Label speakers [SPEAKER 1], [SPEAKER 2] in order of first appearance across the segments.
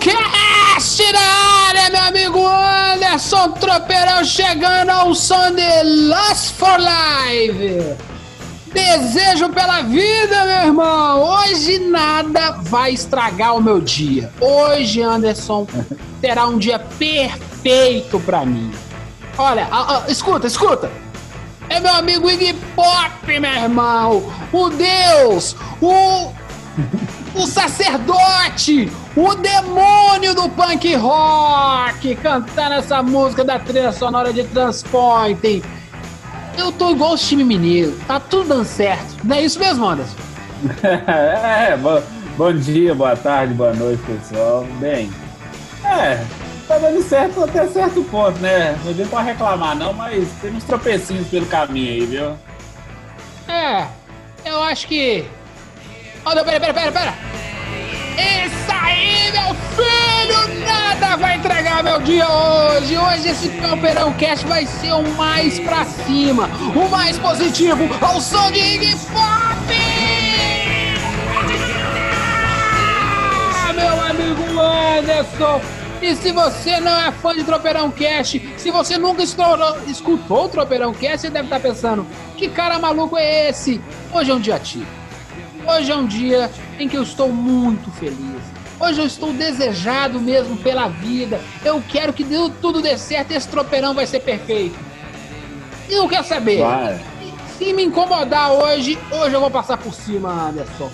[SPEAKER 1] Cast na área, meu amigo Anderson Tropeirão chegando ao som de Lost for Live. Desejo pela vida, meu irmão. Hoje nada vai estragar o meu dia. Hoje, Anderson, terá um dia perfeito pra mim. Olha, ah, ah, escuta, escuta. É meu amigo Iggy Pop, meu irmão. O Deus, o o sacerdote, o demônio do punk rock, cantando essa música da trilha sonora de Transpointing. Eu tô igual o time mineiro, tá tudo dando certo. Não é isso mesmo, Anderson?
[SPEAKER 2] é, bom, bom dia, boa tarde, boa noite, pessoal. Bem, é, tá dando certo até certo ponto, né? Não deu pra reclamar, não, mas tem uns tropecinhos pelo caminho aí, viu?
[SPEAKER 1] É, eu acho que. Olha, pera, pera, pera, pera! Isso aí, meu filho! Nada vai entregar meu dia hoje! Hoje esse Campeirão Cast vai ser o mais pra cima, o mais positivo, ao som de Iggy! Ah, meu amigo Anderson! E se você não é fã de Tropeirão Cast, se você nunca estourou, escutou o Tropeirão Cast, você deve estar pensando: que cara maluco é esse? Hoje é um dia ativo. Hoje é um dia em que eu estou muito feliz. Hoje eu estou desejado mesmo pela vida. Eu quero que tudo dê certo. Esse tropeirão vai ser perfeito. E eu quero saber. Se me incomodar hoje, hoje eu vou passar por cima, Anderson.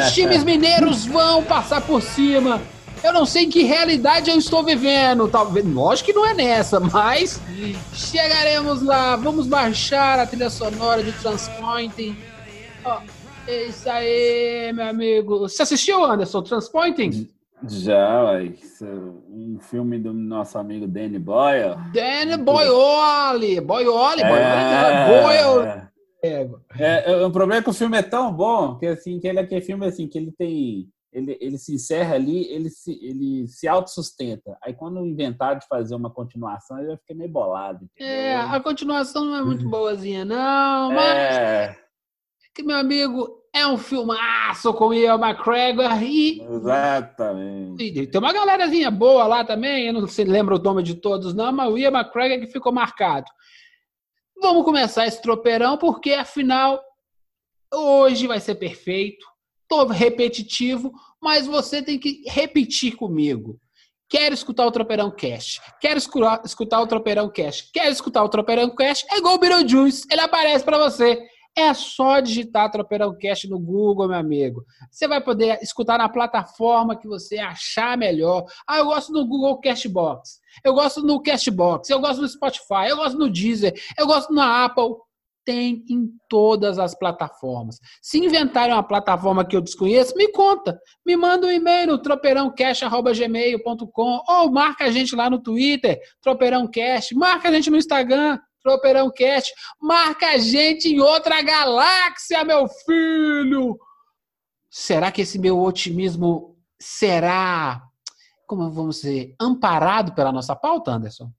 [SPEAKER 1] Os times mineiros vão passar por cima. Eu não sei em que realidade eu estou vivendo. Talvez, lógico que não é nessa, mas chegaremos lá. Vamos baixar a trilha sonora de Transpointing. Ó, é isso aí, meu amigo. Você assistiu, Anderson, Transpointing?
[SPEAKER 2] Já, ué. um filme do nosso amigo Danny Boyle.
[SPEAKER 1] Danny Boyle! Boyle,
[SPEAKER 2] É.
[SPEAKER 1] Boyle!
[SPEAKER 2] É, é, o problema é que o filme é tão bom que assim que ele é aquele filme assim que ele tem ele, ele se encerra ali, ele se, ele se autossustenta. Aí quando inventaram de fazer uma continuação, eu fiquei meio bolado. entendeu?
[SPEAKER 1] É, a continuação não é muito boazinha, não, mas
[SPEAKER 2] É,
[SPEAKER 1] que, meu amigo, é um filmaço com o Ian McGregor e,
[SPEAKER 2] exatamente.
[SPEAKER 1] e tem uma galerazinha boa lá também, eu não sei, lembro o nome de todos não, mas o Ian McGregor que ficou marcado. Vamos começar esse tropeirão, porque afinal, hoje vai ser perfeito, tô repetitivo, mas você tem que repetir comigo. Quero escutar o Tropeirão Cash. Quero escutar, escutar o Tropeirão Cash. Quero escutar o Tropeirão Cash. É igual o Beetlejuice. Ele aparece para você. É só digitar Tropeirão Cast no Google, meu amigo. Você vai poder escutar na plataforma que você achar melhor. Ah, eu gosto no Google Cashbox. Eu gosto no Cashbox. Eu gosto no Spotify. Eu gosto no Deezer. Eu gosto na Apple. Tem em todas as plataformas. Se inventarem uma plataforma que eu desconheço, me conta. Me manda um e-mail no tropeirãocast.gmail.com ou marca a gente lá no Twitter, Tropeirão Cast. Marca a gente no Instagram, Tropeirão Cast. Marca a gente em outra galáxia, meu filho! Será que esse meu otimismo será, como vamos dizer, amparado pela nossa pauta, Anderson?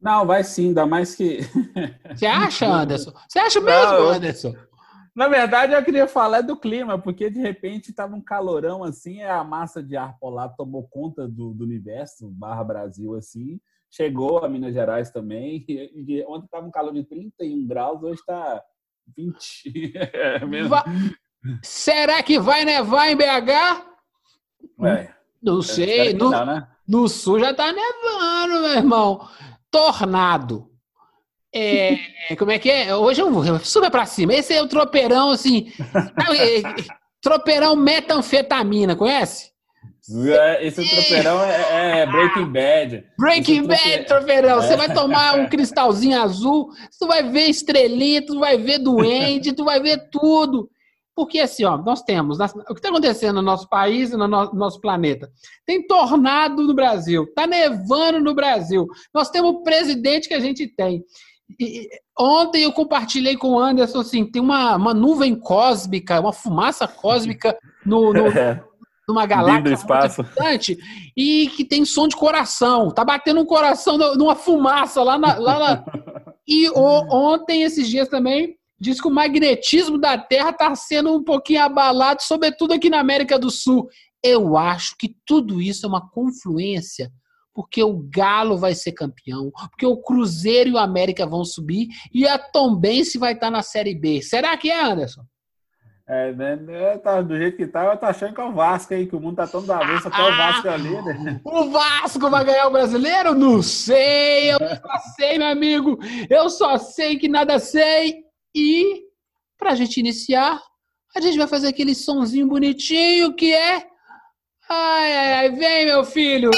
[SPEAKER 2] Não, vai sim, ainda mais que.
[SPEAKER 1] Você acha, Anderson? Você acha mesmo,
[SPEAKER 2] Não.
[SPEAKER 1] Anderson?
[SPEAKER 2] Na verdade, eu queria falar do clima, porque de repente estava um calorão assim, a massa de ar polar tomou conta do, do universo, barra Brasil, assim. Chegou a Minas Gerais também. E, ontem estava um calor de 31 graus, hoje está 20. É mesmo?
[SPEAKER 1] Va- Será que vai nevar em BH?
[SPEAKER 2] É,
[SPEAKER 1] Não
[SPEAKER 2] eu
[SPEAKER 1] sei. No,
[SPEAKER 2] não, né?
[SPEAKER 1] no sul já tá nevando, meu irmão. Tornado. É, como é que é? Hoje eu vou super pra cima. Esse é o tropeirão, assim. é, tropeirão metanfetamina, conhece?
[SPEAKER 2] É, Esse tropeirão é, é Breaking Bad.
[SPEAKER 1] Breaking Bad,
[SPEAKER 2] trope-
[SPEAKER 1] tropeirão. Você
[SPEAKER 2] É.
[SPEAKER 1] vai tomar um cristalzinho azul, tu vai ver estrelinha, tu vai ver duende, tu vai ver tudo. Porque assim, ó, nós temos o que está acontecendo no nosso país e no nosso planeta. Tem tornado no Brasil, está nevando no Brasil. Nós temos o presidente que a gente tem. E, ontem eu compartilhei com o Anderson assim, tem uma, uma nuvem cósmica, uma fumaça cósmica no, no numa galáxia
[SPEAKER 2] espaço.
[SPEAKER 1] distante e que tem som de coração. Tá batendo um coração numa fumaça lá na. Lá na... E o, ontem, esses dias também, diz que o magnetismo da Terra está sendo um pouquinho abalado, sobretudo aqui na América do Sul. Eu acho que tudo isso é uma confluência, porque o Galo vai ser campeão, porque o Cruzeiro e o América vão subir e a Tombense vai estar na Série B. Será que é, Anderson?
[SPEAKER 2] É, né, tá, do jeito que tá, eu tô achando que é o Vasco aí, que o mundo tá tão da vez, só que é o Vasco ali, né?
[SPEAKER 1] O Vasco vai ganhar o brasileiro? Não sei, eu só sei, meu amigo. Eu só sei que nada sei. E, pra gente iniciar, a gente vai fazer aquele sonzinho bonitinho que é. Ai, ai, ai, vem, meu filho!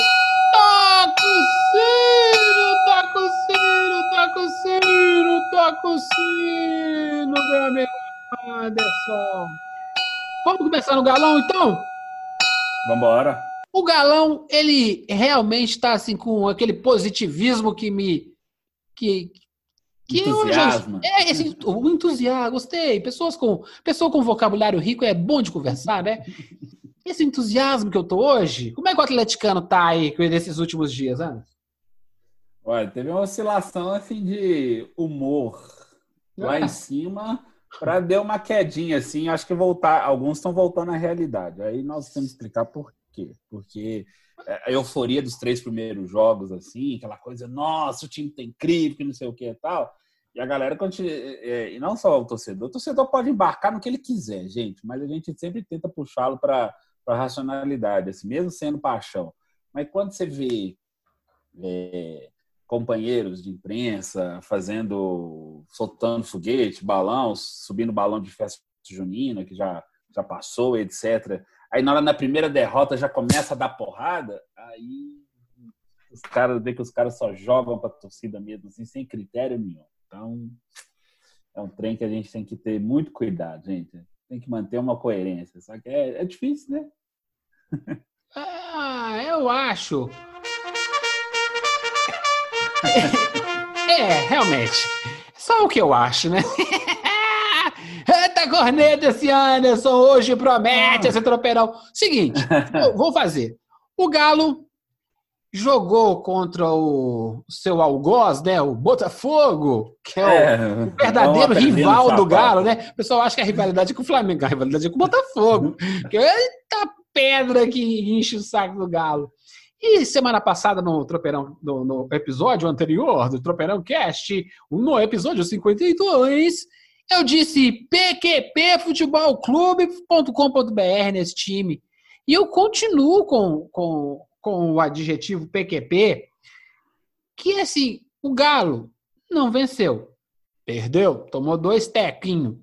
[SPEAKER 1] Toca o sino, toca o sino, toca o sino, toca o sino, meu amigo Anderson. Vamos começar no galão, então?
[SPEAKER 2] Vambora.
[SPEAKER 1] O galão, ele realmente está assim com aquele positivismo que me que
[SPEAKER 2] que entusiasmo.
[SPEAKER 1] é esse o entusiasmo, gostei. Pessoas com pessoa com vocabulário rico é bom de conversar, né? Esse entusiasmo que eu tô hoje, como é que o atleticano tá aí nesses últimos dias, Ana?
[SPEAKER 2] Olha, teve uma oscilação assim de humor lá em ah. cima para deu uma quedinha assim, acho que voltar, alguns estão voltando à realidade. Aí nós temos que explicar por quê. Porque é, a euforia dos três primeiros jogos assim, aquela coisa, nossa, o time tá incrível, que não sei o que e tal. E a galera continua, é, é, e não só o torcedor, o torcedor pode embarcar no que ele quiser, gente, mas a gente sempre tenta puxá-lo para a racionalidade, assim, mesmo sendo paixão. Mas quando você vê é, companheiros de imprensa fazendo, soltando foguete, balão, subindo balão de festa junina, que já, já passou, etc. Aí na hora na primeira derrota já começa a dar porrada, aí os caras vê que os caras só jogam para torcida mesmo, assim, sem critério nenhum. Então, é um trem que a gente tem que ter muito cuidado, gente. Tem que manter uma coerência. Só que é, é difícil, né?
[SPEAKER 1] ah, eu acho é, realmente. Só o que eu acho, né? Eita corneta esse Anderson hoje promete esse tropeirão. Seguinte, vou fazer. O Galo jogou contra o seu algoz, né? O Botafogo, que é, é o verdadeiro rival do Galo, né? O pessoal acha que a rivalidade é com o Flamengo, a rivalidade é com o Botafogo. que é eita pedra que enche o saco do Galo. E semana passada, no Tropeirão, no, no, episódio anterior do Tropeirão Cast, no episódio 52, eu disse pqpfutebolclube.com.br nesse time. E eu continuo com, com, com o adjetivo PQP, que assim, o Galo não venceu. Perdeu, tomou dois tequinhos.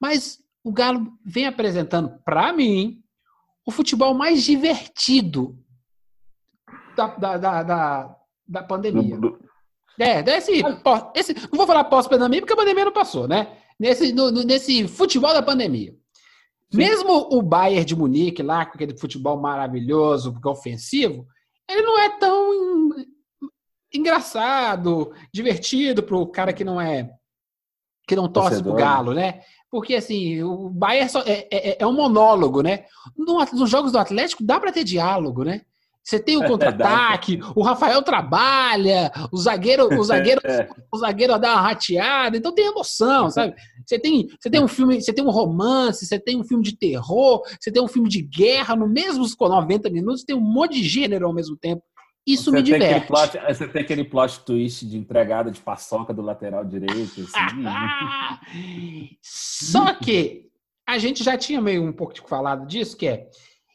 [SPEAKER 1] Mas o Galo vem apresentando, para mim, o futebol mais divertido da, da, da, da, pandemia. Do, do... É, desse, esse, não vou falar pós-pandemia, porque a pandemia não passou, né? Nesse, no, nesse futebol da pandemia. Sim. Mesmo o Bayern de Munique lá, com aquele futebol maravilhoso, ofensivo, ele não é tão engraçado, divertido para o cara que não é que não torce Torcedor. pro né? Galo, né? Porque assim, o Bayern é, é, é, um monólogo, né? nos jogos do Atlético dá para ter diálogo, né? Você tem o contra-ataque, o Rafael trabalha, o zagueiro, o zagueiro, é. o zagueiro dá uma rateada, então tem emoção, sabe? Você tem, você tem um filme, você tem um romance, você tem um filme de terror, você tem um filme de guerra, no mesmo 90 minutos, tem um monte de gênero ao mesmo tempo. Isso você me diverte.
[SPEAKER 2] Plot, você tem aquele plot twist de entregada de paçoca do lateral direito.
[SPEAKER 1] Assim. Só que a gente já tinha meio um pouco de falado disso, que é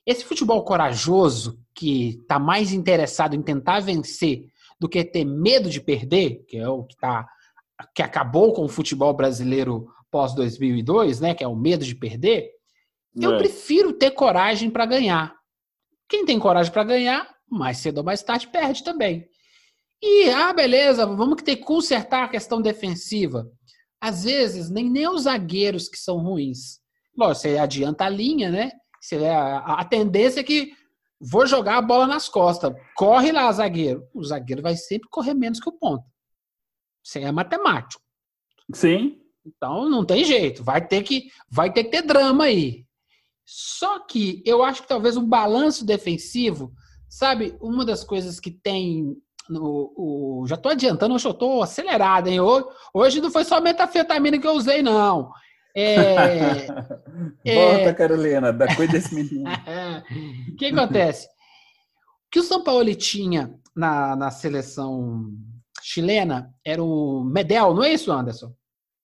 [SPEAKER 1] esse futebol corajoso que está mais interessado em tentar vencer do que ter medo de perder, que é o que tá que acabou com o futebol brasileiro pós 2002, né, que é o medo de perder, eu é. prefiro ter coragem para ganhar. Quem tem coragem para ganhar, mais cedo ou mais tarde perde também. E ah, beleza, vamos ter que consertar a questão defensiva. Às vezes nem nem os zagueiros que são ruins. lógico, você adianta a linha, né? Você, a, a tendência é que vou jogar a bola nas costas. Corre lá, zagueiro. O zagueiro vai sempre correr menos que o ponto. Isso é matemático.
[SPEAKER 2] Sim.
[SPEAKER 1] Então não tem jeito, vai ter que vai ter que ter drama aí. Só que eu acho que talvez um balanço defensivo, sabe, uma das coisas que tem no, o, já estou adiantando, hoje eu estou acelerado, hein? Hoje, hoje não foi só metafetamina que eu usei, não. É,
[SPEAKER 2] Volta, é, Carolina, da coisa desse menino.
[SPEAKER 1] O que acontece? O que o São Paulo tinha na, na seleção chilena era o Medel, não é isso, Anderson?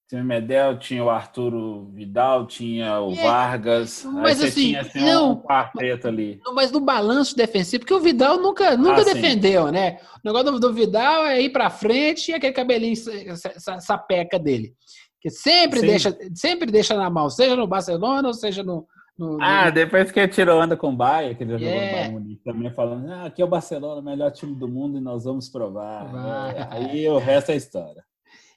[SPEAKER 2] Tinha o Medel, tinha o Arturo Vidal, tinha o é, Vargas.
[SPEAKER 1] Mas assim, tinha, assim, não, um quarteto ali. Mas no balanço defensivo, porque o Vidal nunca, nunca ah, defendeu, sim. né? O negócio do, do, Vidal é ir para frente e aquele cabelinho sapeca dele. Que sempre deixa, sempre deixa na mão, seja no Barcelona ou seja no, no,
[SPEAKER 2] ah, depois que tirou onda com o Bahia, que ele jogou yeah. no Bayern também falando, ah, aqui é o Barcelona, o melhor time do mundo e nós vamos provar. É, aí o resto é história.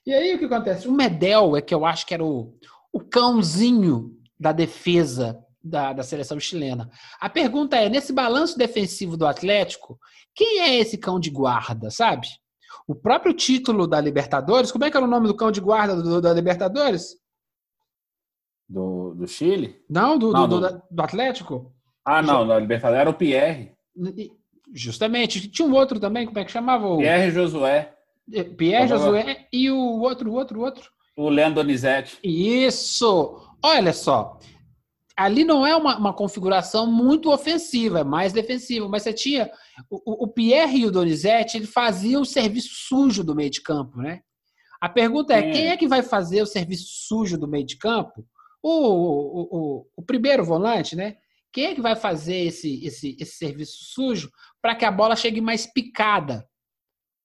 [SPEAKER 1] E aí o que acontece? O Medel é que eu acho que era o, o cãozinho da defesa da, da seleção chilena. A pergunta é: nesse balanço defensivo do Atlético, quem é esse cão de guarda, sabe? O próprio título da Libertadores, como é que era o nome do cão de guarda do, da Libertadores?
[SPEAKER 2] Do, do Chile?
[SPEAKER 1] Não, do, não, do, do, do Atlético.
[SPEAKER 2] Ah, não, da Libertadores era o Pierre.
[SPEAKER 1] Justamente. Tinha um outro também, como é que chamava?
[SPEAKER 2] Pierre Josué.
[SPEAKER 1] Pierre Josué e o outro, o outro, o outro.
[SPEAKER 2] O Leandro Donizete.
[SPEAKER 1] Isso! Olha só. Ali não é uma, uma, configuração muito ofensiva, é mais defensiva. Mas você tinha. O, o Pierre e o Donizete ele faziam o serviço sujo do meio de campo, né? A pergunta é: é. quem é que vai fazer o serviço sujo do meio de campo? O, o, o, o primeiro volante, né? Quem é que vai fazer esse, esse, esse serviço sujo para que a bola chegue mais picada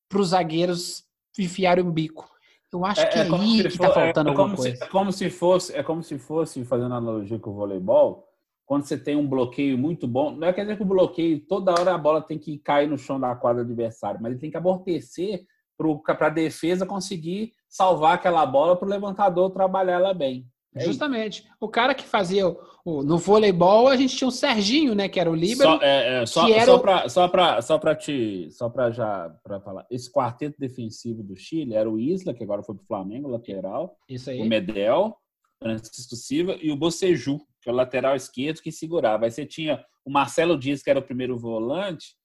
[SPEAKER 1] para os zagueiros enfiarem um bico. Eu acho é, que é, é aí que está faltando é, alguma coisa.
[SPEAKER 2] Se, é como se fosse, é como se fosse fazendo analogia com o voleibol, quando você tem um bloqueio muito bom, não é quer dizer que o bloqueio toda hora a bola tem que cair no chão da quadra adversária, mas ele tem que amortecer para a defesa conseguir salvar aquela bola para o levantador trabalhar ela bem.
[SPEAKER 1] É Justamente. Isso. O cara que fazia o, no voleibol, a gente tinha o Serginho, né, que era o líbero.
[SPEAKER 2] Só, é, é, só,
[SPEAKER 1] era...
[SPEAKER 2] só para só para só para te só para já para falar. Esse quarteto defensivo do Chile era o Isla, que agora foi pro Flamengo, lateral.
[SPEAKER 1] Isso aí.
[SPEAKER 2] O Medel, Francisco Silva e o Boceju, que é o lateral esquerdo que segurava. Aí você tinha o Marcelo Dias, que era o primeiro volante,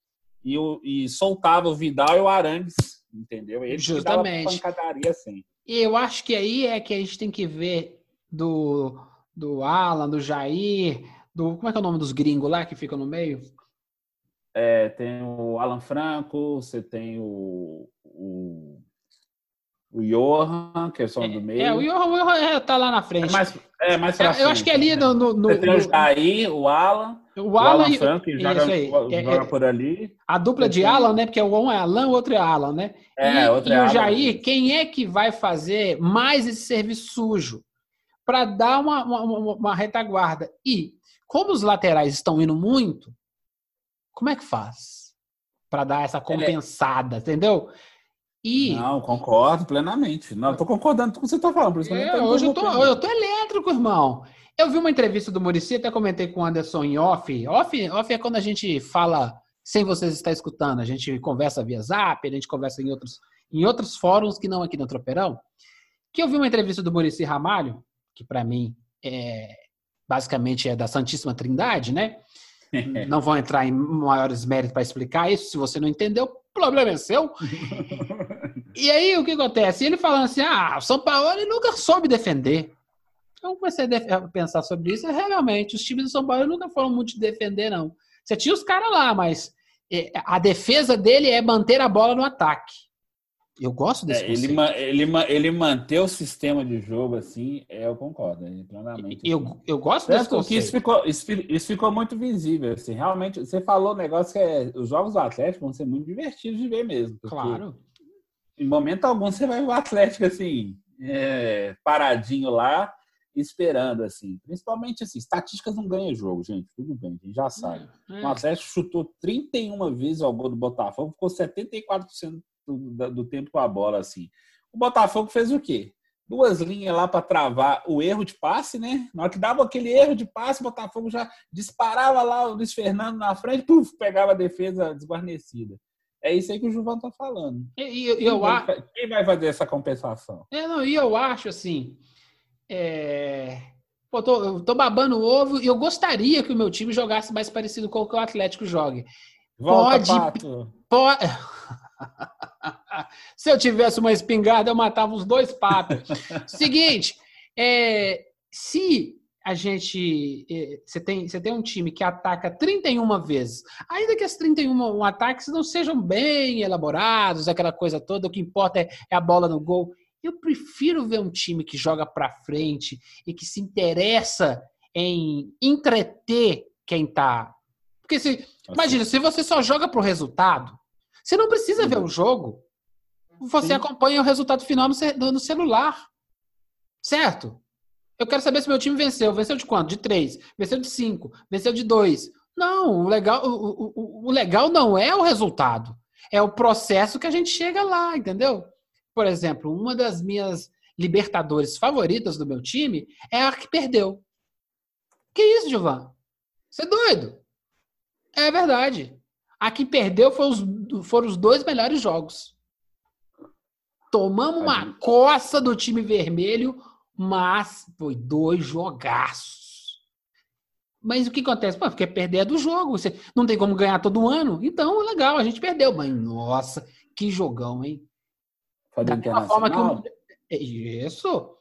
[SPEAKER 2] e, o, e soltava o Vidal e o Arangues, entendeu?
[SPEAKER 1] Ele Justamente.
[SPEAKER 2] pancadaria assim.
[SPEAKER 1] E eu acho que aí é que a gente tem que ver do, do Alan, do Jair, do. Como é que é o nome dos gringos lá que ficam no meio?
[SPEAKER 2] É, tem o Alan Franco, você tem o, o, o Johan, que é só é, do meio.
[SPEAKER 1] É, o Johan, o Johan é, tá lá na frente. É
[SPEAKER 2] mais, é mais pra
[SPEAKER 1] é, Eu acho que é ali no. no, no
[SPEAKER 2] você tem o Jair, o Alan.
[SPEAKER 1] O Alan, o Alan
[SPEAKER 2] Franco, que joga, joga por ali.
[SPEAKER 1] A dupla de Alan, né? Porque um é Alan, o outro é Alan, né?
[SPEAKER 2] É,
[SPEAKER 1] e,
[SPEAKER 2] outro
[SPEAKER 1] e
[SPEAKER 2] é
[SPEAKER 1] o Jair, quem é que vai fazer mais esse serviço sujo? Para dar uma, uma, uma, retaguarda. E, como os laterais estão indo muito, como é que faz? Para dar essa compensada, é. entendeu?
[SPEAKER 2] E... Não, concordo plenamente. Não, estou concordando com o que você está falando. Por isso
[SPEAKER 1] é, hoje eu tô, eu tô elétrico, irmão. Eu vi uma entrevista do Murici, até comentei com o Anderson em off. off. Off é quando a gente fala sem vocês estar escutando. A gente conversa via zap, a gente conversa em outros, em outros fóruns que não aqui no Tropeirão. Que eu vi uma entrevista do Murici Ramalho, que para mim é basicamente é da Santíssima Trindade, né? não vou entrar em maiores méritos para explicar isso. Se você não entendeu, o problema é seu. e aí o que acontece? Ele falando assim: ah, o São Paulo ele nunca soube defender. Então comecei a pensar sobre isso. Realmente, os times do São Paulo nunca foram muito de defender, não. Você tinha os caras lá, mas é, a defesa dele é manter a bola no ataque. Eu gosto desse é,
[SPEAKER 2] ele, ele, ele manter o sistema de jogo assim, é, eu concordo, plenamente.
[SPEAKER 1] Eu, assim. eu gosto desse
[SPEAKER 2] conceito. Isso ficou, isso, isso, ficou muito visível, assim, realmente, você falou um negócio que é, os jogos do Atlético vão ser muito divertidos de ver mesmo.
[SPEAKER 1] Claro.
[SPEAKER 2] Em momento algum você vai ver o Atlético, assim, é, paradinho lá, esperando, assim. Principalmente, assim, estatísticas não ganham jogo, gente, tudo bem, a gente já sabe. É, é. O Atlético chutou 31 vezes ao gol do Botafogo, ficou 74% do, do tempo com a bola, assim. O Botafogo fez o quê? duas linhas lá para travar o erro de passe, né? Na hora que dava aquele erro de passe, o Botafogo já disparava lá o Luiz Fernando na frente, puf, pegava a defesa desguarnecida. É isso aí que o Juvan tá falando.
[SPEAKER 1] E, e eu, eu
[SPEAKER 2] quem, vai, quem vai fazer essa compensação?
[SPEAKER 1] É, não, e eu acho assim. É... Pô, tô, eu tô babando o ovo e eu gostaria que o meu time jogasse mais parecido com o que o Atlético jogue.
[SPEAKER 2] Volta, pode, Pato.
[SPEAKER 1] pode. Se eu tivesse uma espingarda, eu matava os dois patos. Seguinte, é, se a gente. É, você tem, você tem um time que ataca 31 vezes, ainda que as 31 ataques não sejam bem elaborados, aquela coisa toda, o que importa é, é a bola no gol. Eu prefiro ver um time que joga para frente e que se interessa em entreter quem tá. Porque se. Assim. Imagina, se você só joga pro resultado, você não precisa uhum. ver o jogo. Você Sim. acompanha o resultado final no celular. Certo? Eu quero saber se meu time venceu. Venceu de quanto? De três. Venceu de cinco. Venceu de dois. Não, o legal, o, o, o legal não é o resultado. É o processo que a gente chega lá, entendeu? Por exemplo, uma das minhas Libertadores favoritas do meu time é a que perdeu. Que isso, Gilvan? Você é doido? É verdade. A que perdeu foram os, foram os dois melhores jogos. Tomamos uma coça do time vermelho, mas foi dois jogaços. Mas o que acontece? Pô, porque perder é do jogo. Você não tem como ganhar todo ano. Então, legal, a gente perdeu. Mas, nossa, que jogão, hein?
[SPEAKER 2] Foi da mesma forma que o...
[SPEAKER 1] Isso.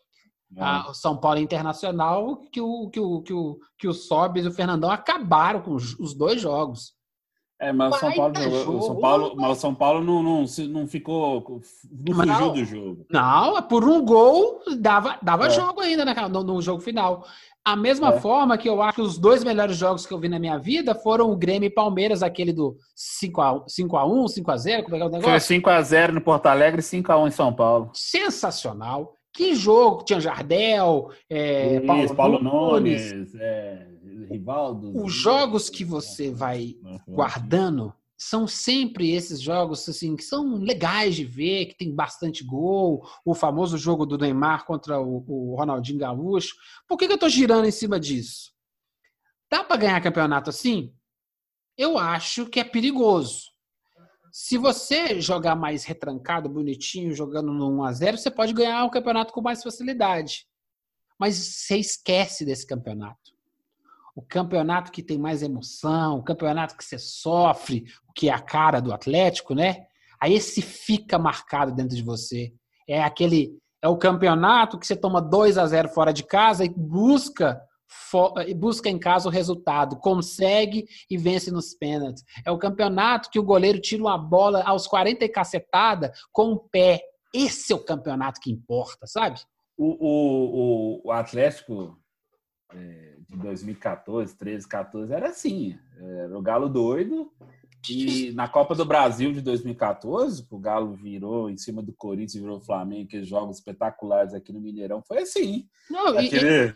[SPEAKER 1] Ah, o São Paulo Internacional, que o, que o, que o, que o Sobis e o Fernandão acabaram com os, os dois jogos.
[SPEAKER 2] É, mas o São Paulo, o São Paulo, mas São Paulo não, não, não ficou. Não fugiu não, do jogo.
[SPEAKER 1] Não, por um gol dava, dava é. jogo ainda né, no, no, jogo final. A mesma é. forma que eu acho que os dois melhores jogos que eu vi na minha vida foram o Grêmio e Palmeiras, aquele do 5x1, 5x0, como é que é o negócio?
[SPEAKER 2] Foi 5x0 no Porto Alegre e 5x1 em São Paulo.
[SPEAKER 1] Sensacional. Que jogo! Tinha Jardel, é,
[SPEAKER 2] Isso, Paulo, Paulo Nunes, Nunes é, Rivaldo.
[SPEAKER 1] Os jogos que você vai guardando são sempre esses jogos assim que são legais de ver, que tem bastante gol, o famoso jogo do Neymar contra o, o Ronaldinho Gaúcho. Por que, que eu estou girando em cima disso? Dá para ganhar campeonato assim? Eu acho que é perigoso. Se você jogar mais retrancado, bonitinho, jogando no 1 a 0, você pode ganhar o campeonato com mais facilidade. Mas você esquece desse campeonato o campeonato que tem mais emoção, o campeonato que você sofre, o que é a cara do Atlético, né? Aí esse fica marcado dentro de você. É aquele é o campeonato que você toma 2 a 0 fora de casa e busca busca em casa o resultado, consegue e vence nos pênaltis. É o campeonato que o goleiro tira uma bola aos 40 e cacetada com o pé. Esse é o campeonato que importa, sabe?
[SPEAKER 2] O, o, o Atlético é, de 2014, 13, 14, era assim. Era o Galo doido. E na Copa do Brasil de 2014, o Galo virou em cima do Corinthians, virou o Flamengo, aqueles jogos espetaculares aqui no Mineirão, foi assim.
[SPEAKER 1] Não, Aquele...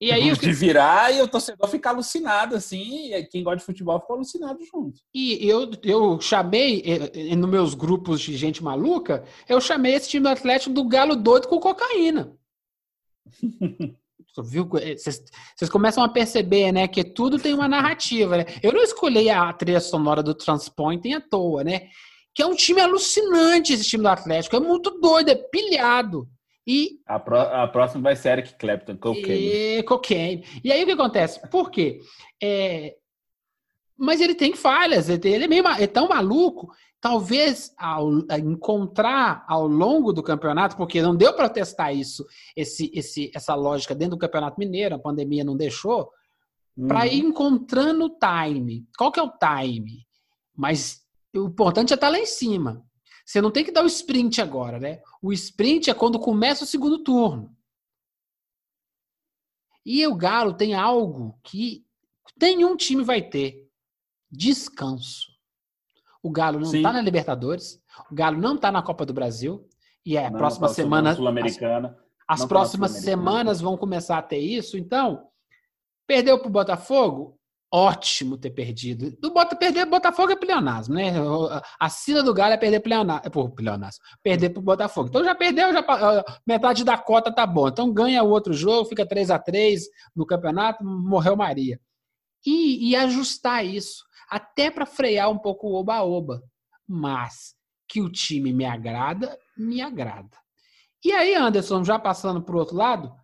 [SPEAKER 1] e, e, aí
[SPEAKER 2] de virar e o torcedor ficar alucinado assim, e quem gosta de futebol ficou alucinado junto.
[SPEAKER 1] E eu, eu chamei, nos meus grupos de gente maluca, eu chamei esse time do Atlético do Galo doido com cocaína. viu? Vocês começam a perceber, né, que tudo tem uma narrativa, né? Eu não escolhi a trilha sonora do Transpointing à toa, né? Que é um time alucinante esse time do Atlético, é muito doido, é pilhado. E
[SPEAKER 2] a, pro, a próxima vai ser Eric Clapton, Cocaine.
[SPEAKER 1] E, cocaine. E aí o que acontece? Por quê? É, mas ele tem falhas, ele é, meio, é tão maluco talvez ao encontrar ao longo do campeonato, porque não deu para testar isso, esse, esse, essa lógica dentro do Campeonato Mineiro, a pandemia não deixou, uhum. para ir encontrando o time. Qual que é o time? Mas o importante é estar tá lá em cima. Você não tem que dar o sprint agora, né? O sprint é quando começa o segundo turno. E o Galo tem algo que nenhum time vai ter: descanso. O Galo não está na Libertadores, o Galo não está na Copa do Brasil, e é a não, próxima semana.
[SPEAKER 2] Sul-Americana.
[SPEAKER 1] As, as próximas semanas vão começar a ter isso, então, perdeu para o Botafogo? ótimo ter perdido. Do Bota, perder Botafogo é pleonasmo, né? A sina do Galo é perder pleonasmo, é por pleonasmo, perder pro Botafogo. Então já perdeu, já metade da cota tá bom. Então ganha o outro jogo, fica 3 a 3 no campeonato, morreu Maria. E, e ajustar isso, até para frear um pouco o oba-oba. Mas que o time me agrada, me agrada. E aí, Anderson, já passando para o outro lado,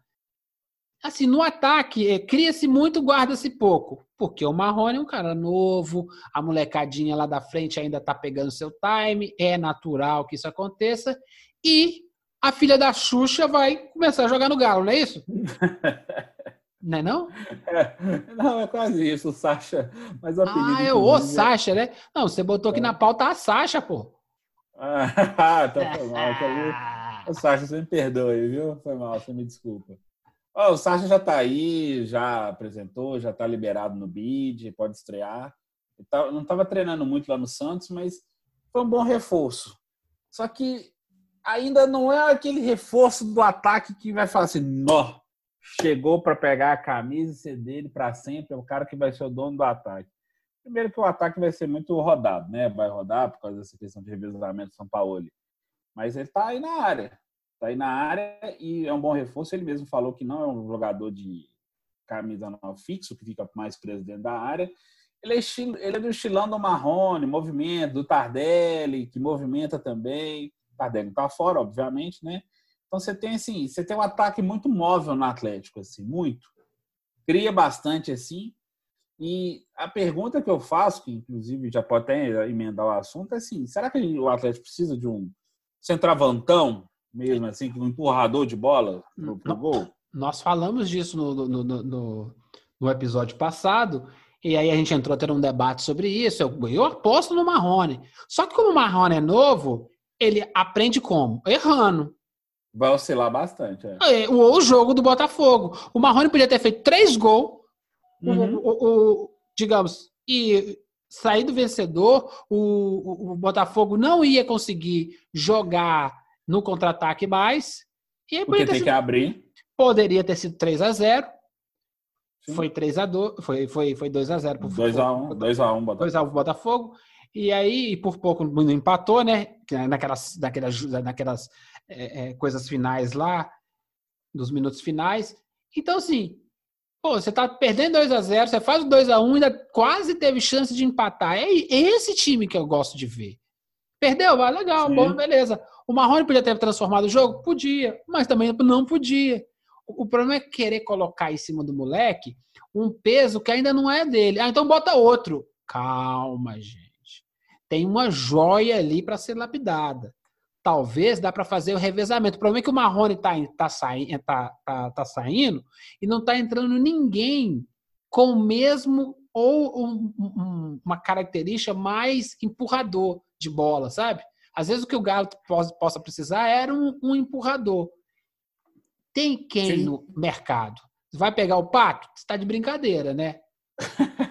[SPEAKER 1] assim, no ataque, é, cria-se muito, guarda-se pouco. Porque o Marrone é um cara novo, a molecadinha lá da frente ainda tá pegando seu time, é natural que isso aconteça. E a filha da Xuxa vai começar a jogar no Galo, não é isso? Não é não?
[SPEAKER 2] É, não, é quase isso, o Sasha. Mas o
[SPEAKER 1] ah, é o Sasha, né? Não, você botou aqui é. na pauta a Sasha, pô.
[SPEAKER 2] Ah, tá foi mal. Tá o Sasha, você me perdoe, viu? Foi mal, você me desculpa. Oh, o Sasha já está aí, já apresentou, já está liberado no bid, pode estrear. Tá, não estava treinando muito lá no Santos, mas foi um bom reforço. Só que ainda não é aquele reforço do ataque que vai falar assim, nó, chegou para pegar a camisa e ser dele para sempre, é o cara que vai ser o dono do ataque. Primeiro que o ataque vai ser muito rodado, né? Vai rodar por causa dessa questão de revezamento São Paulo. Mas ele está aí na área. Está aí na área e é um bom reforço. Ele mesmo falou que não é um jogador de camisa não fixo, que fica mais preso dentro da área. Ele é, estilo, ele é do estilão do Marrone, movimento, do Tardelli, que movimenta também. Tardelli está fora, obviamente, né? Então você tem assim, você tem um ataque muito móvel no Atlético, assim, muito. Cria bastante assim. E a pergunta que eu faço, que inclusive já pode até emendar o assunto, é assim: será que o Atlético precisa de um centravantão mesmo, assim, um empurrador de bola pro, pro gol?
[SPEAKER 1] Nós falamos disso no, no, no, no, episódio passado, e aí a gente entrou ter um debate sobre isso. Eu, eu aposto no Marrone. Só que como o Marrone é novo, ele aprende como? Errando.
[SPEAKER 2] Vai oscilar bastante. É.
[SPEAKER 1] É, o, o, jogo do Botafogo. O Marrone podia ter feito três gols, uhum. o, o, digamos, e saído vencedor. O, Botafogo não ia conseguir jogar no contra-ataque mais.
[SPEAKER 2] E Porque tem sido, que abrir.
[SPEAKER 1] Poderia ter sido 3 a 0 Sim. Foi 3 a 2 foi, foi, foi 2 a 0
[SPEAKER 2] 2 a 1 2 a 1
[SPEAKER 1] Botafogo. 2 a 1 Botafogo. E aí, por pouco, não empatou, né? Naquelas, naquelas, naquelas é, é, coisas finais lá, dos minutos finais. Então, assim, pô, você tá perdendo 2 a 0 você faz o 2 a 1 ainda quase teve chance de empatar. É esse time que eu gosto de ver. Perdeu? Vai, legal, Sim. bom, beleza. O Marrone podia ter transformado o jogo? Podia, mas também não podia. O problema é querer colocar em cima do moleque um peso que ainda não é dele. Ah, então bota outro. Calma, gente. Tem uma joia ali para ser lapidada. Talvez dá para fazer o revezamento. O problema é que o Marrone está tá, saindo, tá, tá, tá saindo e não está entrando ninguém com o mesmo ou um, um, uma característica mais empurrador de bola, sabe? Às vezes o que o Galo possa precisar era um, um empurrador. Tem quem Sim. no mercado? Vai pegar o pato? Você está de brincadeira, né?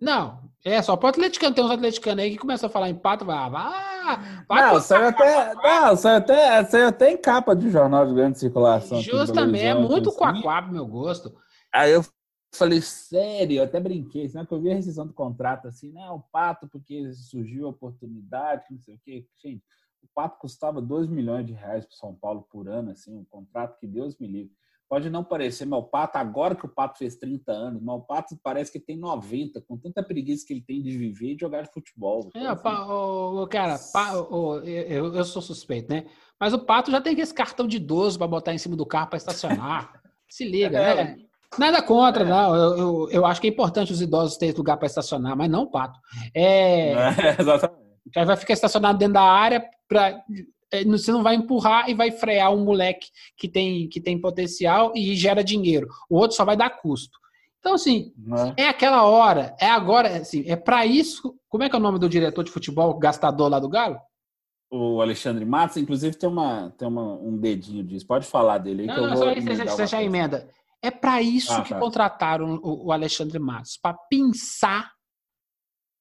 [SPEAKER 1] Não, é só para o atleticano. Tem uns atleticanos aí que começam a falar em pato, vai, ah,
[SPEAKER 2] pato, não, saiu até, não, saiu até, saiu até em capa de jornal de grande circulação.
[SPEAKER 1] Justamente, é muito assim. quaquá pro meu gosto.
[SPEAKER 2] Aí eu falei, sério, eu até brinquei, senão que eu vi a rescisão do contrato assim, né? O Pato, porque surgiu a oportunidade, não sei o quê. Gente, o Pato custava 2 milhões de reais para São Paulo por ano, assim, um contrato que Deus me livre. Pode não parecer, mas o Pato, agora que o Pato fez 30 anos, mas o Pato parece que tem 90, com tanta preguiça que ele tem de viver e jogar de futebol.
[SPEAKER 1] É, assim. pa, o, cara, pa, o, eu, eu sou suspeito, né? Mas o Pato já tem esse cartão de idoso para botar em cima do carro para estacionar. Se liga, é, né? Nada contra, é. não. Eu, eu, eu, acho que é importante os idosos terem lugar para estacionar, mas não o pato. É, é exatamente. Aí vai ficar estacionado dentro da área, pra, é, você não vai empurrar e vai frear um moleque que tem, que tem potencial e gera dinheiro. O outro só vai dar custo. Então, assim, é. é aquela hora, é agora, assim, é para isso. Como é que é o nome do diretor de futebol gastador lá do Galo?
[SPEAKER 2] O Alexandre Matos, inclusive, tem, uma, tem uma, um dedinho disso. Pode falar dele aí. Não, que eu não, vou
[SPEAKER 1] só você já emenda. É para isso ah, que tá. contrataram o, Alexandre Matos para pensar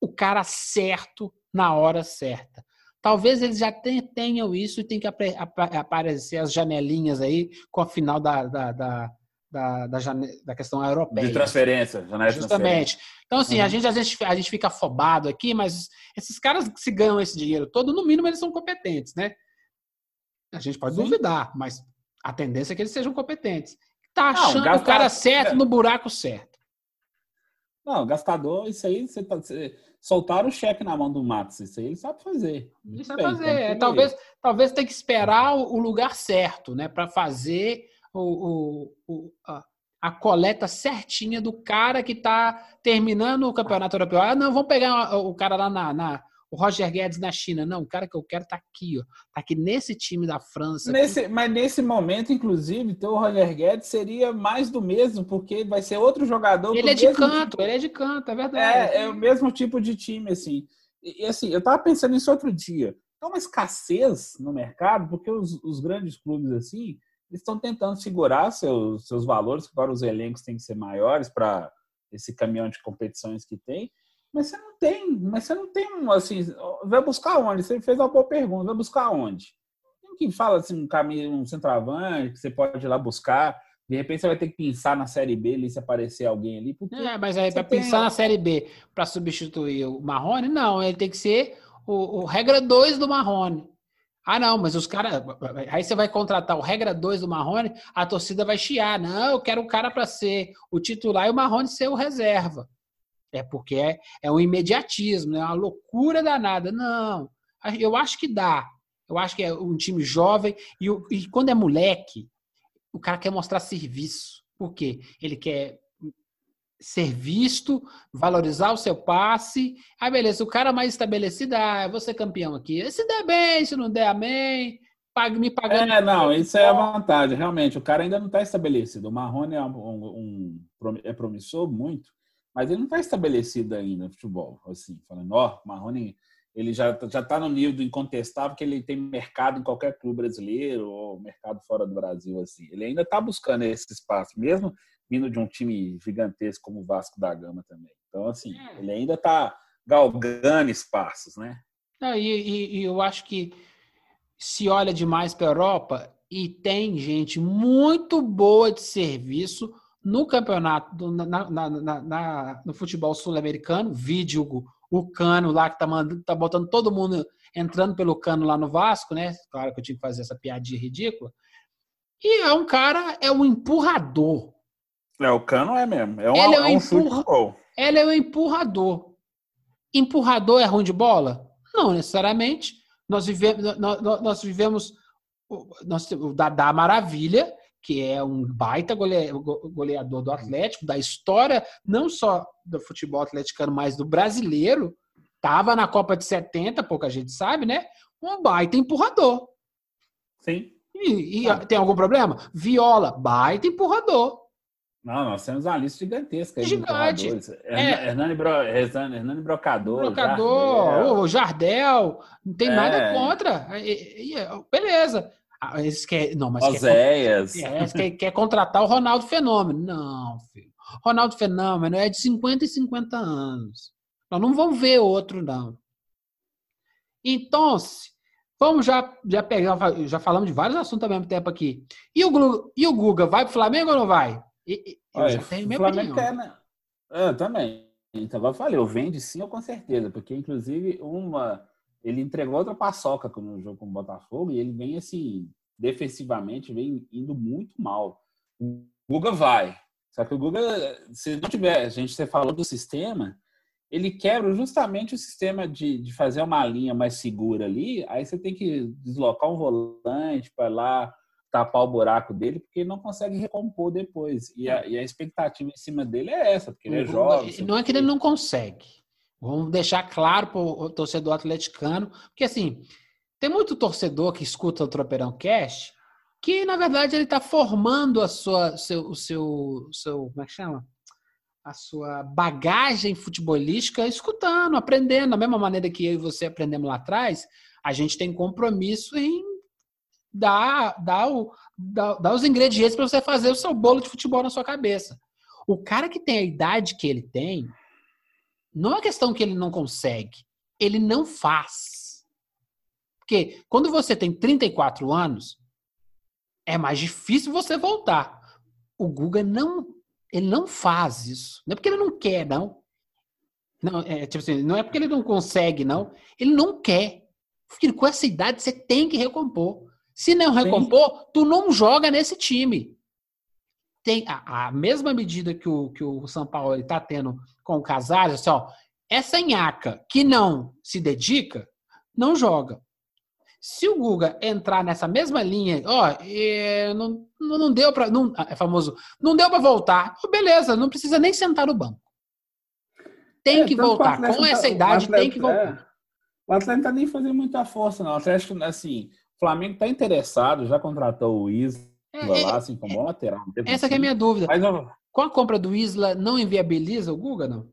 [SPEAKER 1] o cara certo na hora certa. Talvez eles já tenham isso e tem que aparecer as janelinhas aí com a final da, da, da, da, da, da questão europeia.
[SPEAKER 2] De transferência, janela
[SPEAKER 1] Justamente. Então, assim, uhum. a, gente, a, gente, a gente fica afobado aqui, mas esses caras que se ganham esse dinheiro todo, no mínimo, eles são competentes, né? A gente pode Sim. duvidar, mas a tendência é que eles sejam competentes. Tá achando Não, o cara certo no buraco certo.
[SPEAKER 2] Não, gastador, isso aí, você, tá, você soltaram o cheque na mão do Matos, isso aí ele sabe fazer.
[SPEAKER 1] Ele sabe bem, fazer. É, talvez, talvez tenha que esperar o, o lugar certo, né, para fazer o, o, o a, a, coleta certinha do cara que está terminando o campeonato europeu. Ah, não, vamos pegar o cara lá na, na o Roger Guedes na China. Não, o cara que eu quero tá aqui, ó. Tá aqui nesse time da França.
[SPEAKER 2] Nesse, mas nesse momento, inclusive, ter o Roger Guedes seria mais do mesmo, porque vai ser outro jogador.
[SPEAKER 1] Ele é de canto, tipo. ele é de canto, é verdade.
[SPEAKER 2] É, é o mesmo tipo de time, assim. E, e assim, eu tava pensando nisso outro dia. Tá uma escassez no mercado, porque os, os grandes clubes, assim, estão tentando segurar seus, seus valores, agora os elencos têm que ser maiores para esse caminhão de competições que tem. Mas você não tem, mas você não tem um assim, vai buscar onde? Você fez uma boa pergunta, vai buscar onde? Quem fala assim, um caminho, um centroavante que você pode ir lá buscar. De repente você vai ter que pensar na Série B ali, se aparecer alguém ali.
[SPEAKER 1] Porque é, mas aí para pensar na Série B para substituir o Marrone, não, ele tem que ser o, o regra 2 do Marrone. Ah, não, mas os caras. Aí você vai contratar o regra 2 do Marrone, a torcida vai chiar. Não, eu quero o cara para ser o titular e o Marrone ser o reserva. É porque é, é um imediatismo, é uma loucura danada. Não, eu acho que dá. Eu acho que é um time jovem e, e quando é moleque, o cara quer mostrar serviço. Por quê? Ele quer ser visto, valorizar o seu passe. Ah, beleza, o cara mais estabelecido, ah, eu vou ser campeão aqui. Se der bem, se não der, amém. Pague, me pagando.
[SPEAKER 2] É, não, isso é a vantagem, realmente. O cara ainda não está estabelecido. O Marrone é, um, um, é promissor muito, mas ele não está estabelecido ainda no futebol. Assim, falando, ó, oh, Marrone, ele já já está no nível do incontestável que ele tem mercado em qualquer clube brasileiro ou mercado fora do Brasil. assim. Ele ainda está buscando esse espaço, mesmo vindo de um time gigantesco como o Vasco da Gama também. Então, assim, é. ele ainda está galgando espaços, né?
[SPEAKER 1] e, e, e eu acho que se olha demais para a Europa e tem gente muito boa de serviço no campeonato, do, na, na, na, no futebol sul-americano, vídeo o Cano lá que tá, mandando, tá botando todo mundo entrando pelo Cano lá no Vasco, né? Claro que eu tive que fazer essa piadinha ridícula. E é um cara, é um empurrador.
[SPEAKER 2] É, o Cano é mesmo. É, uma, Ele é, um, é um empurra...
[SPEAKER 1] Ele é um empurrador. Empurrador é ruim de bola? Não necessariamente. Nós vivemos, nós, nós vivemos nós, o Dadá Maravilha, que é um baita goleador do Atlético, da história, não só do futebol atleticano, mas do brasileiro. Tava na Copa de 70, pouca gente sabe, né? Um baita empurrador.
[SPEAKER 2] Sim.
[SPEAKER 1] E, e ah. tem algum problema? Viola, baita empurrador.
[SPEAKER 2] Não, nós temos uma lista gigantesca.
[SPEAKER 1] Gigante.
[SPEAKER 2] É. Hernani, Bro, Hernani Brocador.
[SPEAKER 1] Brocador, Jardel. o Jardel. Não tem é. nada contra. Beleza. Ah, eles querem, não, mas
[SPEAKER 2] Oséias.
[SPEAKER 1] Quer, quer, quer contratar o Ronaldo Fenômeno. Não, filho. Ronaldo Fenômeno é de 50 e 50 anos. Nós não vamos ver outro, não. Então, vamos já, já pegar, já falamos de vários assuntos ao mesmo tempo aqui. E o, e o Guga, vai pro Flamengo ou não vai? E,
[SPEAKER 2] eu Olha, já tenho minha Flamengo opinião. Quer, né? Eu também. Então, eu falei, eu vende sim, eu com certeza, porque inclusive uma ele entregou outra paçoca no jogo com o Botafogo e ele vem assim, defensivamente, vem indo muito mal. O Guga vai. Só que o Guga, se não tiver, a gente você falou do sistema, ele quebra justamente o sistema de, de fazer uma linha mais segura ali, aí você tem que deslocar um volante para lá tapar o buraco dele, porque ele não consegue recompor depois. E a, e a expectativa em cima dele é essa, porque ele é jovem.
[SPEAKER 1] Não é que ele não consegue. Vamos deixar claro para o torcedor atleticano, porque assim, tem muito torcedor que escuta o Tropeirão Cash que, na verdade, ele está formando a sua, seu, o seu, seu, como é que chama? A sua bagagem futebolística escutando, aprendendo. Da mesma maneira que eu e você aprendemos lá atrás, a gente tem compromisso em dar, dar, o, dar, dar os ingredientes para você fazer o seu bolo de futebol na sua cabeça. O cara que tem a idade que ele tem, não é questão que ele não consegue, ele não faz. Porque quando você tem 34 anos, é mais difícil você voltar. o Guga não, ele não faz isso. Não é porque ele não quer, não. Não é, tipo assim, não é porque ele não consegue, não. Ele não quer. Porque com essa idade você tem que recompor. Se não recompor, tu não joga nesse time. Tem a, a, mesma medida que o, que o São Paulo está tendo com o Casares, assim, ó, essa nhaca que não se dedica, não joga. Se o Guga entrar nessa mesma linha, ó, é, não, não deu para, não, é famoso, não deu para voltar, beleza, não precisa nem sentar no banco. Tem é, que voltar. Com tá- essa idade, atleta, tem que voltar. É,
[SPEAKER 2] o Atlético não tá nem fazendo muita força, não. O Atlético, assim, o Flamengo está interessado, já contratou o Isla é, é lá, assim, como bom lateral.
[SPEAKER 1] Essa é a minha dúvida. Mas, Com a compra do Isla, não inviabiliza o Guga, não?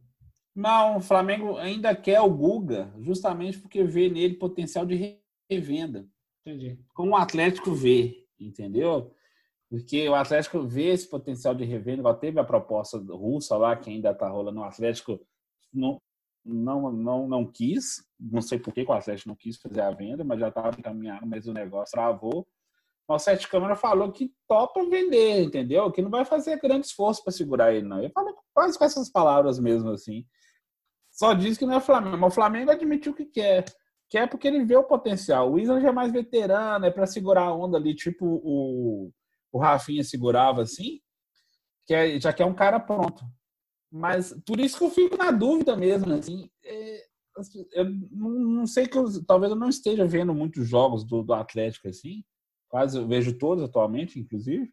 [SPEAKER 2] Não, o Flamengo ainda quer o Guga, justamente porque vê nele potencial de revenda. Entendi. Como o Atlético vê, entendeu? Porque o Atlético vê esse potencial de revenda, igual teve a proposta russa lá, que ainda está rolando. O Atlético não, não, não, não quis, não sei por que o Atlético não quis fazer a venda, mas já estava encaminhado, mas o negócio travou. O Sete Câmara falou que topa vender, entendeu? Que não vai fazer grande esforço para segurar ele, não. Ele falou quase com essas palavras mesmo, assim. Só diz que não é Flamengo, mas o Flamengo admitiu que quer. Quer porque ele vê o potencial. O Isla já é mais veterano, é para segurar a onda ali, tipo o, o Rafinha segurava assim, que é, já que é um cara pronto. Mas por isso que eu fico na dúvida mesmo, assim. É, eu não sei que eu, talvez eu não esteja vendo muitos jogos do, do Atlético assim. Quase eu vejo todos atualmente, inclusive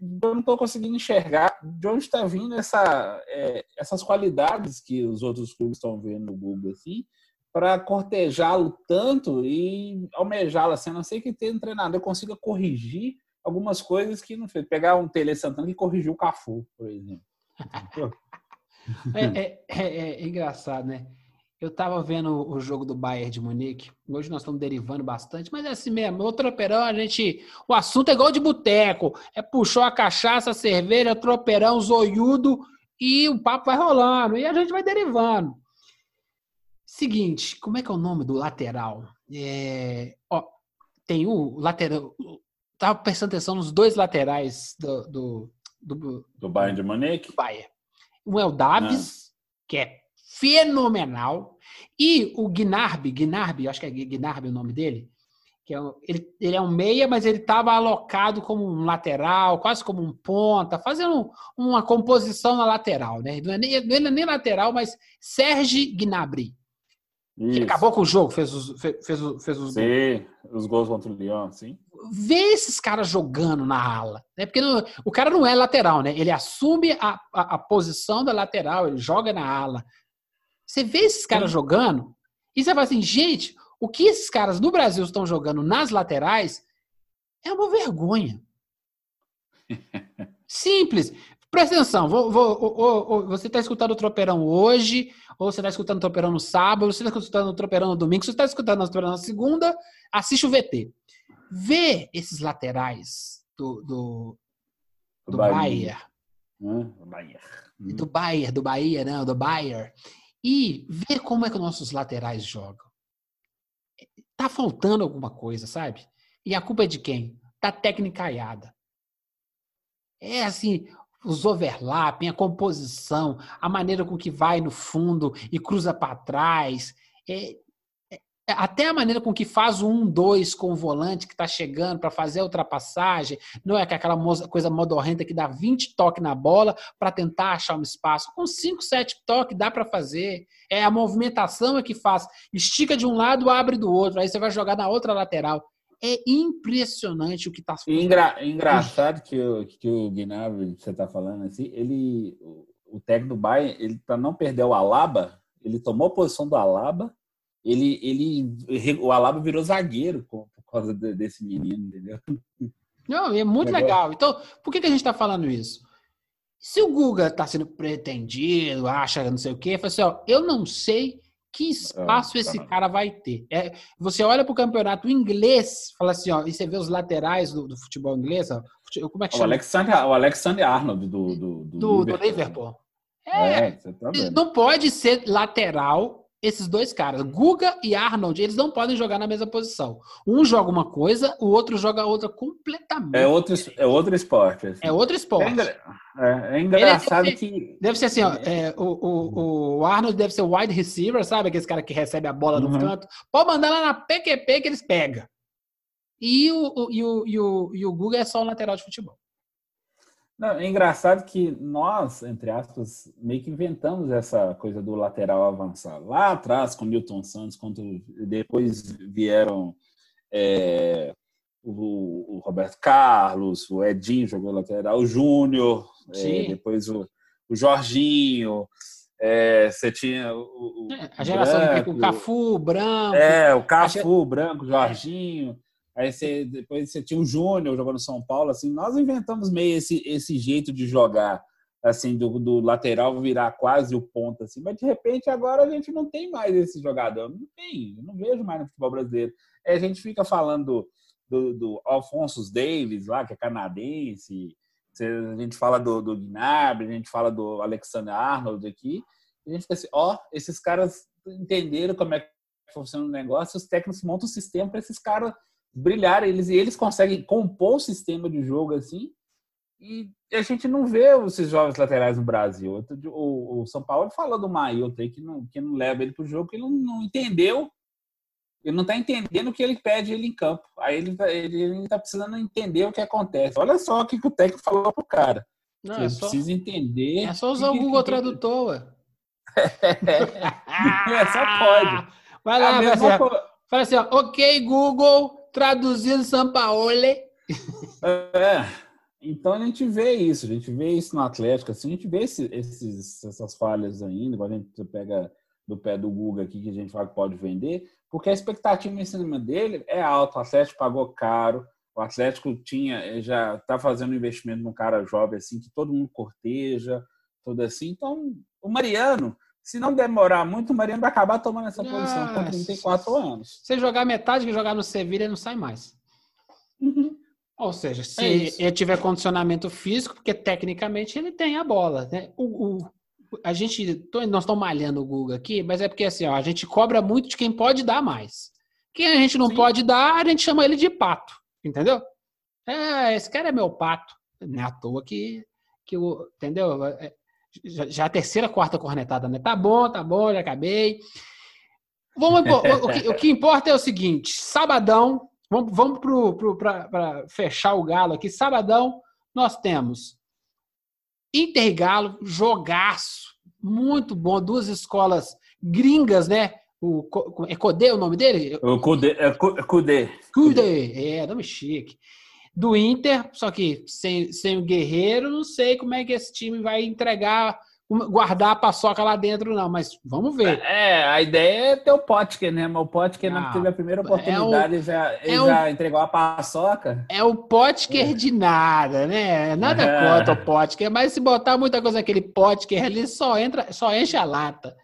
[SPEAKER 2] eu não estou conseguindo enxergar de onde está vindo essa, é, essas qualidades que os outros clubes estão vendo no Google, assim, para cortejá-lo tanto e almejá-lo, assim, a não ser que tenha um treinador consiga corrigir algumas coisas que não fez. Pegar um Tele Santana e corrigir o Cafu, por exemplo.
[SPEAKER 1] é, é, é, é engraçado, né? Eu estava vendo o jogo do Bayern de Munique. Hoje nós estamos derivando bastante, mas é assim mesmo. O tropeirão, a gente. O assunto é igual de boteco. É puxou a cachaça, a cerveja, tropeirão, zoiudo e o papo vai rolando. E a gente vai derivando. Seguinte, como é que é o nome do lateral? É, ó, tem o lateral. Tava prestando atenção nos dois laterais do. Do,
[SPEAKER 2] do, do Bayern de Munique?
[SPEAKER 1] Bayern. Um é o Davis, ah. que é fenomenal. E o Gnarby, Gnarby, acho que é Gnarby o nome dele, que é, ele, ele é um meia, mas ele estava alocado como um lateral, quase como um ponta, fazendo uma composição na lateral, né? Não é nem, não é nem lateral, mas Serge Gnabry. Ele acabou com o jogo, fez os, fez, fez, fez os
[SPEAKER 2] sim, gols. os gols contra o Lyon, sim.
[SPEAKER 1] Vê esses caras jogando na ala, né? Porque não, o cara não é lateral, né? Ele assume a, a, a posição da lateral, ele joga na ala, você vê esses caras jogando e você fala assim, gente, o que esses caras no Brasil estão jogando nas laterais é uma vergonha. Simples. Presta atenção, vou, vou, você está escutando o Tropeirão hoje, ou você está escutando o Tropeirão no sábado, ou você está escutando o Tropeirão no domingo, se você está escutando o Tropeirão na segunda, assiste o VT. Vê esses laterais do, do, do Bahia.
[SPEAKER 2] Hum, Bahia.
[SPEAKER 1] Do Bahia, do Bahia, não, do Bayern e ver como é que nossos laterais jogam. Tá faltando alguma coisa, sabe? E a culpa é de quem? Da técnica É assim, os overlapping, a composição, a maneira com que vai no fundo e cruza para trás. É, até a maneira com que faz o 1-2 com o volante que está chegando para fazer a ultrapassagem, não é aquela coisa modorrenta que dá 20 toques na bola para tentar achar um espaço. Com 5, 7 toques dá para fazer. É a movimentação é que faz. Estica de um lado, abre do outro, aí você vai jogar na outra lateral. É impressionante o que está.
[SPEAKER 2] Engra, engraçado que o, que o Gnabry, você está falando assim, ele, o, o técnico do Bayern, ele para não perder o Alaba, ele tomou a posição do Alaba ele, ele, o Alaba virou zagueiro por, por causa de, desse menino, entendeu?
[SPEAKER 1] Não, é muito legal. Então, por que, que a gente está falando isso? Se o Guga está sendo pretendido, acha não sei o quê, fala assim, ó, eu não sei que espaço ah, esse tá. cara vai ter. É, você olha para o campeonato inglês, fala assim, ó, e você vê os laterais do, do futebol inglês, ó, como é que chama?
[SPEAKER 2] O Alexander, o Alexander Arnold do, do,
[SPEAKER 1] do, do Liverpool. Liverpool. É, é tá não pode ser lateral esses dois caras, Guga e Arnold, eles não podem jogar na mesma posição. Um joga uma coisa, o outro joga outra completamente.
[SPEAKER 2] É outro, é outro esporte. Assim.
[SPEAKER 1] É outro esporte.
[SPEAKER 2] É, é engraçado
[SPEAKER 1] deve
[SPEAKER 2] que.
[SPEAKER 1] Ser, deve ser assim, ó, é, o, o, o, Arnold deve ser o wide receiver, sabe? Aquele cara que recebe a bola no uhum. canto. Pode mandar lá na PQP que eles pegam. E o, e, o, e, o, e o Guga é só o lateral de futebol.
[SPEAKER 2] Não, é engraçado que nós, entre aspas, meio que inventamos essa coisa do lateral avançar. Lá atrás, com Newton Santos, quando depois vieram é, o, o, Roberto Carlos, o Edinho jogou lateral, o Júnior, é, depois o, o Jorginho. É, você tinha o,
[SPEAKER 1] o é, a geração branco, do Cafu, Branco.
[SPEAKER 2] É, o Cafu, o Branco, Jorginho. Aí você, depois você tinha o Júnior jogando São Paulo, assim, nós inventamos meio esse, esse jeito de jogar, assim, do, do lateral virar quase o ponto, assim, mas de repente agora a gente não tem mais esse jogador, não tem, não vejo mais no futebol brasileiro. É, a gente fica falando do, do, Alfonso Davis lá, que é canadense, a gente fala do, do Gnabry, a gente fala do Alexander Arnold aqui, a gente fica assim, ó, esses caras entenderam como é que funciona o negócio, os técnicos montam um sistema para esses caras brilhar, eles, e eles conseguem compor o sistema de jogo assim, e a gente não vê esses jovens laterais no Brasil. O, o São Paulo falou do Mailton que não, que não leva ele para o jogo, que ele não, não, entendeu, ele não está entendendo o que ele pede ele em campo. Aí ele está ele tá precisando entender o que acontece. Olha só o que, o técnico falou pro cara. Não, ele é só, precisa entender.
[SPEAKER 1] É só usar o Google Tradutor, ué.
[SPEAKER 2] é, só pode.
[SPEAKER 1] Vai lá, vai assim, fala assim, ó, ok, Google, traduzindo São Paulo.
[SPEAKER 2] É, então a gente vê isso, a gente vê isso no Atlético, assim, a gente vê esse, esses, essas falhas ainda, quando a gente pega do pé do Google aqui que a gente fala que pode vender, porque a expectativa em cima dele é alta, o Atlético pagou caro, o Atlético tinha, eh, já está fazendo um investimento num cara jovem assim, que todo mundo corteja, tudo assim, então o Mariano se não demorar muito, o Mariano vai acabar tomando essa posição com 34 anos.
[SPEAKER 1] Se jogar metade que jogar no Sevilha, ele não sai mais. Uhum. Ou seja, se é ele tiver condicionamento físico, porque tecnicamente ele tem a bola. Né? O, o, a gente, nós estamos malhando o Google aqui, mas é porque assim, ó, a gente cobra muito de quem pode dar mais. Quem a gente não Sim. pode dar, a gente chama ele de pato, entendeu? É, esse cara é meu pato. Não é à toa que, que o, entendeu? É, já, já a terceira, quarta cornetada, né? Tá bom, tá bom, já acabei. Vamos, o, que, o que importa é o seguinte: sabadão, vamos, vamos para fechar o galo aqui. Sabadão, nós temos Inter e Galo, jogaço, muito bom. Duas escolas gringas, né? O, é Codê o nome dele?
[SPEAKER 2] O Cudê. É Cudê.
[SPEAKER 1] Cudê, é, nome chique do Inter, só que sem, sem o Guerreiro, não sei como é que esse time vai entregar, guardar a paçoca lá dentro, não, mas vamos ver.
[SPEAKER 2] É, a ideia é ter o Potker, né? Mas o Potker não, não teve a primeira oportunidade, é o, já, ele é já o, entregou a paçoca.
[SPEAKER 1] É o Potker é. de nada, né? Nada é. contra o Potker, mas se botar muita coisa naquele Potker ali, só entra, só enche a lata.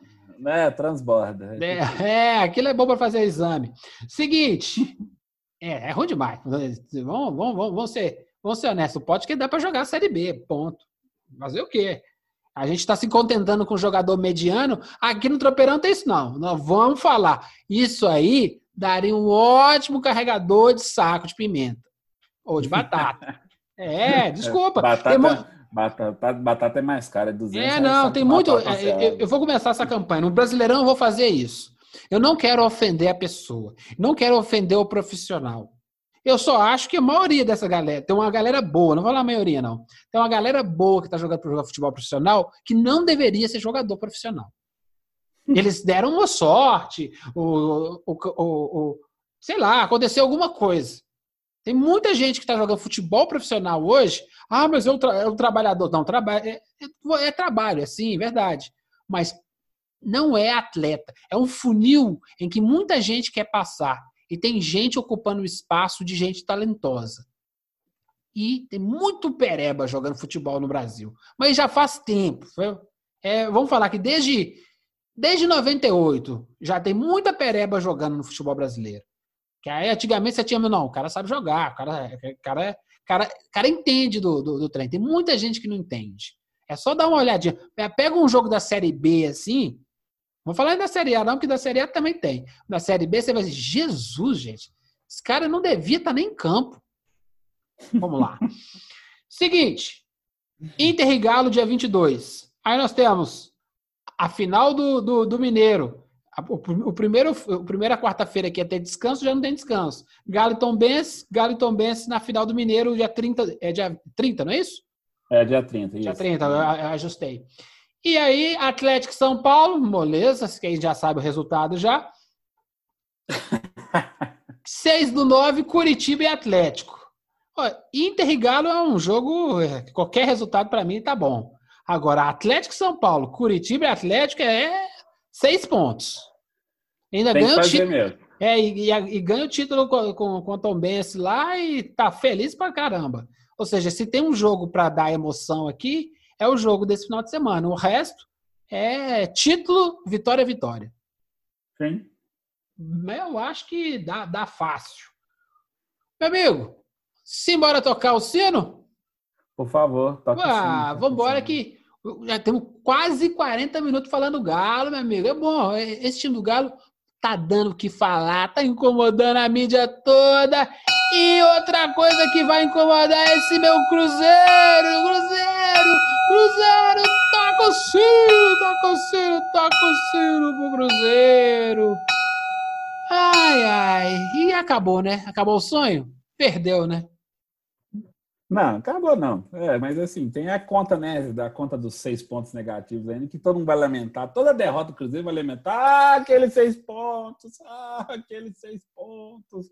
[SPEAKER 2] É, transborda.
[SPEAKER 1] É, é, aquilo é bom para fazer exame. Seguinte, é, é ruim demais. Vamos, vamos, vamos, ser, vamos ser honestos. Pode que dá para jogar a Série B, ponto. Fazer o quê? A gente está se contentando com um jogador mediano. Aqui no Tropeirão tem isso, não. Nós vamos falar. Isso aí daria um ótimo carregador de saco de pimenta. Ou de batata. É, desculpa.
[SPEAKER 2] Batata, tem... batata, batata é mais cara, é 200
[SPEAKER 1] É, não, tem muito. É, eu, eu vou começar essa campanha. No Brasileirão eu vou fazer isso. Eu não quero ofender a pessoa, não quero ofender o profissional. Eu só acho que a maioria dessa galera, tem uma galera boa, não vou falar a maioria não, tem uma galera boa que está jogando para jogar futebol profissional que não deveria ser jogador profissional. Eles deram uma sorte, o, o, o, sei lá, aconteceu alguma coisa. Tem muita gente que está jogando futebol profissional hoje. Ah, mas eu, tra eu trabalhador. Não, trabalho é, é, é trabalho, é sim, verdade. Mas não é atleta. É um funil em que muita gente quer passar e tem gente ocupando o espaço de gente talentosa. E tem muito pereba jogando futebol no Brasil. Mas já faz tempo. É, vamos falar que desde, desde 98 já tem muita pereba jogando no futebol brasileiro. Que aí antigamente você tinha, não, o cara sabe jogar, o cara, cara, cara, cara entende do, do, do trem. Tem muita gente que não entende. É só dar uma olhadinha. Pega um jogo da Série B assim, Vou falar da Série A, não, porque da Série A também tem. Da Série B, você vai dizer, Jesus, gente, esse cara não devia estar nem em campo. Vamos lá. Seguinte, Inter e Galo, dia 22. Aí nós temos a final do, do, do Mineiro. O, primeiro, o primeira quarta-feira que ia ter descanso, já não tem descanso. Galo e Tombense, Galo e Tombense na final do Mineiro, dia 30, é dia 30, não é isso?
[SPEAKER 2] É, dia 30, isso.
[SPEAKER 1] Dia 30, eu ajustei. E aí, Atlético São Paulo, moleza, quem já sabe o resultado já. 6 do 9, Curitiba e Atlético. Inter e Galo é um jogo, é, qualquer resultado para mim tá bom. Agora, Atlético São Paulo, Curitiba e Atlético é seis pontos. Ainda Tem ganha o título. É, e, e, e, ganha o título com, com, com o Tom Benz lá e tá feliz pra caramba. Ou seja, se tem um jogo para dar emoção aqui, é o jogo desse final de semana. O resto é título, vitória, vitória.
[SPEAKER 2] Sim.
[SPEAKER 1] Eu acho que dá, dá fácil. Meu amigo, simbora tocar o sino?
[SPEAKER 2] Por favor,
[SPEAKER 1] toca ah, Vamos embora que já temos quase 40 minutos falando Galo, meu amigo. É bom, esse time do Galo tá dando o que falar, tá incomodando a mídia toda. E outra coisa que vai incomodar é esse meu Cruzeiro, Cruzeiro, Cruzeiro, toca o sino, toca o sino, toca o sino pro Cruzeiro. Ai, ai, e acabou, né? Acabou o sonho? Perdeu, né?
[SPEAKER 2] Não, acabou não. É, mas assim, tem a conta, né, da conta dos seis pontos negativos ainda, que todo mundo vai lamentar. Toda derrota do Cruzeiro vai lamentar. Ah, aqueles seis pontos. Ah, aqueles seis pontos.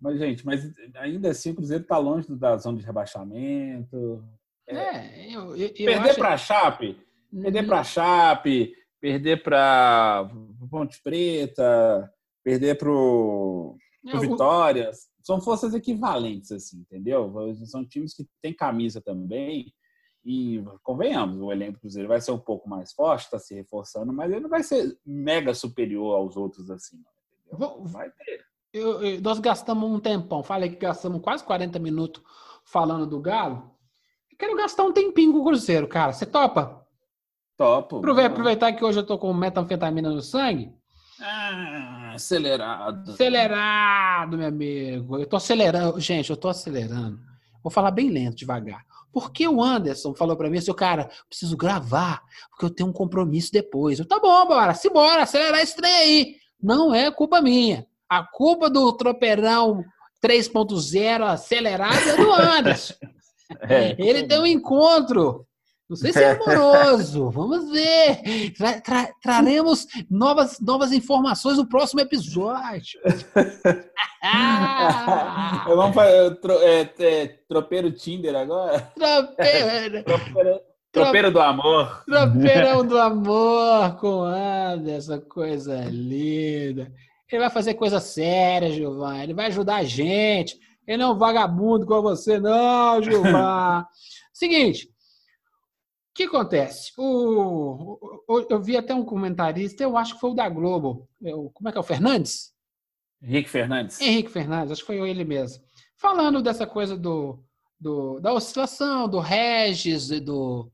[SPEAKER 2] Mas, gente, mas ainda assim o Cruzeiro está longe da zona de rebaixamento.
[SPEAKER 1] É, é eu, eu,
[SPEAKER 2] perder acho... para a Chape, perder para a Chape, perder para Ponte Preta, perder para o Vitória são forças equivalentes, assim, entendeu? São times que têm camisa também. E convenhamos, o elenco Cruzeiro vai ser um pouco mais forte, está se reforçando, mas ele não vai ser mega superior aos outros assim,
[SPEAKER 1] entendeu? Vai ter. Eu, eu, nós gastamos um tempão, falei que gastamos quase 40 minutos falando do Galo. Eu quero gastar um tempinho com o Cruzeiro, cara. Você topa?
[SPEAKER 2] Topo.
[SPEAKER 1] Aproveitar que hoje eu tô com metanfetamina no sangue.
[SPEAKER 2] Ah, acelerado.
[SPEAKER 1] Acelerado, meu amigo. Eu tô acelerando. Gente, eu tô acelerando. Vou falar bem lento, devagar. Porque o Anderson falou para mim assim, cara, preciso gravar, porque eu tenho um compromisso depois. Eu, tá bom, bora, se bora, acelerar esse trem aí. Não é culpa minha. A culpa do tropeirão 3.0 acelerado é do Anderson. É, Ele tem um encontro não sei se é amoroso. Vamos ver. Tra tra traremos novas, novas informações no próximo episódio.
[SPEAKER 2] Vamos fazer tro é, é, tropeiro Tinder agora?
[SPEAKER 1] Tropeiro.
[SPEAKER 2] tropeiro, tropeiro do amor.
[SPEAKER 1] Tropeirão do amor com Anderson, coisa linda. Ele vai fazer coisa séria, Gilvan. Ele vai ajudar a gente. Ele não é um vagabundo como você, não, Gilvan. Seguinte, que acontece? O, o, eu vi até um comentarista, eu acho que foi o da Globo. Eu, como é que é o Fernandes?
[SPEAKER 2] Henrique Fernandes.
[SPEAKER 1] Henrique Fernandes, acho que foi ele mesmo. Falando dessa coisa do, do da oscilação, do Regis e do,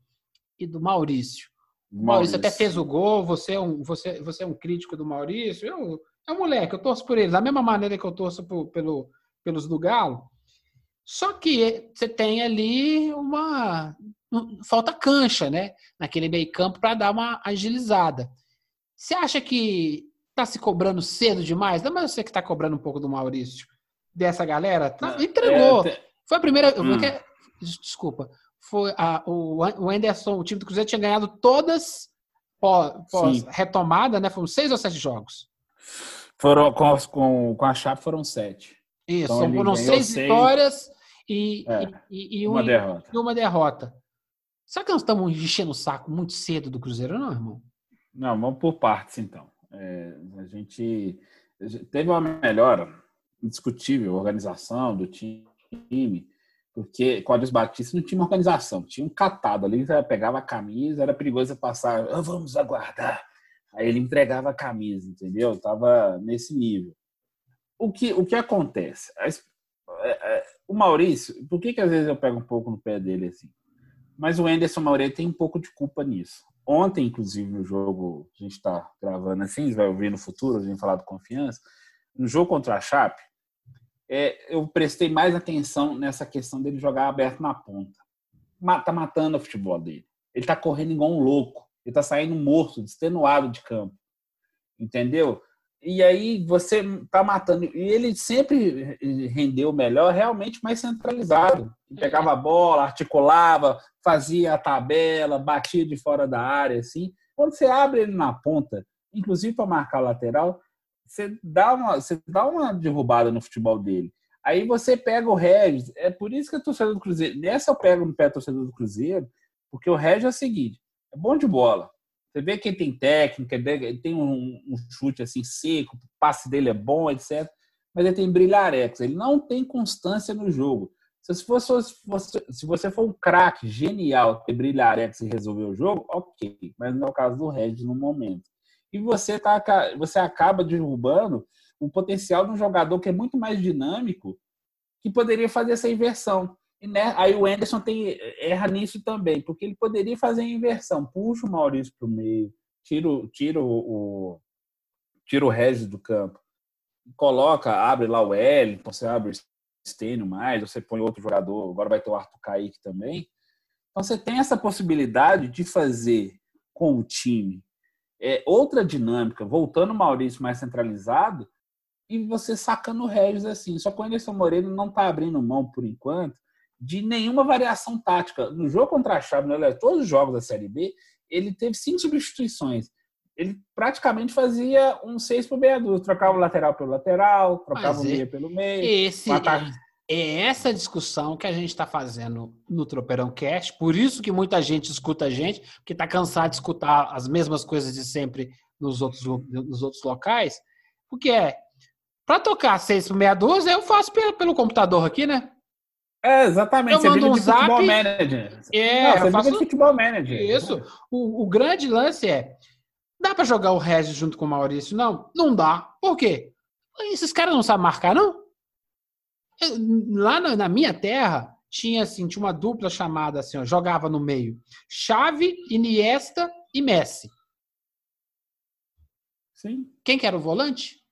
[SPEAKER 1] e do Maurício. O Maurício até fez o gol, você é um, você, você é um crítico do Maurício. Eu, é um moleque, eu torço por ele, da mesma maneira que eu torço por, pelo, pelos do Galo. Só que você tem ali uma falta cancha, né? Naquele meio campo para dar uma agilizada. Você acha que tá se cobrando cedo demais? Não, mas você que tá cobrando um pouco do Maurício, dessa galera, tá, entregou. É, Foi a primeira. Hum. Desculpa. Foi a, o, Anderson, o time do Cruzeiro tinha ganhado todas pós, pós retomada, né? Foram seis ou sete jogos.
[SPEAKER 2] Foram com, com, com a Chape foram sete.
[SPEAKER 1] Isso, então, foram seis, seis vitórias e, é, e, e, uma, derrota. e uma derrota. Será que nós estamos enchendo o saco muito cedo do Cruzeiro, não, irmão?
[SPEAKER 2] Não, vamos por partes, então. É, a gente teve uma melhora indiscutível, organização do time, porque Código Batista não tinha uma organização, tinha um catado ali, pegava a camisa, era perigoso passar, oh, vamos aguardar. Aí ele entregava a camisa, entendeu? Tava nesse nível. O que, o que acontece? É, é, o Maurício, por que, que às vezes eu pego um pouco no pé dele assim? Mas o Anderson Moreira tem um pouco de culpa nisso. ontem, inclusive, no jogo, a gente está gravando assim, vai ouvir no futuro, a gente falar de confiança, no jogo contra a Chape, é, eu prestei mais atenção nessa questão dele jogar aberto na ponta. Tá matando o futebol dele. Ele tá correndo igual um louco. Ele tá saindo morto, extenuado de campo. Entendeu? E aí você tá matando. E ele sempre rendeu melhor, realmente mais centralizado. Pegava a bola, articulava, fazia a tabela, batia de fora da área, assim. Quando você abre ele na ponta, inclusive para marcar lateral, você dá, uma, você dá uma derrubada no futebol dele. Aí você pega o Regis. É por isso que a torcedor do Cruzeiro. Nessa eu pego no pé do torcedor do Cruzeiro, porque o Regis é o seguinte: é bom de bola. Você vê que ele tem técnica, ele tem um, um chute assim seco, o passe dele é bom, etc. Mas ele tem brilharex, ele não tem constância no jogo. Se, você, se você for um craque genial, ter brilharex e resolver o jogo, ok. Mas não é o caso do Regis no momento. E você, tá, você acaba derrubando o potencial de um jogador que é muito mais dinâmico, que poderia fazer essa inversão. Né, aí o Anderson tem, erra nisso também, porque ele poderia fazer a inversão. Puxa o Maurício para o meio, tira, tira o, o, tira o Regis do campo, coloca, abre lá o L, você abre o Stênio mais, você põe outro jogador, agora vai ter o Arthur Kaique também. Então você tem essa possibilidade de fazer com o time é, outra dinâmica, voltando o Maurício mais centralizado, e você sacando o Regis assim. Só que o Anderson Moreira não está abrindo mão, por enquanto, de nenhuma variação tática. No jogo contra a Chave, né, todos os jogos da Série B, ele teve cinco substituições. Ele praticamente fazia um seis por meia dúzia. Trocava o lateral pelo lateral, trocava o meia pelo meio.
[SPEAKER 1] Esse, é, é essa discussão que a gente está fazendo no Tropeirão Cast. Por isso que muita gente escuta a gente, porque está cansado de escutar as mesmas coisas de sempre nos outros, nos outros locais. Porque é, para tocar seis por meia dúzia, eu faço pelo, pelo computador aqui, né?
[SPEAKER 2] É, exatamente.
[SPEAKER 1] Eu mando um zap. Futebol
[SPEAKER 2] manager.
[SPEAKER 1] É,
[SPEAKER 2] Não, você eu faço de futebol manager.
[SPEAKER 1] Isso. O, o grande lance é: dá para jogar o Regis junto com o Maurício? Não, não dá. Por quê? Esses caras não sabem marcar, não? Lá na, na, minha terra, tinha assim, tinha uma dupla chamada assim, ó, jogava no meio. Chave, Iniesta e Messi.
[SPEAKER 2] Sim.
[SPEAKER 1] Quem que era o volante?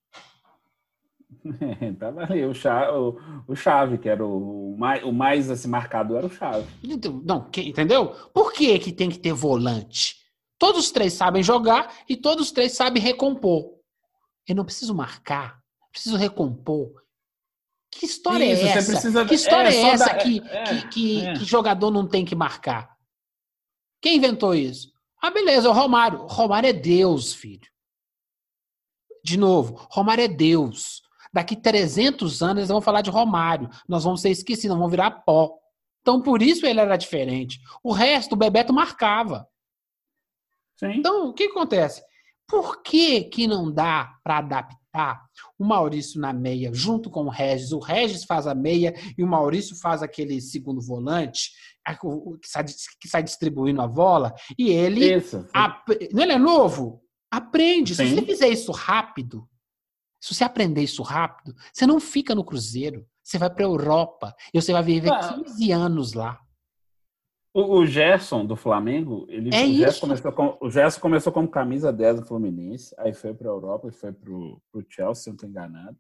[SPEAKER 2] tava ali, o, Chave, o, o Chave, que era o, mais, o mais assim, marcado, era o Chave.
[SPEAKER 1] Então, não, que, entendeu? Por que, que tem que ter volante? Todos os três sabem jogar e todos os três sabem recompor. Eu não preciso marcar, preciso recompor. Que história é Isso, é essa? Precisa... Que história é, é essa da... que, é, que, que, é. que jogador não tem que marcar? Quem inventou isso? Ah, beleza, o Romário. Romário é Deus, filho. De novo, Romário é Deus. Daqui 300 anos eles vão falar de Romário. Nós vamos ser esquecidos, vamos virar pó. Então, por isso ele era diferente. O resto, o Bebeto marcava. Sim. Então, o que acontece? Por que, que não dá para adaptar o Maurício na meia junto com o Regis? O Regis faz a meia e o Maurício faz aquele segundo volante que sai, que sai distribuindo a bola. E ele.
[SPEAKER 2] Isso.
[SPEAKER 1] Não, ele é novo? Aprende. Sim. Se você fizer isso rápido, se você aprender isso rápido, você não fica no Cruzeiro. Você vai para a Europa e você vai viver ah. 15 anos lá.
[SPEAKER 2] O, o Gerson do Flamengo, ele,
[SPEAKER 1] é
[SPEAKER 2] o,
[SPEAKER 1] Gerson
[SPEAKER 2] começou com, o Gerson começou como camisa 10 do Fluminense, aí foi para a Europa e foi para o Chelsea, se não estou enganado.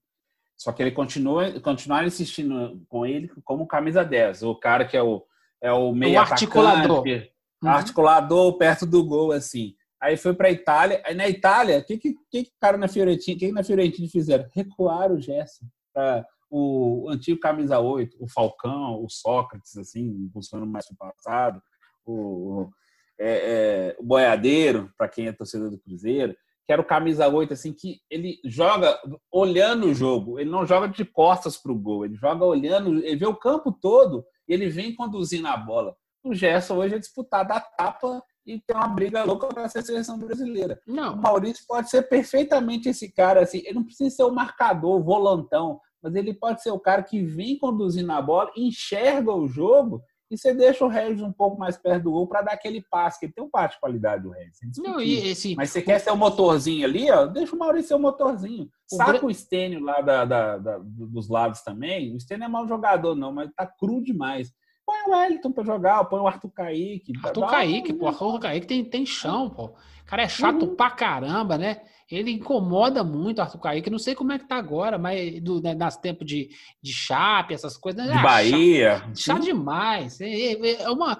[SPEAKER 2] Só que ele continua, continuar insistindo com ele como camisa 10. O cara que é o, é o meio o
[SPEAKER 1] articulador.
[SPEAKER 2] Uhum. articulador perto do gol, assim. Aí foi para a Itália. Aí na Itália, o que, que, que, que cara na Fiorentina, que, que na Fiorentina fizeram? Recuaram o Gerson para o antigo camisa 8, o Falcão, o Sócrates, assim, funcionando mais no passado, o, é, é, o Boiadeiro, para quem é torcedor do Cruzeiro, que era o camisa 8, assim, que ele joga olhando o jogo, ele não joga de costas para o gol, ele joga olhando, ele vê o campo todo e ele vem conduzindo a bola. O Gerson hoje é disputado a tapa e tem uma briga louca para ser seleção brasileira.
[SPEAKER 1] Não.
[SPEAKER 2] O Maurício pode ser perfeitamente esse cara, assim, ele não precisa ser o marcador, o volantão, mas ele pode ser o cara que vem conduzindo a bola, enxerga o jogo e você deixa o Regis um pouco mais perto do gol para dar aquele passe, que ele tem um passe de qualidade do Regis.
[SPEAKER 1] Não, e
[SPEAKER 2] Mas você o... quer ser o motorzinho ali, ó, deixa o Maurício ser o motorzinho. O Saca gra... o Stênio lá da, da, da, dos lados também. O Stênio é mau jogador, não, mas tá cru demais. Põe o Wellington pra jogar, põe o Arthur Kaique.
[SPEAKER 1] Arthur Kaique, pô, Arthur Kaique tem, tem chão, pô. O cara é chato uhum. pra caramba, né? Ele incomoda muito o Arthur Kaique. Não sei como é que tá agora, mas do, né, nas tempos de, de Chape, essas coisas.
[SPEAKER 2] De ah, Bahia.
[SPEAKER 1] Chato, chato demais. É, é, é uma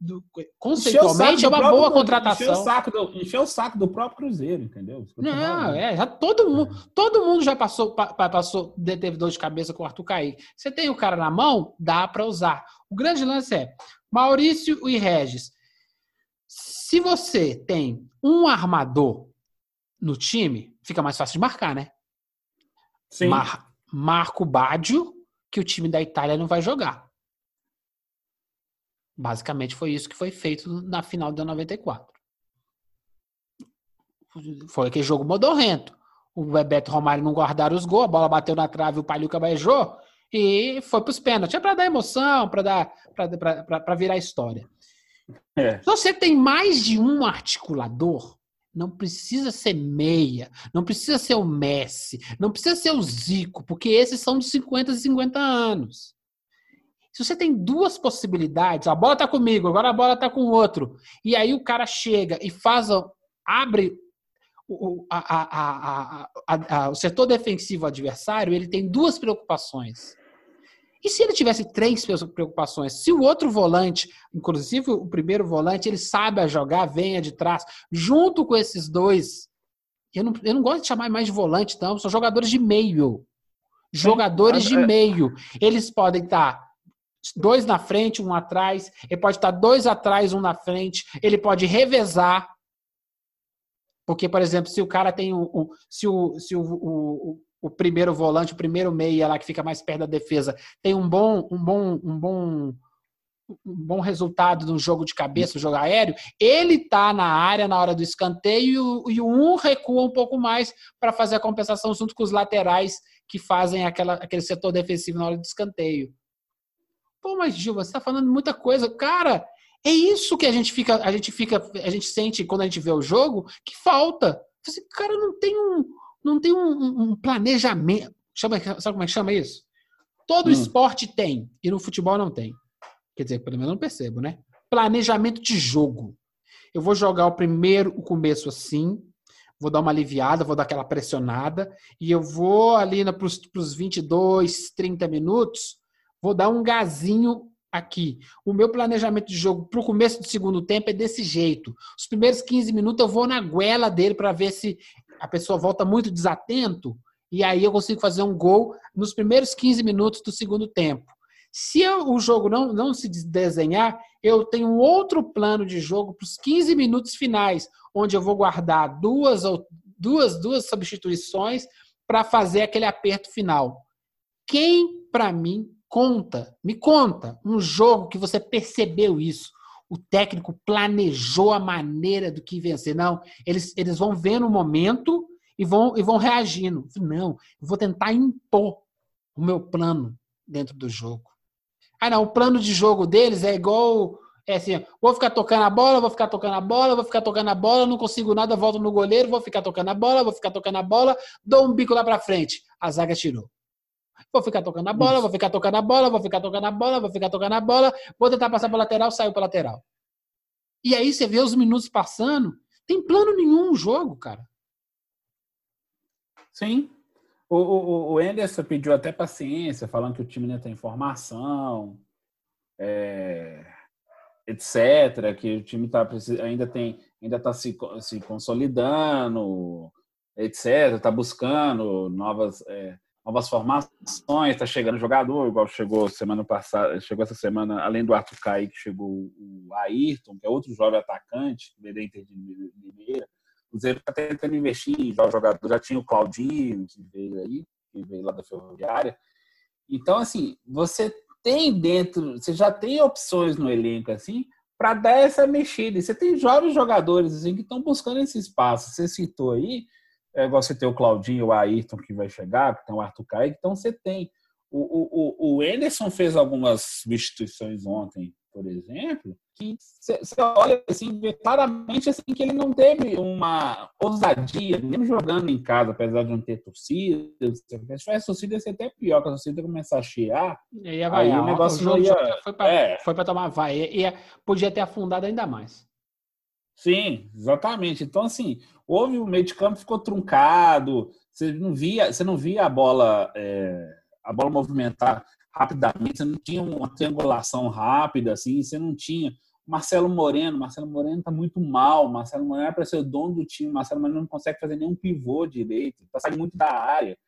[SPEAKER 1] do, conceitualmente é uma próprio, boa contratação.
[SPEAKER 2] Encheu o, saco do, encheu o saco do próprio Cruzeiro, entendeu?
[SPEAKER 1] Não, é, já todo mundo, todo mundo já passou, passou, teve dor de cabeça com o Arthur Caí. Você tem o cara na mão, dá para usar. O grande lance é Maurício e Regis. Se você tem um armador no time, fica mais fácil de marcar, né?
[SPEAKER 2] Sim. Mar,
[SPEAKER 1] Marco Baggio, que o time da Itália não vai jogar. Basicamente foi isso que foi feito na final da 94. Foi aquele jogo modorrento. O Bebeto Romário não guardaram os gols, a bola bateu na trave, o Palhuca beijou e foi para os pênaltis. É para dar emoção, para dar para virar história. É. Se você tem mais de um articulador, não precisa ser meia, não precisa ser o Messi, não precisa ser o Zico, porque esses são de 50 e 50 anos. Se você tem duas possibilidades, a bola está comigo, agora a bola está com o outro, e aí o cara chega e faz, abre o, a, a, a, o setor defensivo adversário, ele tem duas preocupações. E se ele tivesse três preocupações? Se o outro volante, inclusive o primeiro volante, ele sabe a jogar, venha de trás, junto com esses dois. Eu não, eu não gosto de chamar mais de volante, não, são jogadores de meio. Jogadores de é meio. Eles podem estar dois na frente, um atrás. Ele pode estar dois atrás, um na frente. Ele pode revezar. Porque, por exemplo, se o cara tem um. um se o, se o, o, o, primeiro volante, o primeiro meia lá que fica mais perto da defesa, tem um bom, um bom, um bom, um bom resultado no jogo de cabeça, no jogo aéreo, ele tá na área na hora do escanteio e o um recua um pouco mais para fazer a compensação junto com os laterais que fazem aquela, aquele setor defensivo na hora do escanteio. Pô, mas Gil, você tá falando muita coisa. Cara, é isso que a gente fica, a gente fica, a gente sente quando a gente vê o jogo que falta. Você, cara, não tem um, não tem um, um planejamento. Chama, sabe como é que chama isso? Todo hum. esporte tem e no futebol não tem. Quer dizer, pelo menos eu não percebo, né? Planejamento de jogo. Eu vou jogar o primeiro, o começo assim, vou dar uma aliviada, vou dar aquela pressionada, e eu vou ali para os 22, 30 minutos, vou dar um gazinho aqui. O meu planejamento de jogo para o começo do segundo tempo é desse jeito. Os primeiros 15 minutos eu vou na goela dele para ver se a pessoa volta muito desatento e aí eu consigo fazer um gol nos primeiros 15 minutos do segundo tempo. Se eu, o jogo não, não se desenhar, eu tenho um outro plano de jogo para os 15 minutos finais, onde eu vou guardar duas ou duas, duas substituições para fazer aquele aperto final. Quem, para mim, conta, me conta um jogo que você percebeu isso. O técnico planejou a maneira do que vencer. Não, eles, eles vão ver no momento e vão, e vão reagindo. Não, eu vou tentar impor o meu plano dentro do jogo. Ah, não, o plano de jogo deles é igual. É assim, vou ficar tocando a bola, vou ficar tocando a bola, vou ficar tocando a bola, não consigo nada, volto no goleiro, vou ficar tocando a bola, vou ficar tocando a bola, dou um bico lá pra frente. A zaga tirou. Vou ficar tocando a bola, vou ficar tocando a bola, vou ficar tocando a bola, vou ficar tocando a bola, vou tentar passar para lateral, saiu para lateral. E aí você vê os minutos passando, tem plano nenhum no jogo, cara.
[SPEAKER 2] Sim. O, o, o Anderson pediu até paciência, falando que o time ainda tem informação, é, etc., que o time tá, ainda tem, ainda está se, se consolidando, etc., está buscando novas. É, novas formações, está chegando jogador, igual chegou semana passada, chegou essa semana, além do Arthur Caí, que chegou o Ayrton, que é outro jovem atacante, que veio Inter de Limeira. O Zé está tentando investir em jogador, já tinha o Claudinho, que veio aí, que veio lá da Ferroviária. Então, assim, você tem dentro, você já tem opções no elenco, assim, para dar essa mexida. Você tem jovens jogadores, assim, que estão buscando esse espaço. Você citou aí, é, você tem o Claudinho, o Ayrton que vai chegar, que tem o Arthur Kaique, então você tem. O, o, o Anderson fez algumas substituições ontem por exemplo, que você olha assim, vê claramente assim, que ele não teve uma ousadia, mesmo jogando em casa, apesar de não ter torcida. Se tivesse torcida, ia ser até pior, que a torcida começar a chiar.
[SPEAKER 1] Ia vai, aí o negócio o jogo, ia... foi para é. Tomar vai. Ia, podia ter afundado ainda mais.
[SPEAKER 2] Sim, exatamente. Então, assim, houve o meio de campo ficou truncado, você não via, você não via a bola, é, a bola movimentar rapidamente, você não tinha uma triangulação rápida, assim, você não tinha. Marcelo Moreno, Marcelo Moreno tá muito mal, Marcelo Moreno é para ser o dono do time, Marcelo Moreno não consegue fazer nenhum pivô direito, tá saindo muito da área.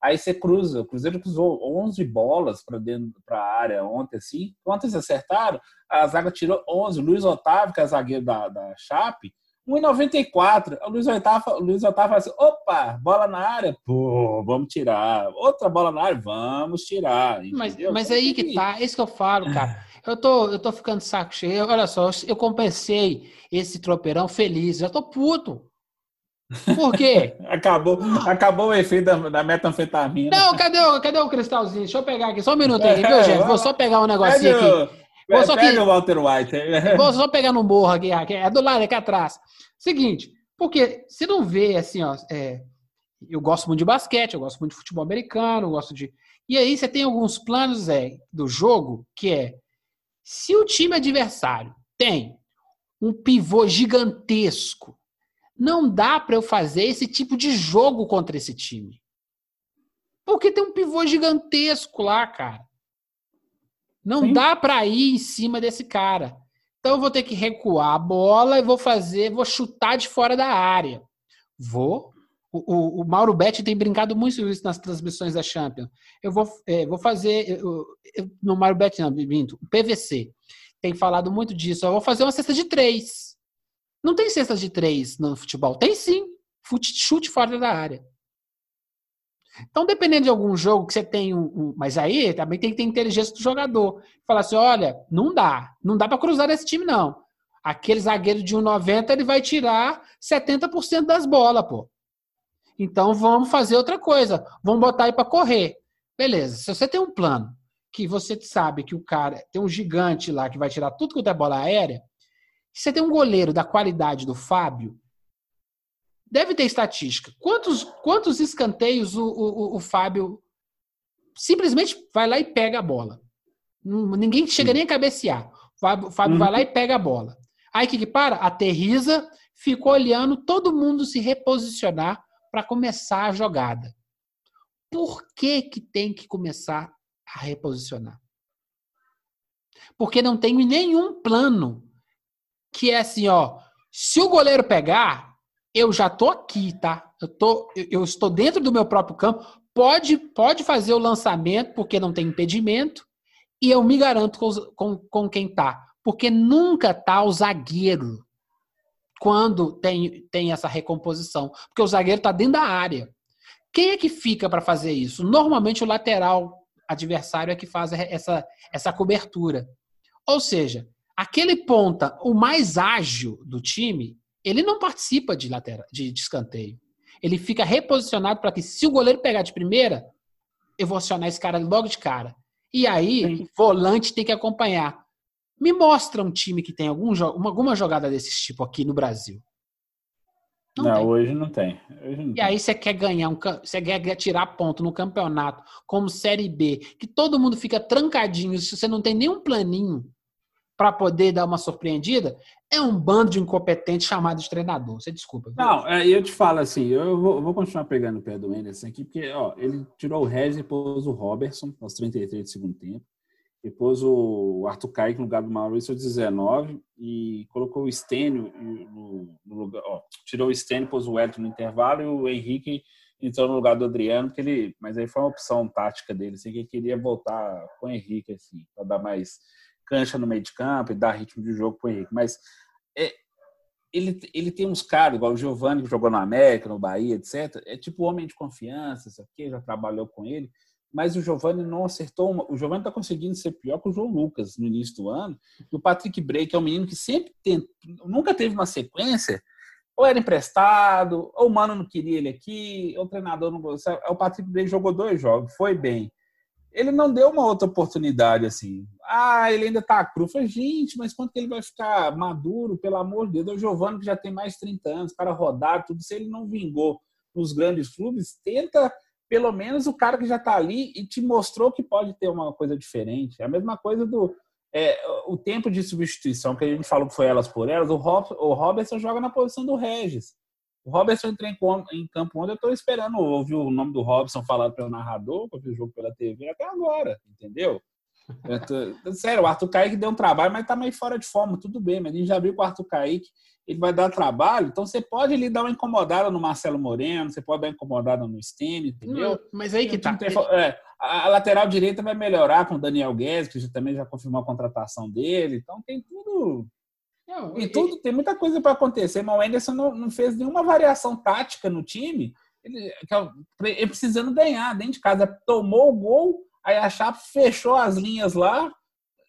[SPEAKER 2] Aí você cruza, o Cruzeiro cruzou 11 bolas para dentro para a área ontem, assim. Ontem eles acertaram, a zaga tirou 11. O Luiz Otávio, que é zagueiro da, da Chape, 1,94. O Luiz Otávio, o Luiz Otávio fala assim: opa, bola na área, pô, vamos tirar. Outra bola na área, vamos tirar.
[SPEAKER 1] Mas, mas aí que tá, é isso que eu falo, cara. Eu tô, eu tô ficando saco cheio. Olha só, eu compensei esse tropeirão feliz. Já tô puto. Por quê?
[SPEAKER 2] acabou, acabou o efeito da, da, metanfetamina.
[SPEAKER 1] Não, cadê, cadê o cristalzinho? Deixa eu pegar aqui, só um minuto aqui, viu, gente? Vou só pegar um negocinho aqui. Vou só
[SPEAKER 2] pega o Walter White.
[SPEAKER 1] Vou só pegar no morro aqui, aqui, é do lado, aqui atrás. Seguinte, porque você não vê assim, ó. É, eu gosto muito de basquete, eu gosto muito de futebol americano, eu gosto de. E aí você tem alguns planos é, do jogo que é se o time adversário tem um pivô gigantesco, não dá para eu fazer esse tipo de jogo contra esse time. Porque tem um pivô gigantesco lá, cara. Não Sim. dá para ir em cima desse cara. Então eu vou ter que recuar a bola e vou fazer, vou chutar de fora da área. Vou. O, o, o Mauro Betti tem brincado muito isso nas transmissões da Champions. Eu vou, é, vou fazer. Eu, eu, no Mauro Betti, não, minto, o PVC tem falado muito disso. Eu vou fazer uma cesta de três. Não tem cestas de três no futebol. Tem sim. Chute fora da área. Então, dependendo de algum jogo que você tem um, um, Mas aí também tem que ter inteligência do jogador. Falar assim: olha, não dá. Não dá para cruzar esse time, não. Aquele zagueiro de 1,90 ele vai tirar 70% das bolas, pô. Então vamos fazer outra coisa. Vamos botar aí para correr. Beleza. Se você tem um plano que você sabe que o cara tem um gigante lá que vai tirar tudo que é bola aérea, você tem um goleiro da qualidade do Fábio, Deve ter estatística. Quantos, quantos escanteios o, o, o Fábio simplesmente vai lá e pega a bola? Ninguém chega nem a cabecear. O Fábio, o Fábio uhum. vai lá e pega a bola. Aí o que, que para? Aterriza, fica olhando todo mundo se reposicionar para começar a jogada. Por que, que tem que começar a reposicionar? Porque não tem nenhum plano que é assim, ó. Se o goleiro pegar, eu já tô aqui, tá? Eu, tô, eu estou dentro do meu próprio campo. Pode, pode fazer o lançamento, porque não tem impedimento, e eu me garanto com, com, com quem tá. Porque nunca tá o zagueiro quando tem, tem essa recomposição. Porque o zagueiro tá dentro da área. Quem é que fica para fazer isso? Normalmente o lateral adversário é que faz essa, essa cobertura. Ou seja, aquele ponta, o mais ágil do time, ele não participa de lateral, de, de escanteio. Ele fica reposicionado para que, se o goleiro pegar de primeira, eu vou acionar esse cara logo de cara. E aí, o volante tem que acompanhar. Me mostra um time que tem algum, alguma jogada desse tipo aqui no Brasil.
[SPEAKER 2] Não, não hoje não tem. Hoje não
[SPEAKER 1] e tem. aí você quer ganhar, um, você quer tirar ponto no campeonato como Série B, que todo mundo fica trancadinho, se você não tem nenhum planinho para poder dar uma surpreendida, é um bando de incompetentes chamado de treinador. Você desculpa.
[SPEAKER 2] Não, é, eu te falo assim, eu vou, vou continuar pegando o pé do Anderson aqui, porque ó, ele tirou o Regis e pôs o Robertson aos 33 do segundo tempo. Pôs o Arthur Kaique no lugar do Maurício aos 19 e colocou o Stênio no, no, lugar. Ó, tirou o Stênio, pôs o Elton no intervalo e o Henrique entrou no lugar do Adriano, porque ele, mas aí foi uma opção tática dele, assim, que ele queria voltar com o Henrique, assim, para dar mais cancha no meio de campo e dar ritmo de jogo para o Henrique. Mas é, ele, ele tem uns caras, igual o Giovanni, que jogou no América, no Bahia, etc. É tipo homem de confiança, isso aqui, já trabalhou com ele. Mas o Giovanni não acertou. Uma... O Giovanni está conseguindo ser pior que o João Lucas no início do ano. E o Patrick Bray, que é um menino que sempre tem, nunca teve uma sequência, ou era emprestado, ou o Mano não queria ele aqui, ou o treinador não gostava. O Patrick Bray jogou dois jogos, foi bem ele não deu uma outra oportunidade assim. Ah, ele ainda tá cru. falei, gente, mas quando que ele vai ficar maduro? Pelo amor de Deus, é o Giovanni que já tem mais de 30 anos, cara rodado, tudo. Se ele não vingou nos grandes clubes, tenta pelo menos o cara que já tá ali e te mostrou que pode ter uma coisa diferente. É a mesma coisa do é, o tempo de substituição que a gente falou que foi elas por elas. O, Rob, o Robertson joga na posição do Regis. O Robertson entrou em, campo ontem, eu estou esperando ouvir o nome do Robson falado pelo narrador, ver o jogo pela TV até agora, entendeu? Tô, sério, o Arthur Kaique deu um trabalho, mas tá meio fora de forma, tudo bem, mas a gente já viu que o Arthur Kaique ele vai dar trabalho, então você pode ali dar uma incomodada no Marcelo Moreno, você pode dar uma incomodada no Stênio, entendeu? Não,
[SPEAKER 1] mas aí que tá. Tem,
[SPEAKER 2] é, a lateral direita vai melhorar com o Daniel Guedes, que também já confirmou a contratação dele, então tem tudo não, e tudo, tem muita coisa para acontecer, mas o Anderson não, não, fez nenhuma variação tática no time. Ele, ele precisando ganhar dentro de casa. Tomou o gol, aí a Chape fechou as linhas lá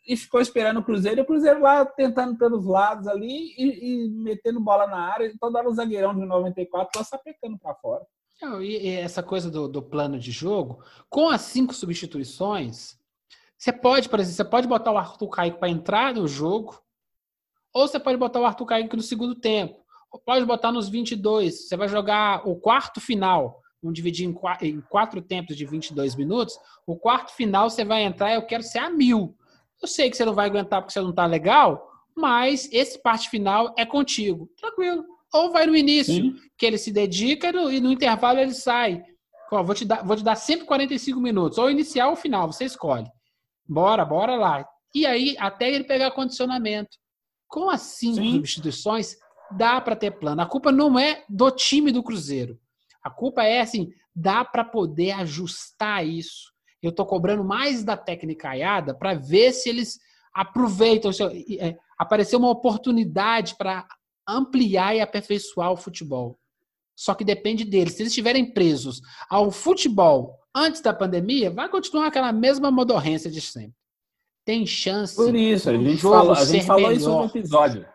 [SPEAKER 2] e ficou esperando o Cruzeiro. E o Cruzeiro lá tentando pelos lados ali e, e metendo bola na área. Então dava o zagueirão de 94 lá sapecando para fora.
[SPEAKER 1] Não, e, e essa coisa do, do plano de jogo, com as cinco substituições, você pode, por exemplo, você pode botar o Arthur Kaique para entrar no jogo ou você pode botar o Arthur Kaique no segundo tempo. Ou pode botar nos 22. Você vai jogar o quarto final. Vamos dividir em quatro, em quatro tempos de 22 minutos. O quarto final você vai entrar, eu quero ser a mil. Eu sei que você não vai aguentar porque você não tá legal, mas esse parte final é contigo. Tranquilo. Ou vai no início, Sim. que ele se dedica e no intervalo ele sai. Ó, vou, te dar, vou te dar sempre 45 minutos. Ou inicial ou final, você escolhe. Bora, bora lá. E aí, até ele pegar condicionamento. Com as cinco Sim. substituições, dá para ter plano. A culpa não é do time do Cruzeiro. A culpa é assim, dá para poder ajustar isso. Eu estou cobrando mais da técnica aiada para ver se eles aproveitam. Se é, apareceu uma oportunidade para ampliar e aperfeiçoar o futebol. Só que depende deles. Se eles estiverem presos ao futebol antes da pandemia, vai continuar aquela mesma modorrência de sempre tem chance.
[SPEAKER 2] Por isso, a gente, falou, a gente falou isso no episódio.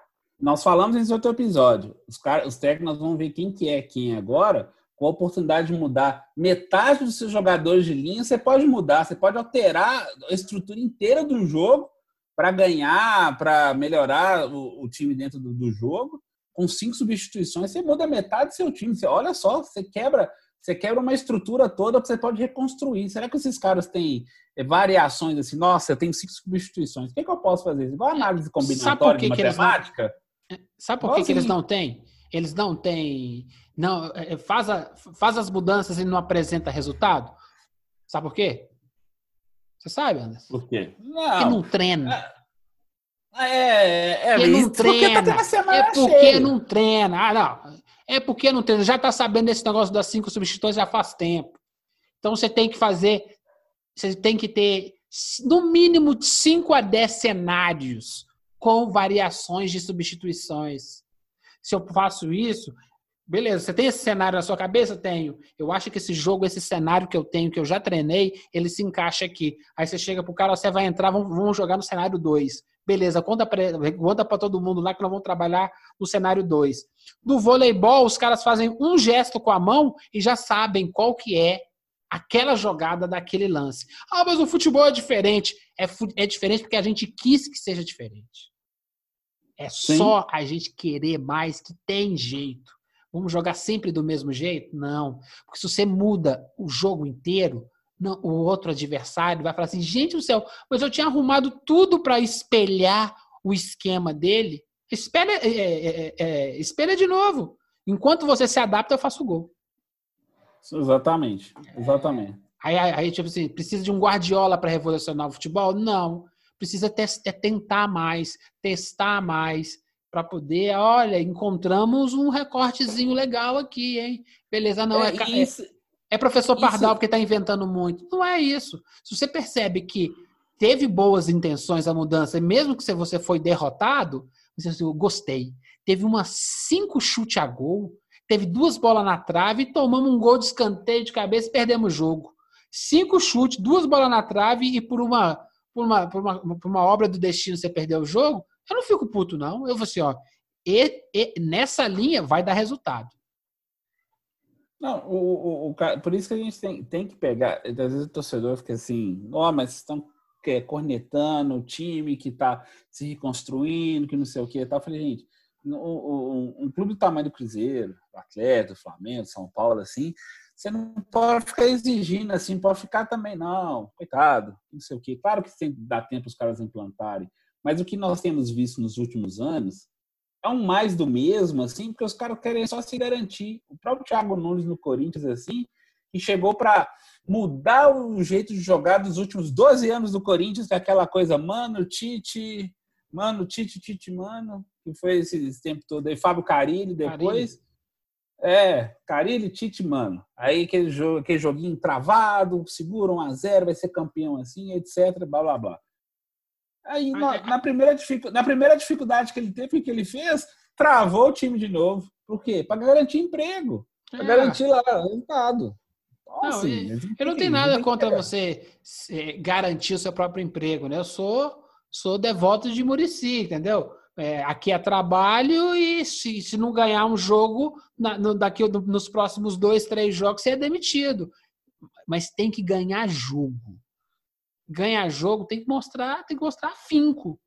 [SPEAKER 2] Nós falamos isso no outro episódio. Os, cara, os técnicos vão ver quem que é quem agora, com a oportunidade de mudar metade dos seus jogadores de linha, você pode mudar, você pode alterar a estrutura inteira do jogo para ganhar, para melhorar o, o, time dentro do, do, jogo. Com cinco substituições, você muda metade do seu time. Você, olha só, você quebra você quebra uma estrutura toda que você pode reconstruir. Será que esses caras têm é, variações assim? Nossa, eu tenho cinco substituições. O que, que eu posso fazer? Igual análise combinatória de matemática?
[SPEAKER 1] Não... Sabe por que, que eles não têm? Eles não têm. Não, é, é, faz, a, faz as mudanças e não apresenta resultado. Sabe por quê? Você sabe, Anderson?
[SPEAKER 2] Por quê?
[SPEAKER 1] Não. Porque não treina.
[SPEAKER 2] É, é, é
[SPEAKER 1] não treina. Porque tá é porque cheia. não treina. Ah, não. É porque não tem, já está sabendo desse negócio das cinco substituições já faz tempo. Então você tem que fazer, você tem que ter no mínimo de 5 a 10 cenários com variações de substituições. Se eu faço isso, beleza, você tem esse cenário na sua cabeça? Tenho. Eu acho que esse jogo, esse cenário que eu tenho, que eu já treinei, ele se encaixa aqui. Aí você chega pro cara, você vai entrar, vamos, vamos jogar no cenário 2. Beleza, conta para todo mundo lá que nós vamos trabalhar no cenário 2. Do voleibol, os caras fazem um gesto com a mão e já sabem qual que é aquela jogada daquele lance. Ah, mas o futebol é diferente. É, é diferente porque a gente quis que seja diferente. É Sim. só a gente querer mais que tem jeito. Vamos jogar sempre do mesmo jeito? Não. Porque se você muda o jogo inteiro, não, o outro adversário vai falar assim: gente do céu, mas eu tinha arrumado tudo para espelhar o esquema dele. Espelha, é, é, é, é, espelha de novo. Enquanto você se adapta, eu faço o gol.
[SPEAKER 2] Exatamente. Exatamente.
[SPEAKER 1] Aí, aí, aí, tipo assim, precisa de um Guardiola para revolucionar o futebol? Não. Precisa é tentar mais, testar mais, para poder, olha, encontramos um recortezinho legal aqui, hein? Beleza, não é, é isso, é professor Pardal isso... porque está inventando muito. Não é isso. Se você percebe que teve boas intenções a mudança, e mesmo que você foi derrotado, você assim, eu gostei. Teve umas cinco chutes a gol, teve duas bolas na trave, tomamos um gol de escanteio de cabeça e perdemos o jogo. Cinco chutes, duas bolas na trave e por uma, por uma, por uma, por uma obra do destino você perdeu o jogo, eu não fico puto, não. Eu vou assim, ó, e, e, nessa linha vai dar resultado.
[SPEAKER 2] Não, o, o, o, por isso que a gente tem, tem que pegar. Às vezes o torcedor fica assim, ó, oh, mas estão é, cornetando o time que está se reconstruindo, que não sei o que. Eu falei, gente, um, clube do tamanho do Cruzeiro, o Atlético, Flamengo, São Paulo, assim, você não pode ficar exigindo assim, pode ficar também, não, coitado, não sei o quê. Claro que tem dar tempo os caras implantarem, mas o que nós temos visto nos últimos anos é um mais do mesmo, assim, porque os caras querem só se garantir. O próprio Thiago Nunes no Corinthians, assim, que chegou para mudar o jeito de jogar dos últimos 12 anos do Corinthians, que é aquela coisa, mano, Tite, mano, Tite, Tite, mano, que foi esse tempo todo aí, Fábio Carilli depois. Carilli. É, Carilli, Tite, mano. Aí aquele, jogo, aquele joguinho travado, segura 1 a 0 vai ser campeão assim, etc, blá, blá, blá. Aí, na, na, primeira na primeira dificuldade que ele teve, o que ele fez? Travou o time de novo. Por quê? Para garantir emprego. Para é. garantir lá resultado.
[SPEAKER 1] Não, assim, eu, eu não tenho nada contra você garantir o seu próprio emprego, né? Eu sou, sou devoto de Murici, entendeu? É, aqui é trabalho e se, se não ganhar um jogo, na, no, daqui nos próximos dois, três jogos, você é demitido. Mas tem que ganhar jogo ganhar jogo tem que mostrar, tem que mostrar finco.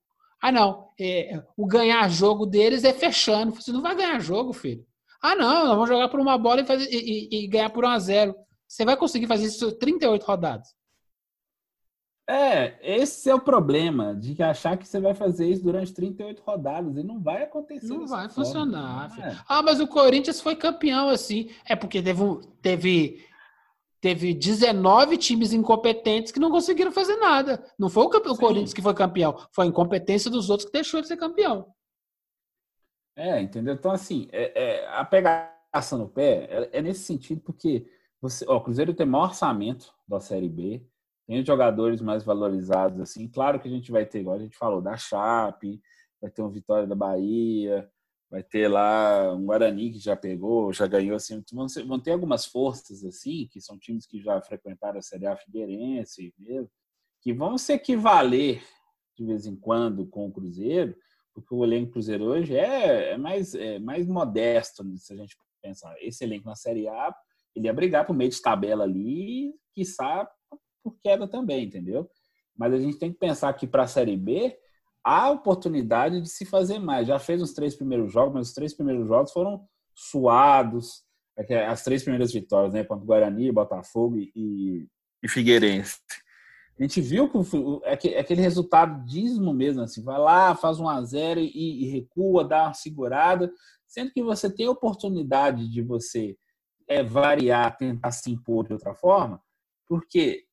[SPEAKER 1] Ah, não, é, o ganhar jogo deles é fechando. Você não vai ganhar jogo, filho. Ah, não, nós vamos jogar por uma bola e, fazer, e, e, ganhar por 1 a 0 Você vai conseguir fazer isso 38 rodadas.
[SPEAKER 2] É, esse é o problema de achar que você vai fazer isso durante 38 rodadas e não vai acontecer.
[SPEAKER 1] Não vai funcionar. Não é. Ah, mas o Corinthians foi campeão assim. É porque teve, teve teve 19 times incompetentes que não conseguiram fazer nada. Não foi o, o Corinthians que foi campeão, foi a incompetência dos outros que deixou ele ser campeão.
[SPEAKER 2] É, entendeu? Então, assim, é, é, a pegação no pé é, é, nesse sentido, porque você, ó, o Cruzeiro tem maior orçamento da Série B, tem os jogadores mais valorizados, assim. Claro que a gente vai ter, igual a gente falou, da Chape, vai ter um Vitória da Bahia, vai ter lá um Guarani que já pegou, já ganhou assim, vão ter algumas forças assim, que são times que já frequentaram a Série A Figueirense mesmo, que vão se equivaler de vez em quando com o Cruzeiro, porque o elenco Cruzeiro hoje é, é mais, é mais modesto, né, se a gente pensar. Esse elenco na Série A, ele ia brigar por meio de tabela ali, quiçá por queda também, entendeu? Mas a gente tem que pensar que para a Série B, há oportunidade de se fazer mais. Já fez os três primeiros jogos, mas os três primeiros jogos foram suados. É as três primeiras vitórias, né? Contra o Guarani, Botafogo e, e Figueirense. A gente viu que é aquele resultado dízimo mesmo, assim, vai lá, faz um a zero e, e recua, dá uma segurada, sendo que você tem a oportunidade de você é, variar, tentar se impor de outra forma, porque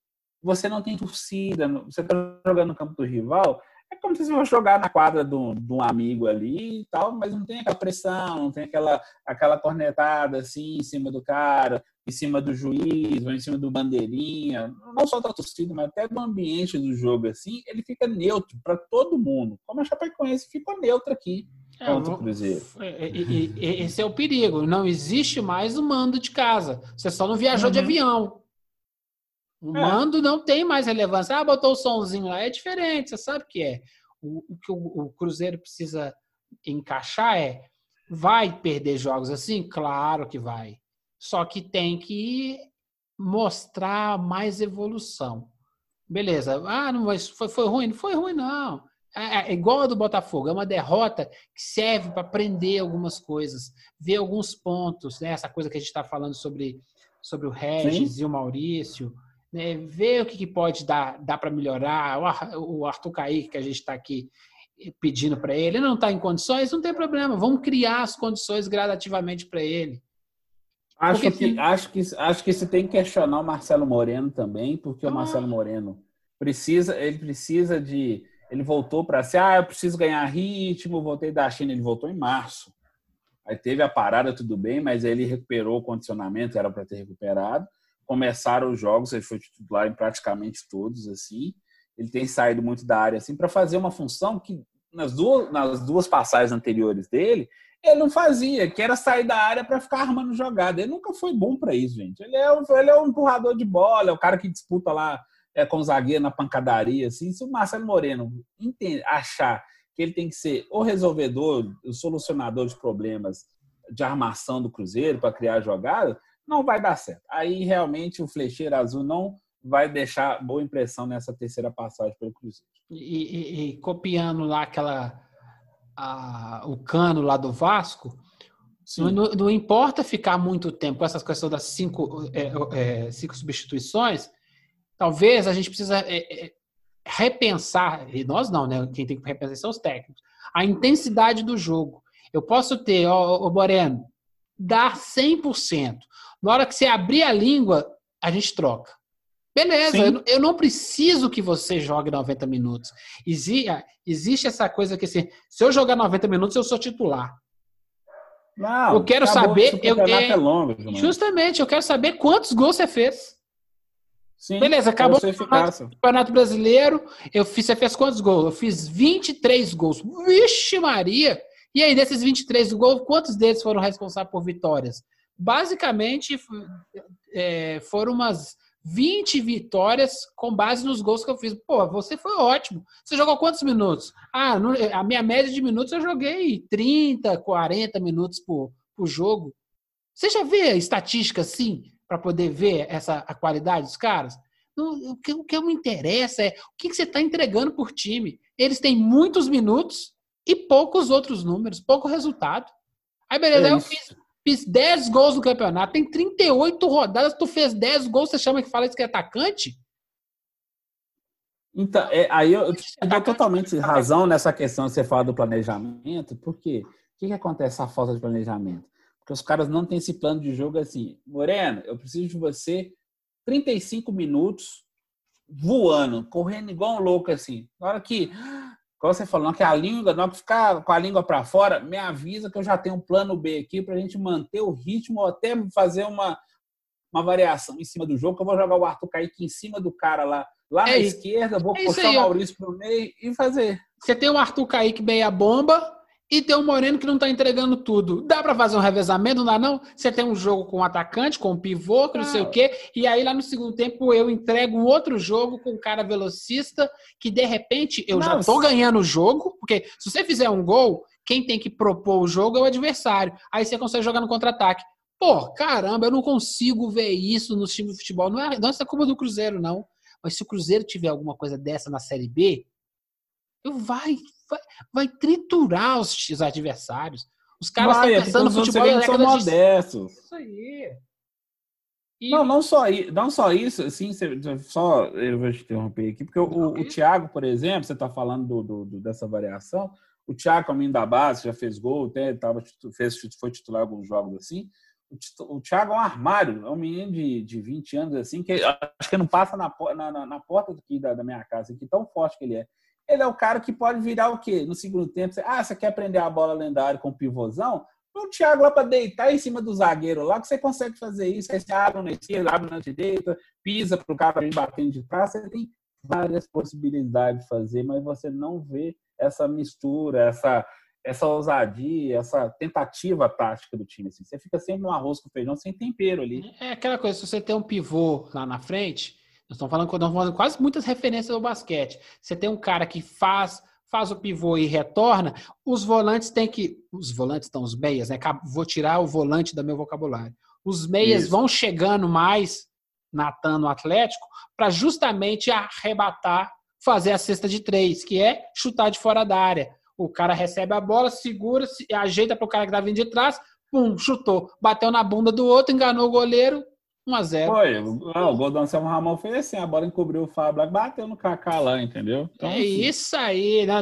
[SPEAKER 2] você não tem torcida, você está jogando no campo do rival, é como se você fosse jogar na quadra de um, de um, amigo ali e tal, mas não tem aquela pressão, não tem aquela, aquela cornetada assim em cima do cara, em cima do juiz, ou em cima do bandeirinha, não só da torcida, mas até do ambiente do jogo assim, ele fica neutro para todo mundo. Como a Chapecoense ficou neutro aqui. É, contra o Cruzeiro.
[SPEAKER 1] É, esse é o perigo. Não existe mais o mando de casa. Você só não viajou uhum. de avião. O é. mando não tem mais relevância. Ah, botou o somzinho lá, é diferente, você sabe que é. O, o que o, o Cruzeiro precisa encaixar é: vai perder jogos assim? Claro que vai. Só que tem que mostrar mais evolução. Beleza. Ah, não foi, foi ruim? Não foi ruim, não. É, é igual a do Botafogo, é uma derrota que serve para aprender algumas coisas, ver alguns pontos, né? essa coisa que a gente está falando sobre, sobre o Regis Sim. e o Maurício, né, ver o que, que pode dar, dar para melhorar. O Arthur Kaique, que a gente está aqui pedindo para ele, ele não está em condições, não tem problema, vamos criar as condições gradativamente para ele.
[SPEAKER 2] Acho porque que, acho, que, acho que você tem que questionar o Marcelo Moreno também, porque ah. o Marcelo Moreno precisa, ele precisa de. Ele voltou para ser, ah, eu preciso ganhar ritmo, voltei da China, ele voltou em março. Aí teve a parada, tudo bem, mas ele recuperou o condicionamento, era para ter recuperado começaram os jogos, ele foi titular em praticamente todos, assim. Ele tem saído muito da área, assim, para fazer uma função que nas duas, nas duas passagens anteriores dele, ele não fazia, que era sair da área para ficar armando jogada. Ele nunca foi bom para isso, gente. Ele é, um, ele é um empurrador de bola, é o cara que disputa lá é, com o zagueiro na pancadaria, assim. Se o Marcelo Moreno entende, achar que ele tem que ser o resolvedor, o solucionador de problemas de armação do Cruzeiro para criar jogada, não vai dar certo. Aí realmente o flecheiro azul não vai deixar boa impressão nessa terceira passagem pelo Cruzeiro.
[SPEAKER 1] E, e, e copiando lá aquela a, o cano lá do Vasco, não, não, importa ficar muito tempo com essas questões das cinco, é, é, cinco substituições, talvez a gente precisa é, é repensar, e nós não, né? Quem tem que repensar são os técnicos, a intensidade do jogo. Eu posso ter, ó, ó Moreno, dar 100%. Na hora que você abrir a língua, a gente troca. Beleza, eu, eu, não preciso que você jogue 90 minutos. Exi, existe essa coisa que assim, se eu jogar 90 minutos, eu sou titular. Não, eu quero saber. Eu, é, é longo, justamente, eu quero saber quantos gols você fez. Sim, Beleza, acabou o Campeonato Brasileiro. Eu fiz, você fez quantos gols? Eu fiz 23 gols. Vixe, Maria! E aí, desses 23 gols, quantos deles foram responsáveis por vitórias? Basicamente, é, foram umas 20 vitórias com base nos gols que eu fiz. Pô, você foi ótimo. Você jogou quantos minutos? Ah, no, a minha média de minutos eu joguei 30, 40 minutos por, por jogo. Você já vê estatística assim para poder ver essa a qualidade dos caras? O que, o que me interessa é o que, que você está entregando por time. Eles têm muitos minutos e poucos outros números, pouco resultado. Aí, beleza, é eu fiz Fiz 10 gols no campeonato. Tem 38 rodadas, tu fez 10 gols, você chama que fala isso que é atacante?
[SPEAKER 2] Então, é, aí eu, eu te dou totalmente razão nessa questão que você fala do planejamento, porque o que, que acontece a falta de planejamento? Porque os caras não têm esse plano de jogo assim, Moreno, eu preciso de você 35 minutos voando, correndo igual um louco assim. Na hora que como você falou, que a língua, não ficar com a língua para fora, me avisa que eu já tenho um plano B aqui para a gente manter o ritmo ou até fazer uma, uma variação em cima do jogo, que eu vou jogar o Arthur Kaique em cima do cara lá, lá é na isso. esquerda, vou é puxar o Maurício para o meio e fazer.
[SPEAKER 1] Você tem o Arthur Kaique meia bomba, e tem um Moreno que não está entregando tudo. Dá para fazer um revezamento, não dá não? Você tem um jogo com um atacante, com um pivô, com não sei o quê, e aí lá no segundo tempo eu entrego um outro jogo com um cara velocista, que de repente eu já estou ganhando o jogo, porque se você fizer um gol, quem tem que propor o jogo é o adversário. Aí você consegue jogar no contra-ataque. Pô, caramba, eu não consigo ver isso nos times de futebol. Não é, não é culpa do Cruzeiro, não. Mas se o Cruzeiro tiver alguma coisa dessa na Série B, vai, vai, vai triturar os, os adversários. Os caras estão pensando no futebol da
[SPEAKER 2] são modestos. De... Isso aí. E... Não, não só, não só isso, assim, só eu vou te interromper aqui, porque o, o Thiago, por exemplo, você está falando do, do, do, dessa variação, o Thiago, caminho da base, já fez gol, até tava, fez, foi titular alguns jogos assim. O, o Thiago é um armário, é um menino de, de 20 anos, assim, que acho que não passa na, na, na porta aqui da, da minha casa, aqui, tão forte que ele é ele é o cara que pode virar o quê? No segundo tempo, você, ah, você quer aprender a bola lendária com pivôzão? O Thiago lá para deitar em cima do zagueiro lá, que você consegue fazer isso. Aí você abre na esquerda, abre na direita, pisa para o cara batendo de trás. Você tem várias possibilidades de fazer, mas você não vê essa mistura, essa, essa ousadia, essa tentativa tática do time. Assim. Você fica sempre no arroz com feijão sem tempero ali.
[SPEAKER 1] É aquela coisa, se você tem um pivô lá na frente, nós estamos falando, estamos falando quase muitas referências ao basquete. Você tem um cara que faz faz o pivô e retorna, os volantes têm que. Os volantes estão, os meias, né? Vou tirar o volante do meu vocabulário. Os meias Isso. vão chegando mais natando o Atlético para justamente arrebatar, fazer a cesta de três, que é chutar de fora da área. O cara recebe a bola, segura, ajeita para o cara que está vindo de trás, pum, chutou. Bateu na bunda do outro, enganou o goleiro, 1x0.
[SPEAKER 2] Foi. Ah, o gol do Anselmo Ramon foi assim: a bola encobriu o Fábio, bateu no Kaká lá, entendeu?
[SPEAKER 1] Então, é assim. isso aí, né?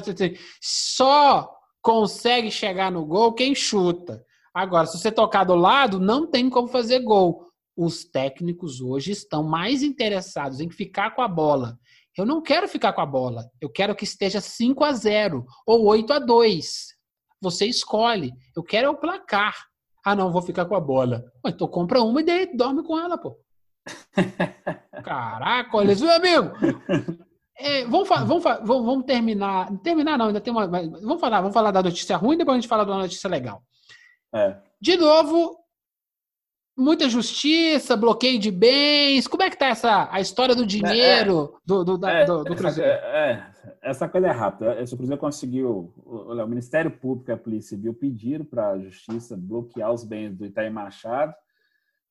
[SPEAKER 1] Só consegue chegar no gol quem chuta. Agora, se você tocar do lado, não tem como fazer gol. Os técnicos hoje estão mais interessados em ficar com a bola. Eu não quero ficar com a bola. Eu quero que esteja 5 a 0 ou 8 a 2. Você escolhe. Eu quero é o placar. Ah, não, vou ficar com a bola. então compra uma e daí dorme com ela, pô. Caraca, olha isso, meu amigo. É, vamos, vamos, vamos, vamos, terminar. Terminar não, ainda tem uma. Vamos falar, vamos falar da notícia ruim, depois a gente fala da notícia legal. É. De novo, muita justiça, bloqueio de bens. Como é que tá essa a história do dinheiro é, do, do,
[SPEAKER 2] é,
[SPEAKER 1] do, do,
[SPEAKER 2] Cruzeiro? É, é, essa coisa é rápida. O Cruzeiro conseguiu. O, o Ministério Público e a Polícia Civil pediram para a Justiça bloquear os bens do Itaí Machado,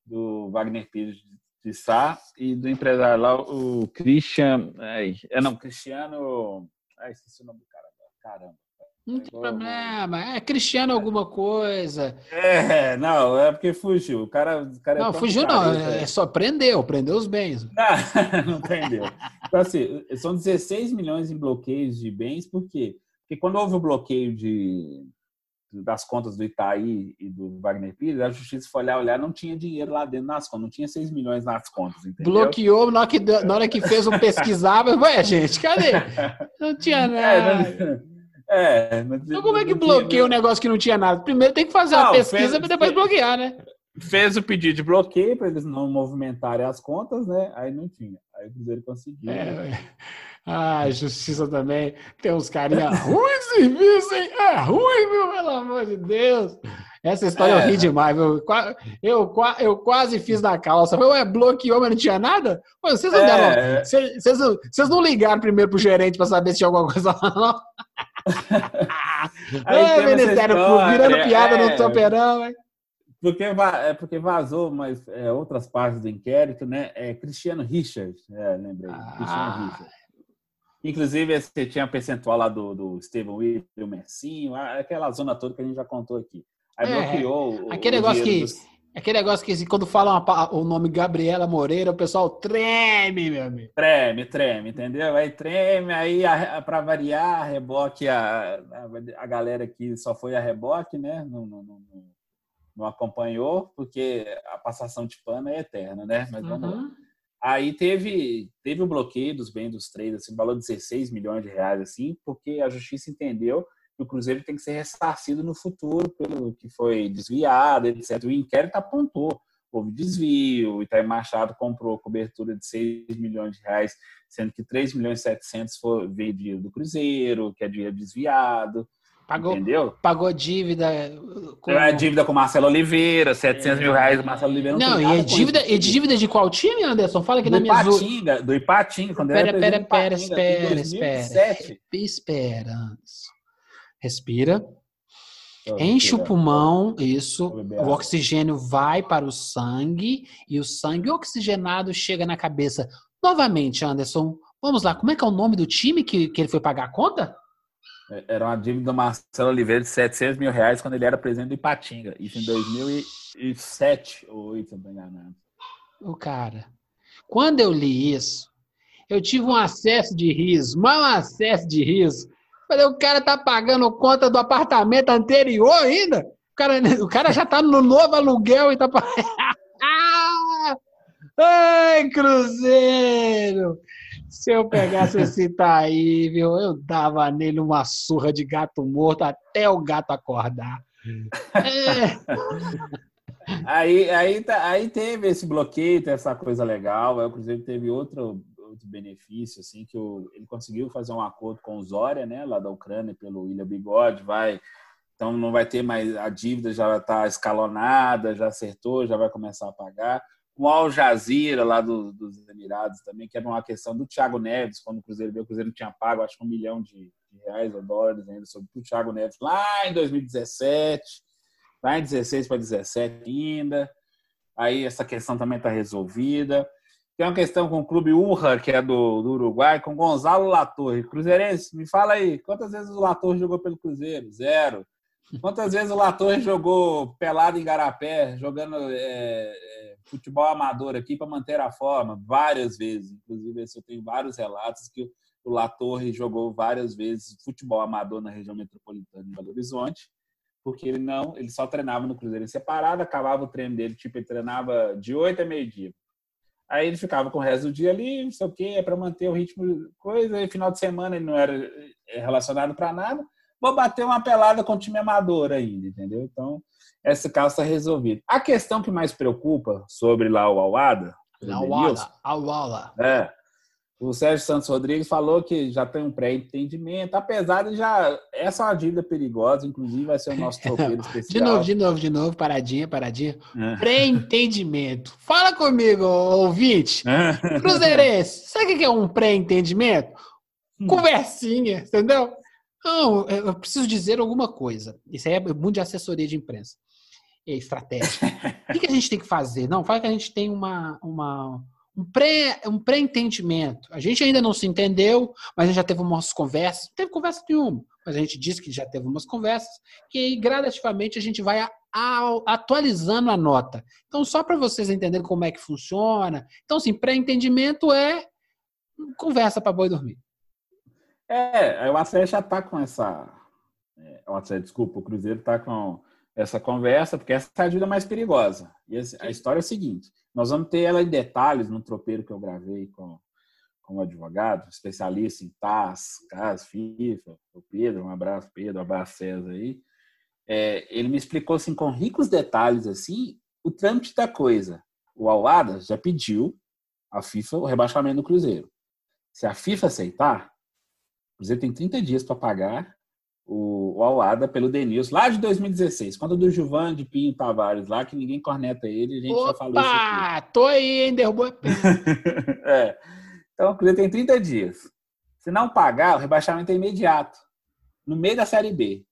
[SPEAKER 2] do Wagner Pires de Sá e do empresário lá, o Christian. É, não, Cristiano. Ai, esqueci o nome do cara. Caramba.
[SPEAKER 1] Não tem problema. É Cristiano alguma coisa.
[SPEAKER 2] É, não, é porque fugiu. O cara, o cara
[SPEAKER 1] é não, fugiu não. É, é só prendeu, prendeu os bens.
[SPEAKER 2] Não, não prendeu. Então, assim, são 16 milhões em bloqueios de bens, por quê? Porque quando houve o bloqueio de, das contas do Itaí e do Wagner Pires, a justiça foi olhar, olhar, não tinha dinheiro lá dentro nas contas, não tinha 6 milhões nas contas, entendeu?
[SPEAKER 1] Bloqueou na hora que, na hora que fez um pesquisava, ué, gente, cadê? Não tinha é, nada.
[SPEAKER 2] É,
[SPEAKER 1] então como é que bloqueia um negócio que não tinha nada? Primeiro tem que fazer não, a pesquisa para depois bloquear, né?
[SPEAKER 2] Fez o pedido de bloqueio para eles não movimentarem as contas, né? Aí não tinha. Aí o Cruzeiro conseguiu. É,
[SPEAKER 1] né? Ah, justiça também. Tem uns carinha ruim serviço, hein? É ruim, meu, pelo amor de Deus. Essa história é. eu ri demais. Eu, eu, eu quase fiz da calça. Falei, ué, bloqueou, mas não tinha nada? Pô, vocês, não é. deram, vocês, vocês, vocês, não ligaram primeiro pro gerente para saber se tinha alguma coisa lá, não? Aí, Ministério Público, virando piada é, no toperão, hein?
[SPEAKER 2] Porque, é porque vazou mas, é, outras partes do inquérito, né? É Cristiano Richard, é, lembrei. Ah. Cristiano Richard. Inclusive, você tinha percentual lá do, do Steven William, Mercinho, aquela zona toda que a gente já contou aqui. Aí é, bloqueou.
[SPEAKER 1] Aquele o negócio que. Dos... Aquele negócio que quando falam o nome Gabriela Moreira, o pessoal treme, meu amigo.
[SPEAKER 2] Treme, treme, entendeu? Aí treme, aí para variar, a reboque, a, a, a, galera que só foi a reboque, né? Não, não, não, não, acompanhou, porque a passação de pano é eterna, né? Mas vamos uhum. lá. Aí teve, teve o bloqueio dos bens dos três, assim, valor de 16 milhões de reais, assim, porque a justiça entendeu o Cruzeiro tem que ser ressarcido no futuro pelo que foi desviado, etc. O inquérito apontou, houve desvio, o Itaí Machado comprou cobertura de 6 milhões de reais, sendo que 3 milhões e 700 foi, veio dinheiro do Cruzeiro, que é dinheiro desviado.
[SPEAKER 1] Pagou,
[SPEAKER 2] entendeu?
[SPEAKER 1] Pagou dívida.
[SPEAKER 2] Com... É dívida com Marcelo Oliveira, 700 é. mil reais do Marcelo Oliveira.
[SPEAKER 1] Não, não e é dívida, e dívida de qual time, Anderson? Fala aqui
[SPEAKER 2] do
[SPEAKER 1] na minha
[SPEAKER 2] Ipatinga, Do Ipatinga, quando
[SPEAKER 1] pera, era pera, pera, espera, espera. Espera. Respira. Enche o pulmão, isso. O oxigênio vai para o sangue e o sangue oxigenado chega na cabeça. Novamente, Anderson, vamos lá. Como é que é o nome do time que, que ele foi pagar a conta?
[SPEAKER 2] É, era uma dívida do Marcelo Oliveira de 700 mil reais quando ele era presidente do Ipatinga. Isso em 2007 ou 2008, se não estou enganado.
[SPEAKER 1] O cara, quando eu li isso, eu tive um acesso de riso, mas um acesso de riso Falei, o cara tá pagando conta do apartamento anterior ainda? O cara, o cara já tá no novo aluguel e tá pagando. Ai, Cruzeiro! Se eu pegasse esse Itaí, viu, eu dava nele uma surra de gato morto até o gato acordar.
[SPEAKER 2] Aí, aí, tá, aí teve esse bloqueio, essa coisa legal. Aí o Cruzeiro teve outro, outro benefício, assim, que o, ele conseguiu fazer um acordo com o Zória, né, lá da Ucrânia, pelo William Bigode, vai, então não vai ter mais, a dívida já está escalonada, já acertou, já vai começar a pagar. O Al Jazeera, lá do, dos Emirados também, que era uma questão do Thiago Neves, quando o Cruzeiro veio, o Cruzeiro tinha pago, acho que um milhão de, de reais ou dólares ainda sobre o Thiago Neves lá em 2017, lá em 16 para 17 ainda. Aí essa questão também está resolvida. Tem uma questão com o clube Urra, que é do, do Uruguai, com Gonzalo Latorre. Cruzeirense, me fala aí, quantas vezes o Latorre jogou pelo Cruzeiro? Zero. Quantas vezes o Latorre jogou pelado em Garapé, jogando é, é, futebol amador aqui para manter a forma? Várias vezes. Inclusive, eu tenho vários relatos que o Latorre jogou várias vezes futebol amador na região metropolitana de Belo Horizonte, porque ele não, ele só treinava no Cruzeiro separado, acabava o treino dele, tipo, ele treinava de 8 a meio-dia. Aí ele ficava com o resto do dia ali, não sei o quê, é para manter o ritmo, coisa. E final de semana ele não era é, relacionado para nada. Vou bater uma pelada com o time amador ainda, entendeu? Então, esse caso está resolvido. A questão que mais preocupa sobre lá o Awada,
[SPEAKER 1] Awada, Awada.
[SPEAKER 2] É, o Sérgio Santos Rodrigues falou que já tem um pré-entendimento, apesar de já. Essa é uma dívida perigosa, inclusive vai ser o nosso tropeiro especial.
[SPEAKER 1] De novo, de novo, de novo, paradinha, paradinha. É. Pré-entendimento. Fala comigo, ouvinte. É. Cruzeirense, sabe o que é um pré-entendimento? Hum. Conversinha, entendeu? Não, eu preciso dizer alguma coisa. Isso aí é muito de assessoria de imprensa. estratégica. o que, a gente tem que fazer? Não, fala que a gente tem uma, uma, um pré um pré-entendimento. A gente ainda não se entendeu, mas a gente já teve umas conversas. Não teve conversa nenhuma, mas a gente disse que já teve umas conversas, que aí, gradativamente a gente vai a, a, atualizando a nota. Então, só para vocês entenderem como é que funciona. Então, assim, pré-entendimento é conversa para boi dormir.
[SPEAKER 2] É, o Atlético já está com essa. É, o Atlético, desculpa, o Cruzeiro está com essa conversa, porque essa é a dívida mais perigosa. E a história é a seguinte: nós vamos ter ela em detalhes no tropeiro que eu gravei com, com o advogado, especialista em TAS, CAS, FIFA, o Pedro, um abraço, Pedro, um abraço, César aí. É, ele me explicou assim, com ricos detalhes assim, o trâmite da coisa. O Alada já pediu à FIFA o rebaixamento do Cruzeiro. Se a FIFA aceitar, o Cruzeiro tem 30 dias para pagar o, o Alada pelo Denilson, lá de 2016, quando do Gilvan de Pinho Tavares, lá que ninguém corneta ele, a gente Opa, já falou isso aqui.
[SPEAKER 1] tô aí, hein, derrubou
[SPEAKER 2] é. Então o Cruzeiro tem 30 dias. Se não pagar, o rebaixamento é imediato, no meio da Série B.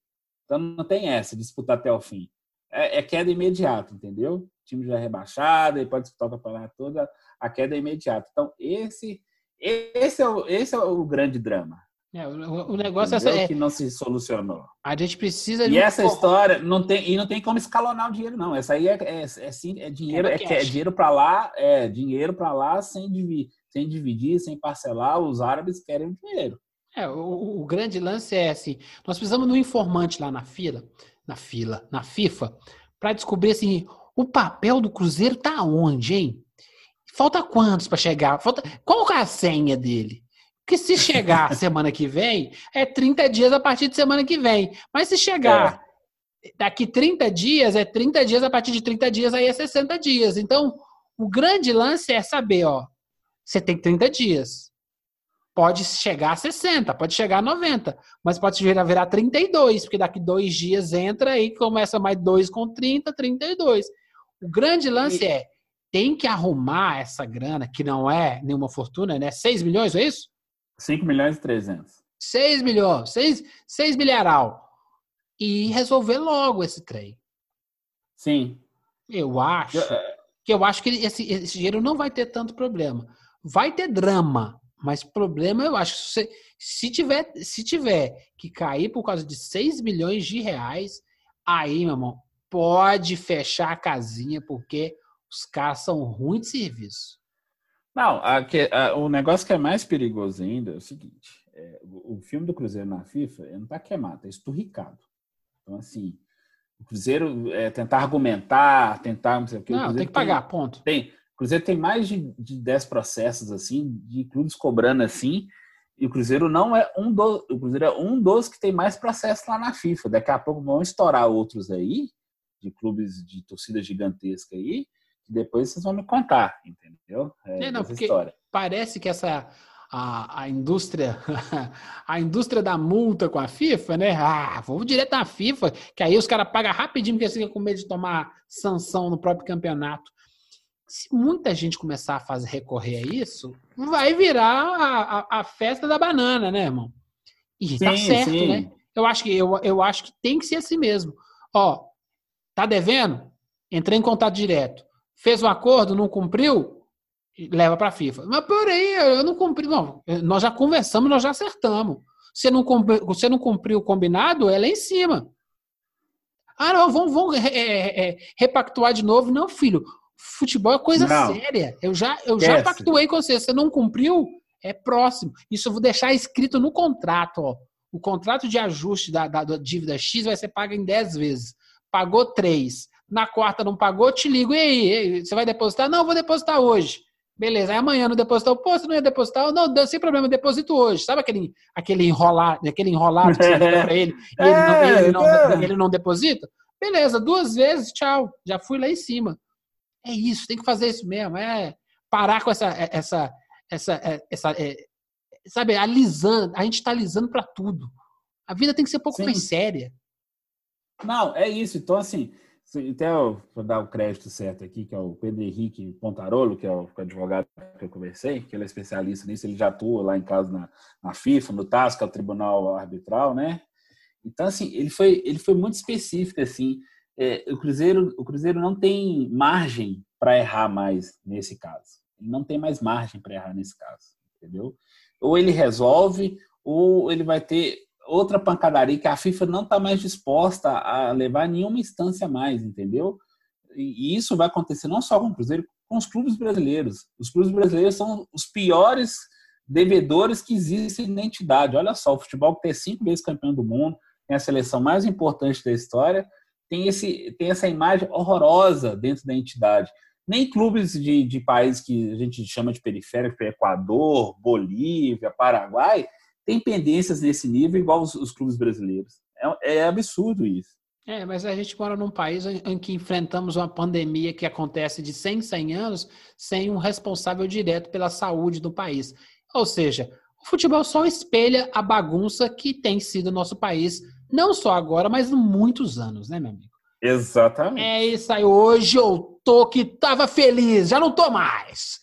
[SPEAKER 2] Então não tem essa, disputar até o fim. É, é queda imediata, entendeu? O time já é rebaixado, e pode disputar o campeonato todo, a queda é imediata. Então esse, esse, é, o, esse é o grande drama.
[SPEAKER 1] É, o, o, negócio Entendeu? é,
[SPEAKER 2] que não se solucionou.
[SPEAKER 1] A gente precisa.
[SPEAKER 2] E essa história não tem e não tem como escalonar o dinheiro não. Essa aí é é, é, sim, é dinheiro é, é, é dinheiro para lá é dinheiro para lá sem dividir, sem dividir, sem parcelar. Os árabes querem dinheiro.
[SPEAKER 1] É, o, o, grande lance é assim: nós precisamos de um informante lá na fila, na fila, na FIFA, para descobrir assim o papel do Cruzeiro tá onde, hein? Falta quantos para chegar? Falta qual é a senha dele? Porque se chegar semana que vem, é 30 dias a partir de semana que vem. Mas se chegar é. daqui 30 dias, é 30 dias a partir de 30 dias, aí é 60 dias. Então, o grande lance é saber, ó, você tem 30 dias. Pode chegar a 60, pode chegar a 90, mas pode virar, virar 32, porque daqui dois dias entra e começa mais dois com 30, 32. O grande lance e... é, tem que arrumar essa grana, que não é nenhuma fortuna, né? 6 milhões, é isso?
[SPEAKER 2] 5 milhões e 300.
[SPEAKER 1] 6 milhões, 6, 6 milharal. E resolver logo esse trem.
[SPEAKER 2] Sim.
[SPEAKER 1] Eu acho eu, é. que eu acho que esse, esse dinheiro não vai ter tanto problema. Vai ter drama, mas problema eu acho que se, se tiver se tiver que cair por causa de 6 milhões de reais, aí, meu irmão, pode fechar a casinha porque os caras são ruins de serviço.
[SPEAKER 2] Não, a, a, o negócio que é mais perigoso ainda é o seguinte: é, o, o, filme do Cruzeiro na FIFA não está queimado, é esturricado. Então, assim, o Cruzeiro é, tentar argumentar, tentar não sei o que.
[SPEAKER 1] Não, tem que pagar, tem, ponto.
[SPEAKER 2] Tem. O Cruzeiro tem mais de, de 10 processos, assim, de clubes cobrando assim. E o Cruzeiro não é um dos. O Cruzeiro é um dos que tem mais processos lá na FIFA. Daqui a pouco vão estourar outros aí, de clubes de torcida gigantesca aí, depois vocês vão me contar, entendeu?
[SPEAKER 1] É, é não, porque história. parece que essa a, a indústria a indústria da multa com a FIFA, né? Ah, vamos direto na FIFA, que aí os caras pagam rapidinho porque eles ficam com medo de tomar sanção no próprio campeonato. Se muita gente começar a fazer recorrer a isso, vai virar a, a, a festa da banana, né, irmão? E tá sim, tá certo, sim. né? Eu acho que eu, eu acho que tem que ser assim mesmo. Ó, tá devendo? Entrei em contato direto fez um acordo, não cumpriu, leva para a FIFA. Mas porém, eu não cumpri. Não, nós já conversamos, nós já acertamos. Você não, cumpri, você não cumpriu o combinado, é lá em cima. Ah, não, vamos, vamos é, é, é, repactuar de novo. Não, filho, futebol é coisa não. séria. Eu já, eu já pactuei com você. Você não cumpriu, é próximo. Isso eu vou deixar escrito no contrato. Ó. O contrato de ajuste da, da, da dívida X vai ser pago em 10 vezes. Pagou 3 na quarta não pagou, te ligo, e aí, você vai depositar? Não, vou depositar hoje. Beleza, aí amanhã não depositou, pô, você não ia depositar? Não, sem problema, deposito hoje. Sabe aquele, aquele, enrolar, aquele enrolado que você dá pra ele e ele, não, é, ele, não, é. ele não deposita? Beleza, duas vezes, tchau, já fui lá em cima. É isso, tem que fazer isso mesmo, é parar com essa, essa, essa, é, essa, é, sabe, alisando, a gente está alisando para tudo. A vida tem que ser um pouco Sim. mais séria.
[SPEAKER 2] Não, é isso. Então, assim, até vou dar o crédito certo aqui, que é o Pedro Henrique Pontarolo, que é o advogado que eu conversei, que ele é especialista nisso, ele já atua lá em casa na, na FIFA, no TAS, que é o Tribunal Arbitral, né? Então, assim, ele foi, ele foi muito específico, assim, é, o Cruzeiro, o Cruzeiro não tem margem para errar mais nesse caso. Não tem mais margem para errar nesse caso, entendeu? Ou ele resolve, ou ele vai ter outra pancadaria que a FIFA não está mais disposta a levar nenhuma instância mais, entendeu? E isso vai acontecer não só com o Cruzeiro, com os clubes brasileiros. Os clubes brasileiros são os piores devedores que existem na entidade. Olha só, o futebol que tem cinco vezes campeão do mundo, tem a seleção mais importante da história, tem, esse, tem essa imagem horrorosa dentro da entidade. Nem clubes de, de países que a gente chama de periférico, Equador, Bolívia, Paraguai, tem pendências nesse nível igual os, os clubes brasileiros. É, é, absurdo isso.
[SPEAKER 1] É, mas a gente mora num país em que enfrentamos uma pandemia que acontece de 100 em 100 anos sem um responsável direto pela saúde do país. Ou seja, o futebol só espelha a bagunça que tem sido o nosso país não só agora, mas há muitos anos, né, meu amigo?
[SPEAKER 2] Exatamente.
[SPEAKER 1] É isso aí. Hoje eu tô que tava feliz, já não tô mais.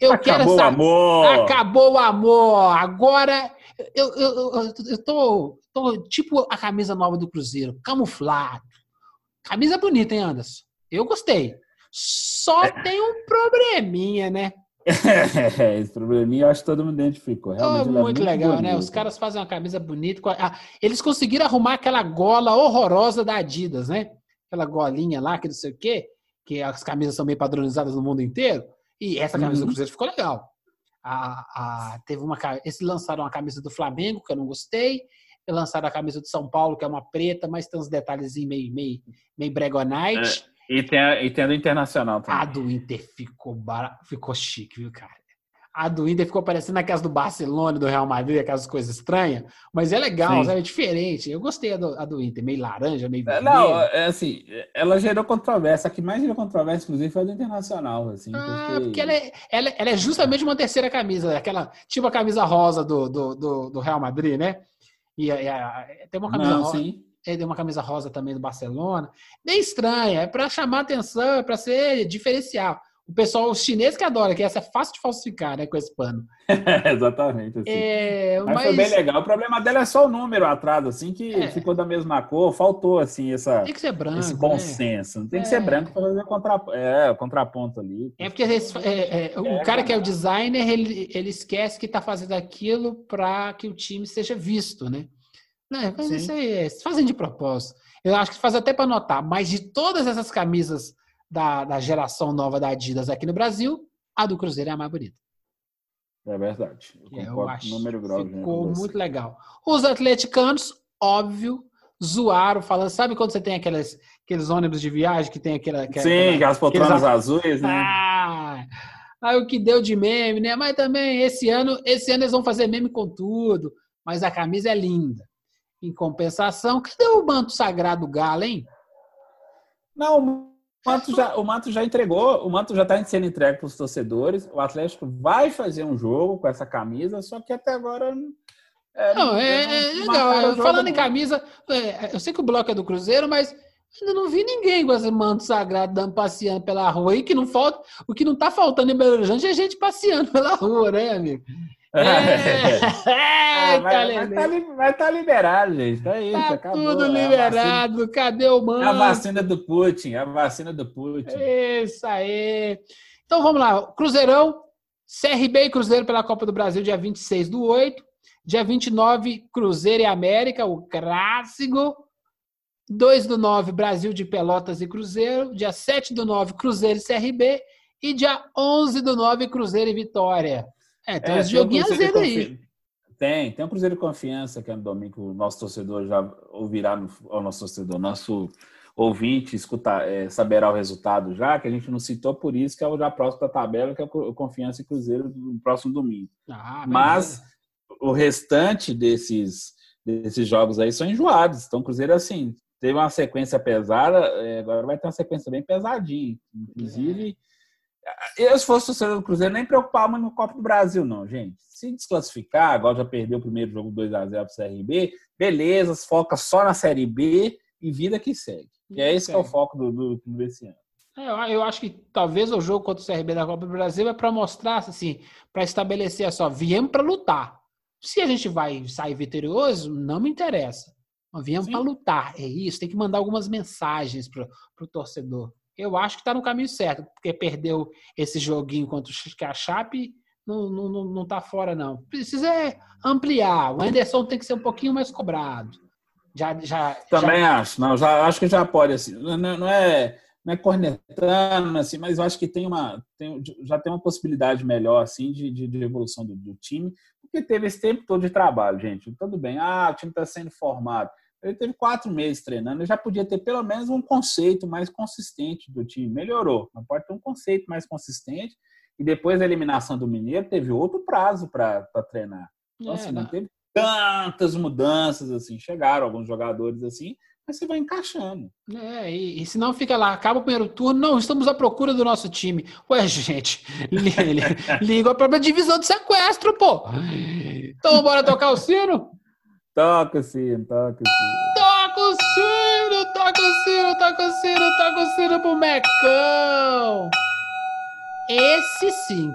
[SPEAKER 2] Eu Acabou quero essa... o amor.
[SPEAKER 1] Acabou o amor. Agora eu, eu, eu, eu tô, tô tipo a camisa nova do Cruzeiro, camuflado. Camisa bonita, hein, Anderson? Eu gostei. Só é. tem um probleminha, né?
[SPEAKER 2] É, esse probleminha eu acho que todo mundo identificou. Realmente
[SPEAKER 1] oh, muito, muito legal, bonito. né? Os caras fazem uma camisa bonita. Ah, eles conseguiram arrumar aquela gola horrorosa da Adidas, né? Aquela golinha lá, que não sei o quê, que as camisas são meio padronizadas no mundo inteiro. E essa camisa uhum. do Cruzeiro ficou legal. A, a, teve uma, eles lançaram uma camisa do Flamengo, que eu não gostei. Lançaram a camisa do São Paulo, que é uma preta, mas tem uns detalhezinhos meio, meio, meio bregonite.
[SPEAKER 2] É. E tem, a, e tem a do Internacional também.
[SPEAKER 1] A do Inter ficou, bar... ficou chique, viu, cara? A do Inter ficou parecendo aquelas do Barcelona, do Real Madrid, aquelas coisas estranhas. Mas é legal, sabe? é diferente. Eu gostei a do, a do Inter, meio laranja, meio
[SPEAKER 2] vermelho. Não, é assim, ela gerou controvérsia. A que mais gerou controvérsia, inclusive, foi a do Internacional. Assim,
[SPEAKER 1] ah, porque, porque ela, é, ela, ela, é justamente uma terceira camisa, aquela tipo a camisa rosa do, do, do, do Real Madrid, né? E, e a, tem uma camisa Não, rosa. Sim ele deu uma camisa rosa também do Barcelona. Bem estranha, é para chamar atenção, é para ser diferencial. O pessoal chinês que adora, que essa é fácil de falsificar, né, com esse pano.
[SPEAKER 2] Exatamente. Assim. É, mas, mas, foi bem legal. O problema dela é só o número atrás, assim, que é. ficou da mesma cor. Faltou, assim, essa,
[SPEAKER 1] tem que ser branco, esse
[SPEAKER 2] bom né? senso. Tem é. que ser branco para fazer contra, é, o contraponto ali.
[SPEAKER 1] É porque esse, é, é, o cara que é o designer, ele, ele esquece que está fazendo aquilo para que o time seja visto, né? Né? Mas isso aí fazem de propósito. Eu acho que faz até para notar, mas de todas essas camisas da, da geração nova da Adidas aqui no Brasil, a do Cruzeiro é a mais bonita.
[SPEAKER 2] É verdade.
[SPEAKER 1] Eu, eu acho número grau, ficou muito legal. Os atleticanos, óbvio, zoaram, falando, sabe quando você tem aquelas, aqueles ônibus de viagem que tem aquela... aquela
[SPEAKER 2] Sim, aquelas poltronas azuis, né?
[SPEAKER 1] Ah, aí o que deu de meme, né? Mas também esse ano, esse ano eles vão fazer meme com tudo, mas a camisa é linda. Em compensação, cadê o manto sagrado galo, hein?
[SPEAKER 2] Não, o manto já, o manto já entregou, o manto já está sendo entregue para os torcedores. O Atlético vai fazer um jogo com essa camisa, só que até agora.
[SPEAKER 1] É, não, é, é legal. Falando em camisa, é, eu sei que o bloco é do Cruzeiro, mas ainda não vi ninguém com esse manto sagrado dando passeando pela rua aí, que não falta. O que não está faltando em Belo Horizonte é gente passeando pela rua, né, amigo? É,
[SPEAKER 2] é, vai, estar tá, tá liberado, gente. Tá isso,
[SPEAKER 1] tá acabou. tudo é liberado. Vacina, Cadê o mano?
[SPEAKER 2] É a vacina do Putin, a vacina do Putin.
[SPEAKER 1] Isso aí. Então vamos lá. Cruzeirão, CRB e Cruzeiro pela Copa do Brasil, dia 26 do 8. Dia 29, Cruzeiro e América, o clássico. 2 do 9, Brasil de Pelotas e Cruzeiro. Dia 7 do 9, Cruzeiro e CRB. E dia 11 do 9, Cruzeiro e Vitória. É, tem é, uns joguinhos aí.
[SPEAKER 2] Tem, tem um Cruzeiro de Confiança, que é no domingo o nosso torcedor já ouvirá, no, o nosso torcedor, nosso ouvinte escutar, é, saberá o resultado já, que a gente não citou por isso, que é o já próximo da tabela, que é o Confiança e Cruzeiro no próximo domingo. Ah, mas o restante desses, desses jogos aí são enjoados. Então, o Cruzeiro, assim, teve uma sequência pesada, é, agora vai ter uma sequência bem pesadinha. Inclusive, é eu, se fosse torcedor do Cruzeiro, nem preocupava no Copa do Brasil, não, gente. Se desclassificar, agora já perdeu o primeiro jogo 2x0 para o CRB, beleza, foca só na Série B e vida que segue. E é esse é o foco do, do clube esse ano.
[SPEAKER 1] É, eu acho que talvez o jogo contra o CRB da Copa do Brasil é para mostrar, assim, para estabelecer só, viemos para lutar. Se a gente vai sair vitorioso, não me interessa. Nós viemos para lutar. É isso, tem que mandar algumas mensagens para o torcedor. Eu acho que está no caminho certo, porque perdeu esse joguinho contra a Chape, não, não, não, não tá fora, não. Precisa é ampliar. O Anderson tem que ser um pouquinho mais cobrado. Já, já,
[SPEAKER 2] Também
[SPEAKER 1] já...
[SPEAKER 2] acho. Não, já, acho que já pode. Assim, não, não, é, não é cornetando, assim, mas eu acho que tem uma, tem, já tem uma possibilidade melhor assim, de, de, de evolução do, do time, porque teve esse tempo todo de trabalho, gente. Tudo bem, ah, o time está sendo formado. Ele teve quatro meses treinando, ele já podia ter pelo menos um conceito mais consistente do time. Melhorou, mas pode ter um conceito mais consistente. E depois da eliminação do Mineiro, teve outro prazo para treinar. Então, é, assim, não teve tantas mudanças assim. Chegaram alguns jogadores assim, mas você vai encaixando.
[SPEAKER 1] É, e, e se não fica lá, acaba o primeiro turno, não, estamos à procura do nosso time. Ué, gente, liga para a divisão de sequestro, pô. Então, bora tocar o sino?
[SPEAKER 2] Toca o sino, toca o sino.
[SPEAKER 1] Toca o sino, toca o sino, toca o sino, toca o sino pro Mecão. Esse sim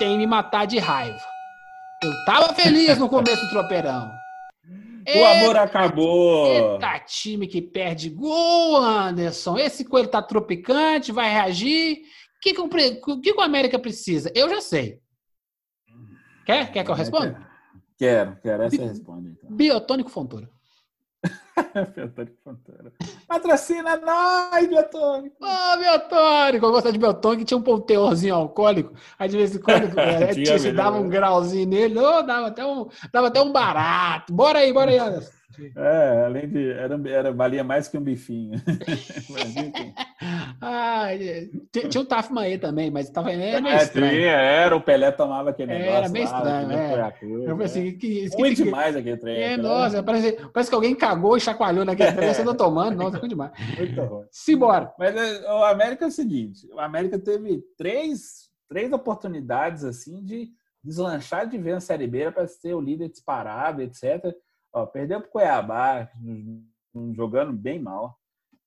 [SPEAKER 1] tem me matar de raiva. Eu tava feliz no começo do tropeirão.
[SPEAKER 2] O amor acabou.
[SPEAKER 1] Eita, time que perde gol, Anderson. Esse coelho tá tropicante, vai reagir. O que, que, o, que, que o América precisa? Eu já sei. Quer? Quer que eu responda?
[SPEAKER 2] Quero, quero. Essa Bi responde. Então.
[SPEAKER 1] Biotônico Fontoura.
[SPEAKER 2] Biotônico Fontoura. Patrocina nós, Biotônico.
[SPEAKER 1] Ô, oh, Biotônico. Eu gostava de Biotônico, tinha um ponteorzinho alcoólico. Aí de vez em quando é, tinha, dava um grauzinho nele. Oh, dava, até um, dava até um barato. Bora aí, bora aí, Anderson.
[SPEAKER 2] É, além de. Era, era, valia mais que um bifinho.
[SPEAKER 1] ah, tinha o Tafma aí também, mas estava
[SPEAKER 2] é, meio é, estranho. Era, o Pelé tomava aquele negócio.
[SPEAKER 1] Era meio estranho, lá, é. eu falei assim,
[SPEAKER 2] é. que, demais aquele trem.
[SPEAKER 1] É, nossa, parece, parece que alguém cagou e chacoalhou naquele trem, você tá tomando, nossa, muito demais. Muito ruim. Simbora.
[SPEAKER 2] Mas o América é o seguinte: o América teve três, três oportunidades assim de deslanchar de ver a Série B para ser o líder disparado, etc. Ó, perdeu para o Cuiabá, jogando bem mal.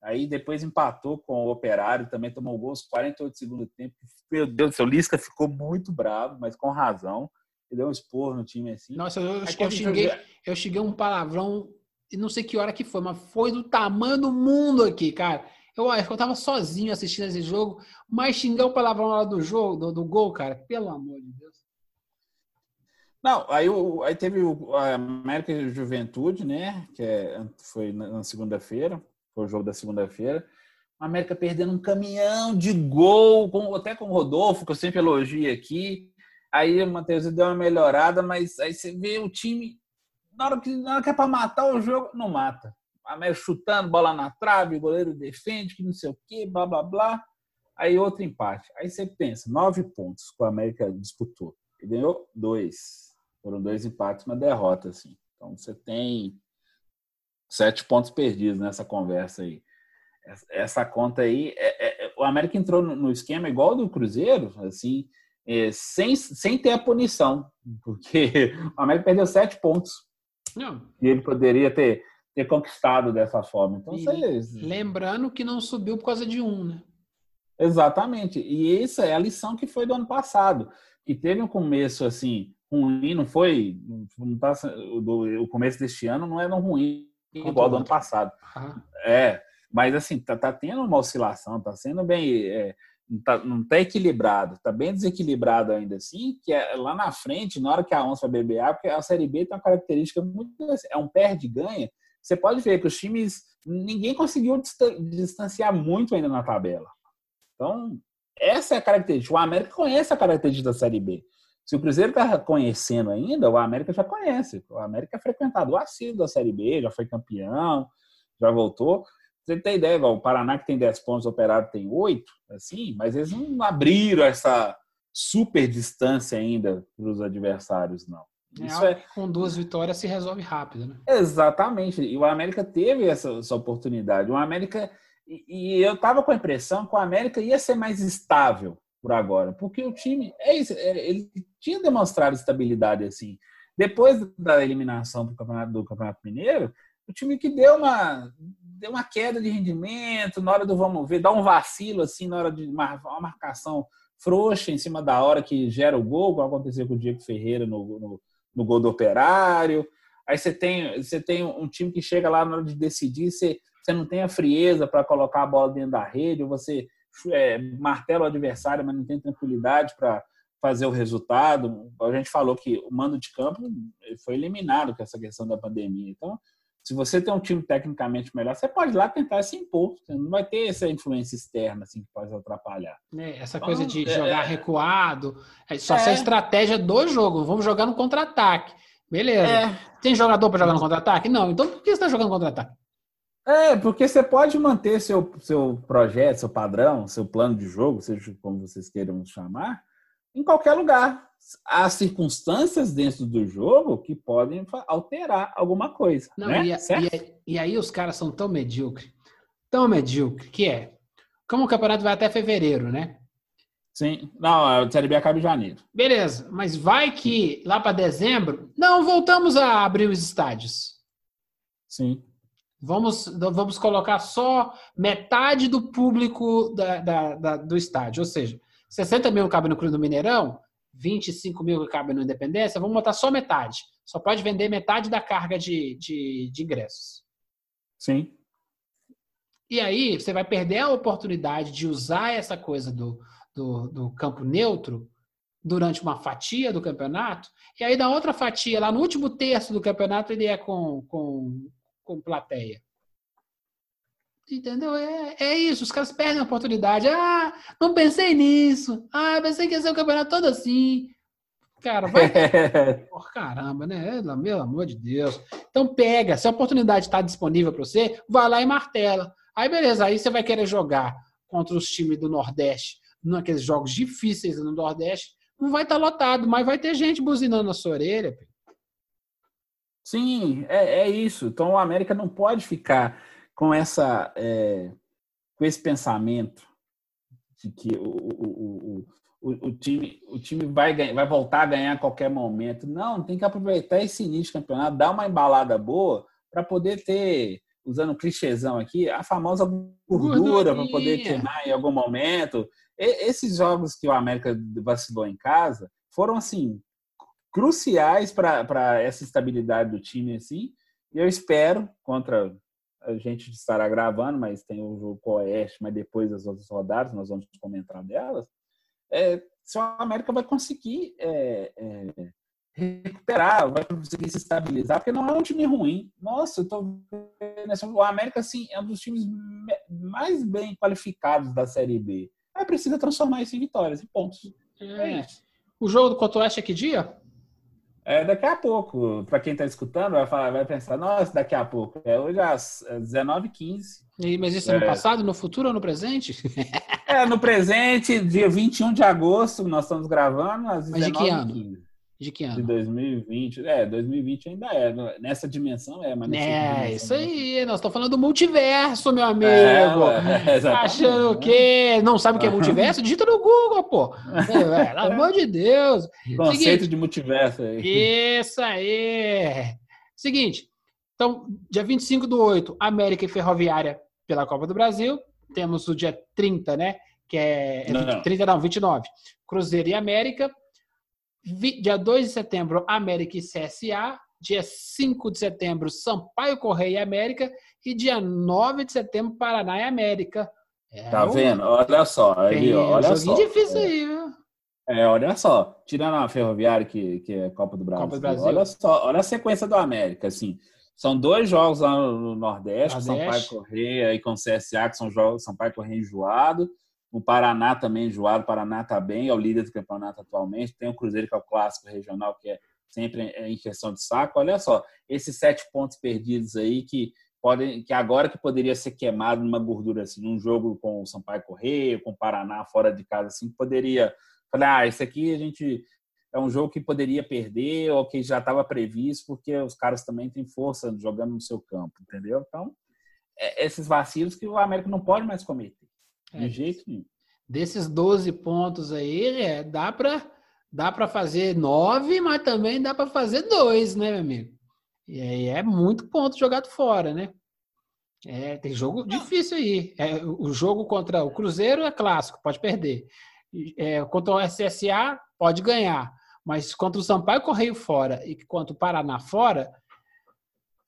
[SPEAKER 2] Aí depois empatou com o Operário, também tomou gols 48 do segundo tempo. Meu Deus do céu, o Lisca ficou muito bravo, mas com razão. Ele deu um expor no time assim.
[SPEAKER 1] Nossa, eu, eu, eu xinguei, eu xinguei um palavrão, e não sei que hora que foi, mas foi do tamanho do mundo aqui, cara. Eu, eu tava sozinho assistindo esse jogo, mas xinguei um palavrão lá do jogo, do, do gol, cara. Pelo amor de Deus.
[SPEAKER 2] Não, aí, aí teve o, a América Juventude, né? Que é, foi na, na segunda-feira, foi o jogo da segunda-feira. A América perdendo um caminhão de gol, com, até com o Rodolfo, que eu sempre elogio aqui. Aí o Matheus deu uma melhorada, mas aí você vê o time, na hora que, na hora que é para matar o jogo, não mata. A América chutando, bola na trave, o goleiro defende, que não sei o quê, blá blá blá. Aí outro empate. Aí você pensa, nove pontos que o América disputou. Ele ganhou dois. Foram dois empates, uma derrota, assim. Então você tem sete pontos perdidos nessa conversa aí. Essa conta aí, é, é, o América entrou no esquema igual do Cruzeiro, assim, é, sem, sem ter a punição, porque o América perdeu sete pontos. Não. E ele poderia ter, ter conquistado dessa forma. Então, você...
[SPEAKER 1] Lembrando que não subiu por causa de um, né?
[SPEAKER 2] Exatamente. E essa é a lição que foi do ano passado, que teve um começo assim ruim, não foi. Não tá, o, o começo deste ano não é tão ruim igual do ano passado. Uhum. É, mas assim, tá, tá tendo uma oscilação, tá sendo bem. É, não, tá, não tá equilibrado, tá bem desequilibrado ainda assim, que é lá na frente, na hora que a onça vai beber porque a Série B tem uma característica muito. É um perde-ganha. Você pode ver que os times. Ninguém conseguiu distanciar muito ainda na tabela. Então, essa é a característica. O América conhece a característica da Série B. Se o Cruzeiro está conhecendo ainda, o América já conhece. O América é frequentador assíduo da Série B, já foi campeão, já voltou. Você tem ideia, o Paraná que tem 10 pontos, o Operário tem 8, assim, mas eles não abriram essa super distância ainda para os adversários, não.
[SPEAKER 1] É Isso é... Com duas vitórias se resolve rápido, né?
[SPEAKER 2] Exatamente. E o América teve essa, essa oportunidade. O América. E, e eu estava com a impressão que o América ia ser mais estável por agora, porque o time é isso, é, ele tinha demonstrado estabilidade assim. Depois da eliminação do campeonato, do campeonato Mineiro, o time que deu uma deu uma queda de rendimento na hora do vamos ver, dá um vacilo assim na hora de uma, uma marcação frouxa em cima da hora que gera o gol, como aconteceu com o Diego Ferreira no, no, no gol do Operário. Aí você tem, você tem um time que chega lá na hora de decidir, você, você não tem a frieza para colocar a bola dentro da rede, ou você é, martela o adversário, mas não tem tranquilidade para fazer o resultado. A gente falou que o mando de campo foi eliminado com essa questão da pandemia. Então, se você tem um time tecnicamente melhor, você pode ir lá tentar se impor. Você não vai ter essa influência externa assim, que pode atrapalhar.
[SPEAKER 1] É, essa coisa de então, jogar é, recuado, é só é, essa estratégia do jogo. Vamos jogar no contra-ataque. Beleza. É. Tem jogador para jogar no contra-ataque? Não. Então por que você está jogando contra-ataque?
[SPEAKER 2] É, porque você pode manter seu, seu projeto, seu padrão, seu plano de jogo, seja como vocês queiram chamar, em qualquer lugar. Há circunstâncias dentro do jogo que podem alterar alguma coisa. Não, né?
[SPEAKER 1] e, a, e, e, aí os caras são tão medíocres, tão medíocres, que é. Como o campeonato vai até fevereiro, né?
[SPEAKER 2] Sim. Não, a Série B acaba em janeiro.
[SPEAKER 1] Beleza, mas vai que lá para dezembro. Não, voltamos a abrir os estádios.
[SPEAKER 2] Sim.
[SPEAKER 1] Vamos, vamos colocar só metade do público da, da, da, do estádio, ou seja, 60 mil cabe no Clube do Mineirão, 25 mil cabe no Independência, vamos botar só metade. Só pode vender metade da carga de, de, de ingressos.
[SPEAKER 2] Sim.
[SPEAKER 1] E aí você vai perder a oportunidade de usar essa coisa do, do, do campo neutro durante uma fatia do campeonato, e aí na outra fatia, lá no último terço do campeonato, ele é com, com, com plateia. Entendeu? É, é isso, os caras perdem a oportunidade. Ah, não pensei nisso. Ah, pensei que ia ser o campeonato todo assim. Cara, vai. Por caramba, né? Meu amor de Deus. Então pega, se a oportunidade está disponível para você, vai lá e martela. Aí beleza, aí você vai querer jogar contra os times do Nordeste, naqueles jogos difíceis no Nordeste, não vai estar tá lotado, mas vai ter gente buzinando na sua orelha.
[SPEAKER 2] Sim, é, é isso. Então o América não pode ficar com essa é, com esse pensamento de que o, o, o, o, time, o time vai, ganhar, vai voltar a ganhar a qualquer momento. Não, tem que aproveitar esse início de campeonato, dar uma embalada boa para poder ter, usando um clichêzão aqui, a famosa gordura para poder queimar em algum momento. E, esses jogos que o América vacilou em casa foram assim cruciais para essa estabilidade do time assim. E eu espero contra a gente estará gravando, mas tem o jogo com o Oeste, mas depois das outras rodadas, nós vamos comentar delas. É, se o América vai conseguir é, é, recuperar, vai conseguir se estabilizar, porque não é um time ruim. Nossa, eu tô vendo, o América assim, é um dos times mais bem qualificados da Série B. Mas precisa transformar isso em vitórias, em pontos.
[SPEAKER 1] É, é isso. O jogo do Coto Oeste é que dia?
[SPEAKER 2] É, daqui a pouco, para quem está escutando, vai, falar, vai pensar, nossa, daqui a pouco. É hoje às 19h15.
[SPEAKER 1] E, mas isso é no é. passado, no futuro ou no presente?
[SPEAKER 2] é, no presente, dia 21 de agosto, nós estamos gravando às 19h15. Mas de que ano?
[SPEAKER 1] De que ano?
[SPEAKER 2] De 2020. É, 2020 ainda é. Nessa dimensão é, mas
[SPEAKER 1] É, isso aí. Nós estamos falando do multiverso, meu amigo. É, é, Achando o quê? Não sabe o que é multiverso? Digita no Google, pô. É, pelo amor de Deus.
[SPEAKER 2] Conceito Seguinte, de multiverso
[SPEAKER 1] aí. Isso aí. Seguinte. Então, dia 25 do 8, América e Ferroviária pela Copa do Brasil. Temos o dia 30, né? Que é. Não, 20, 30 não, 29. Cruzeiro e América. Dia 2 de setembro, América e CSA. Dia 5 de setembro, Sampaio Correia e América. E dia 9 de setembro, Paraná e América.
[SPEAKER 2] É tá vendo? Olha só. Aí, olha um só.
[SPEAKER 1] difícil aí, viu?
[SPEAKER 2] É, olha só. Tirando a Ferroviária, que, que é Copa do Brasil. Copa do Brasil. Olha só, olha a sequência do América, assim. São dois jogos lá no Nordeste, Nordeste. Sampaio Correia e com CSA, que são jogos Sampaio Correia enjoado. O Paraná também enjoado, o Paraná está bem, é o líder do campeonato atualmente. Tem o Cruzeiro, que é o clássico regional, que é sempre em questão de saco. Olha só, esses sete pontos perdidos aí que podem, que agora que poderia ser queimado numa gordura assim, num jogo com o Sampaio Correia, com o Paraná fora de casa, assim, poderia falar, ah, esse aqui a gente é um jogo que poderia perder ou que já estava previsto, porque os caras também têm força jogando no seu campo, entendeu? Então, é, esses vacilos que o América não pode mais cometer. De é. jeito nenhum.
[SPEAKER 1] Desses 12 pontos aí, é, dá para dá para fazer 9, mas também dá para fazer 2, né, meu amigo? E aí é muito ponto jogado fora, né? É, tem jogo difícil aí. É, o jogo contra o Cruzeiro é clássico, pode perder. É, contra o SSA, pode ganhar. Mas contra o Sampaio Correio fora e contra o Paraná fora,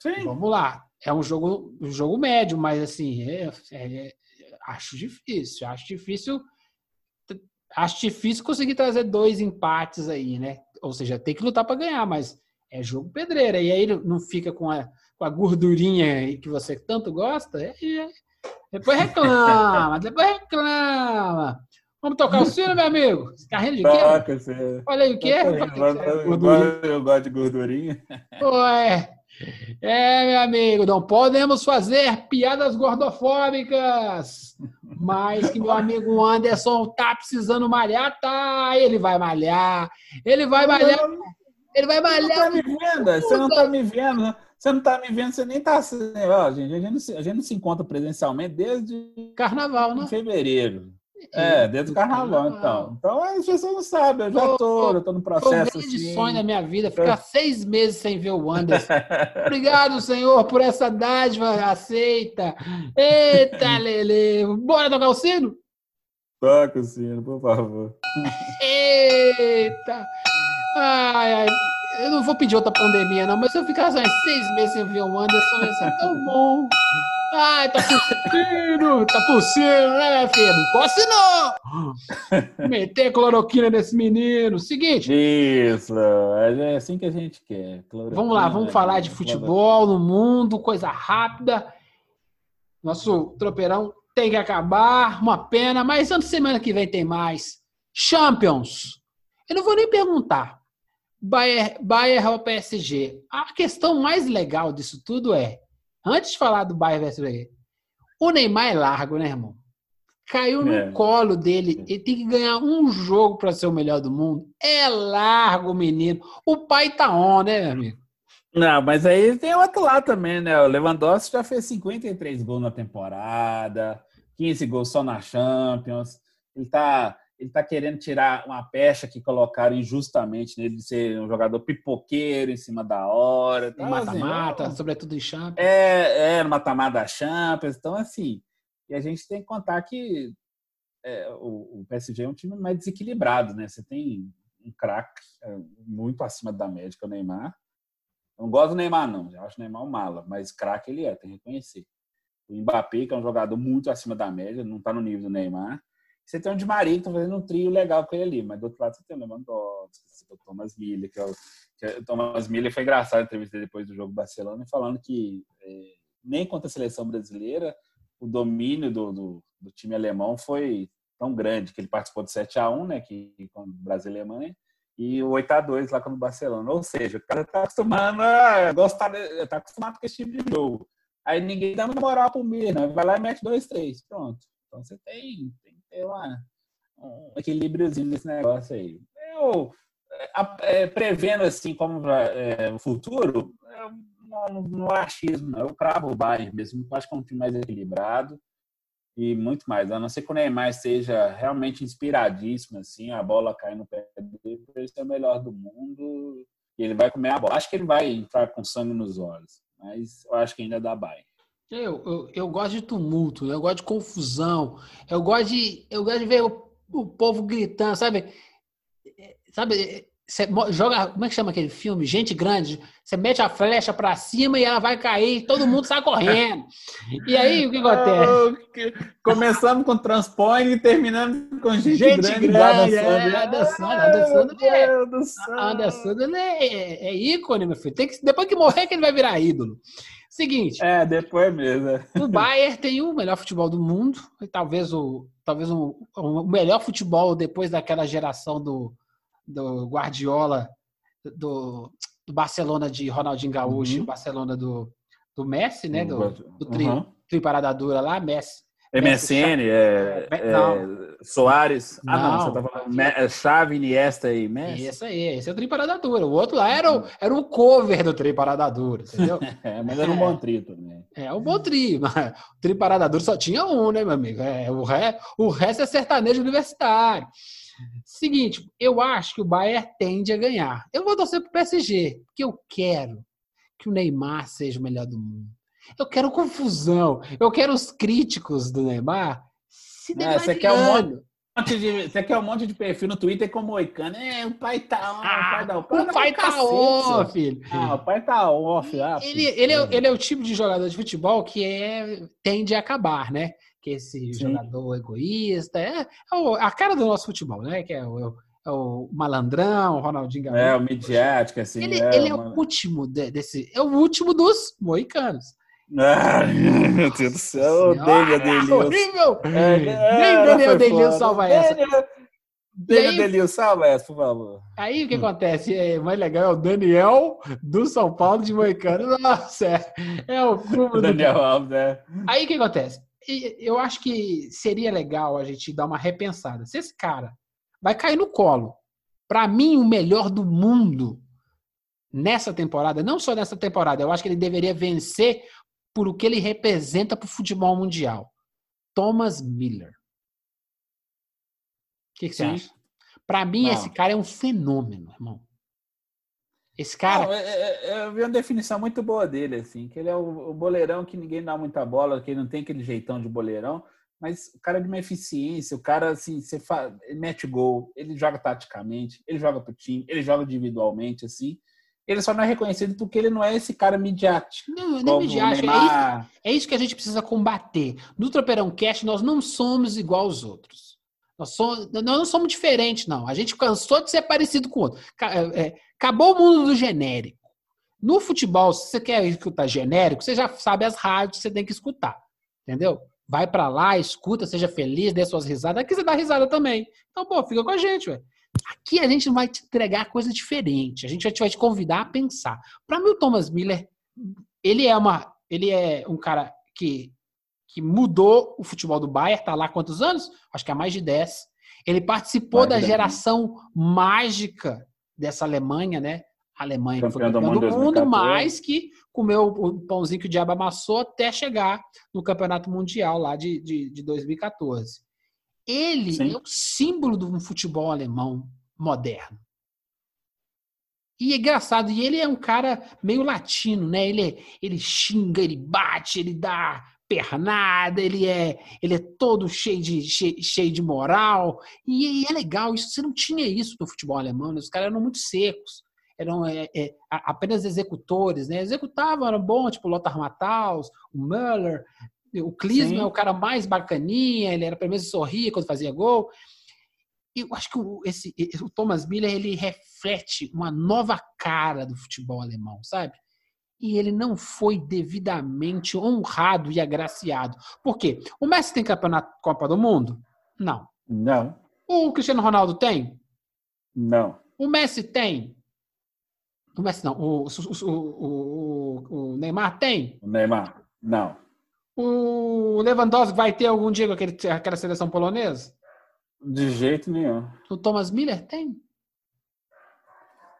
[SPEAKER 1] Sim. Vamos lá. É um jogo, um jogo médio, mas assim, é, é, acho difícil. Acho difícil. Acho difícil conseguir trazer dois empates aí, né? Ou seja, tem que lutar para ganhar, mas é jogo pedreira. E aí não fica com a, com a gordurinha que você tanto gosta. É, é, depois reclama, depois reclama. Vamos tocar o sino, meu amigo? Carrinho de quê? Toca, você. Olha aí o quê?
[SPEAKER 2] Eu, eu gosto de gordurinha.
[SPEAKER 1] Ué. É, meu amigo, não podemos fazer piadas gordofóbicas. Mas que meu amigo Anderson tá precisando malhar, tá? Ele vai malhar. Ele vai malhar. Ele vai malhar.
[SPEAKER 2] Você não tá me vendo, você não tá me vendo. Você não tá me vendo, você nem tá assim. Ó, gente, a gente, não se, a gente não se encontra presencialmente desde.
[SPEAKER 1] Carnaval, né?
[SPEAKER 2] Fevereiro. É, dentro do carnaval, então. Então as pessoas não sabem, eu já tô, eu tô no processo.
[SPEAKER 1] Foi um assim. sonho da minha vida, ficar seis meses sem ver o Anderson. Obrigado, Senhor, por essa dádiva aceita. Eita, Lele. Bora tocar o sino?
[SPEAKER 2] Toca o sino, por favor.
[SPEAKER 1] Eita! Ai, ai. Eu não vou pedir outra pandemia, não, mas se eu ficar só seis meses sem ver o Anderson, ia ser tão bom. Ai, tá tossindo, tá tossindo, né, filho? Não tosse não! Meter cloroquina nesse menino. Seguinte.
[SPEAKER 2] Isso, é assim que a gente quer.
[SPEAKER 1] Vamos lá, vamos falar de futebol no mundo, coisa rápida. Nosso tropeirão tem que acabar, uma pena, mas antes semana que vem tem mais. Champions. Eu não vou nem perguntar. Bayern, Bayern ou PSG. A questão mais legal disso tudo é Antes de falar do Bayern versus o Neymar é largo, né, irmão? Caiu no é. colo dele. Ele tem que ganhar um jogo para ser o melhor do mundo. É largo, menino. O pai tá on, né, meu amigo?
[SPEAKER 2] Não, mas aí tem outro lado também, né? O Lewandowski já fez 53 gols na temporada, 15 gols só na Champions. Ele tá ele está querendo tirar uma pecha que colocaram injustamente nele de ser um jogador pipoqueiro em cima da hora.
[SPEAKER 1] Então, mata-mata, assim, sobretudo em Champions.
[SPEAKER 2] É, é no mata-mata da Champions. Então, assim, e a gente tem que contar que é, o, o, PSG é um time mais desequilibrado, né? Você tem um craque é, muito acima da média, o Neymar. Eu não gosto do Neymar, não. Eu acho o Neymar um mala, mas craque ele é, tem que reconhecer. O Mbappé, que é um jogador muito acima da média, não está no nível do Neymar. Você tem o Di Maria que tá fazendo um trio legal com ele ali, mas do outro lado você tem o Lewandowski, o Thomas Miller, que é o, que é, o Thomas Miller foi engraçado a entrevista depois do jogo Barcelona, falando que é, nem contra a seleção brasileira o domínio do, do, do, time alemão foi tão grande, que ele participou de 7 a 1 né, que, com o Brasil e Alemanha, e o 8 a 2 lá com o Barcelona. Ou seja, o cara tá acostumado a gostar, tá acostumado com esse tipo de jogo. Aí ninguém dá moral pro Miller, não. Vai lá e mete 2, 3. Pronto. Então você tem, um equilíbriozinho nesse negócio aí. Eu, é, prevendo assim como é, o futuro, eu não, não achismo, não. Eu cravo o Bayern mesmo, eu acho que é um time mais equilibrado e muito mais. A não ser que o Neymar seja realmente inspiradíssimo, assim, a bola cai no pé dele, ele ser o melhor do mundo e ele vai comer a bola. Acho que ele vai entrar com sangue nos olhos, mas eu acho que ainda dá Bayern.
[SPEAKER 1] Eu, eu, eu, gosto de tumulto, eu gosto de confusão, eu gosto de, eu gosto de ver o, o povo gritando, sabe? Sabe, você joga, como é que chama aquele filme? Gente grande, você mete a flecha para cima e ela vai cair, todo mundo sai correndo. E aí o que acontece?
[SPEAKER 2] Começamos com transpõe e terminamos com gente, gente grande. grande
[SPEAKER 1] é, dançando, dançando, é, dançando é, é, é ícone, meu filho. Tem que, depois que morrer que ele vai virar ídolo. Seguinte.
[SPEAKER 2] É, depois mesmo.
[SPEAKER 1] O Bayern tem o melhor futebol do mundo, e talvez o, talvez o, o melhor futebol depois daquela geração do, do Guardiola, do, do Barcelona de Ronaldinho Gaúcho, uhum. Barcelona do, do Messi, né? Do, do tri, uhum. tri parada dura lá, Messi.
[SPEAKER 2] MSN, é, é, Soares. Ah, não, você tá falando é Chave, Iniesta e Messi.
[SPEAKER 1] Isso aí, esse é o Tri Parada Dura. O outro lá era o, era o cover do Tri Parada Dura, entendeu?
[SPEAKER 2] é, mas era um bom tri também.
[SPEAKER 1] É, um bom tri. Mas o Tri Parada Dura só tinha um, né, meu amigo? É, o, ré, o resto é sertanejo universitário. Seguinte, eu acho que o Bayern tende a ganhar. Eu vou torcer pro PSG, porque eu quero que o Neymar seja o melhor do mundo. Eu quero confusão. Eu quero os críticos do Neymar se
[SPEAKER 2] degradando. Você quer um monte, de, você quer um monte de perfil no Twitter com moicano. É, o pai tá on,
[SPEAKER 1] Ah,
[SPEAKER 2] o pai da
[SPEAKER 1] o pai tá
[SPEAKER 2] cacete,
[SPEAKER 1] on, filho.
[SPEAKER 2] Ah, o pai tá off. Ah,
[SPEAKER 1] Ele,
[SPEAKER 2] filho.
[SPEAKER 1] ele, é, ele é o tipo de jogador de futebol que é, tende a acabar, né? Que esse
[SPEAKER 2] Sim.
[SPEAKER 1] jogador egoísta é, é o- a cara do nosso futebol, né? Que é o, é o malandrão, o Ronaldinho Gaúcho.
[SPEAKER 2] É, o midiático, assim.
[SPEAKER 1] ele,
[SPEAKER 2] é,
[SPEAKER 1] ele é o último de- desse, é o último dos moicanos.
[SPEAKER 2] Ai, meu Deus do céu, eu odeio
[SPEAKER 1] Senhora,
[SPEAKER 2] Adelilson.
[SPEAKER 1] horrível!
[SPEAKER 2] É,
[SPEAKER 1] Nem
[SPEAKER 2] é,
[SPEAKER 1] Daniel
[SPEAKER 2] foda.
[SPEAKER 1] salva essa.
[SPEAKER 2] Daniel- Daniel Adelilson, salva essa, por favor.
[SPEAKER 1] Aí o que acontece? É mais legal é o Daniel do São Paulo de Moicano. Nossa, é, é o cúmulo do
[SPEAKER 2] Daniel Alves, né?
[SPEAKER 1] Aí o que acontece? Eu acho que seria legal a gente dar uma repensada. Se esse cara vai cair no colo, pra mim, o melhor do mundo nessa temporada, não só nessa temporada, eu acho que ele deveria vencer por o que ele representa pro futebol mundial. Thomas Miller. O que, que você acha? Pra mim,
[SPEAKER 2] Não.
[SPEAKER 1] esse cara é um fenômeno, irmão. Esse cara.
[SPEAKER 2] Não, é- é- é- eu vi uma definição muito boa dele, assim, que ele é o, o boleirão que ninguém dá muita bola, que ele não tem aquele jeitão de boleirão, mas o cara é de uma eficiência, o cara, assim, você fa... ele mete gol, ele joga taticamente, ele joga pro time, ele joga individualmente, assim. Ele só não é reconhecido porque ele não é esse cara midiático.
[SPEAKER 1] Não, nem
[SPEAKER 2] como
[SPEAKER 1] me
[SPEAKER 2] o
[SPEAKER 1] diacho, é isso. É isso que a gente precisa combater. No Tropeirão Cast, nós não somos igual aos outros. Nós, somos, nós não somos diferentes, não. A gente cansou de ser parecido com o outro. É, é, acabou o mundo do genérico. No futebol, se você quer escutar genérico, você já sabe as rádios que você tem que escutar. Entendeu? Vai pra lá, escuta, seja feliz, dê suas risadas. Aqui você dá risada também. Então, pô, fica com a gente, ué. Aqui a gente vai te entregar coisa diferente. A gente vai te, vai te convidar a pensar. Para mim, o Thomas Miller, ele é uma, ele é um cara que, que mudou o futebol do Bayern, tá lá há quantos anos? Acho que há mais de 10. Ele participou
[SPEAKER 2] Mais
[SPEAKER 1] da
[SPEAKER 2] 10.
[SPEAKER 1] geração mágica dessa Alemanha, né? A Alemanha que foi
[SPEAKER 2] Campeão do
[SPEAKER 1] campeão do
[SPEAKER 2] mundo
[SPEAKER 1] mundo,
[SPEAKER 2] 2014.
[SPEAKER 1] mas que comeu o pãozinho que o diabo amassou até chegar no Campeonato Mundial lá de, de, de 2014. Ele
[SPEAKER 2] Sim.
[SPEAKER 1] é o símbolo do futebol alemão moderno. E é engraçado, e ele é um cara meio latino, né? Ele, ele xinga, ele bate, ele dá pernada, ele é, ele é todo cheio de, cheio, cheio de moral. E, e é legal, isso, você não tinha isso no futebol alemão, né? os caras eram muito secos, eram é, é, apenas executores, né? Executavam, eram bons, tipo o Lothar Matthaus, o Müller, o Klinsmann
[SPEAKER 2] Sim.
[SPEAKER 1] é o cara mais bacaninha, ele era pelo menos sorria quando fazia gol. Eu acho que o, esse, o Thomas Miller ele reflete uma nova cara do futebol alemão, sabe? E ele não foi devidamente honrado e agraciado. Por quê? O Messi tem campeonato Copa do Mundo? Não.
[SPEAKER 2] Não,
[SPEAKER 1] O Cristiano Ronaldo tem?
[SPEAKER 2] não.
[SPEAKER 1] O Messi tem? O Messi não. O, o, o, o- o Neymar tem?
[SPEAKER 2] O Neymar, não.
[SPEAKER 1] O Lewandowski vai ter algum dia com aquele, aquela seleção polonesa?
[SPEAKER 2] De jeito nenhum.
[SPEAKER 1] O Thomas Miller tem?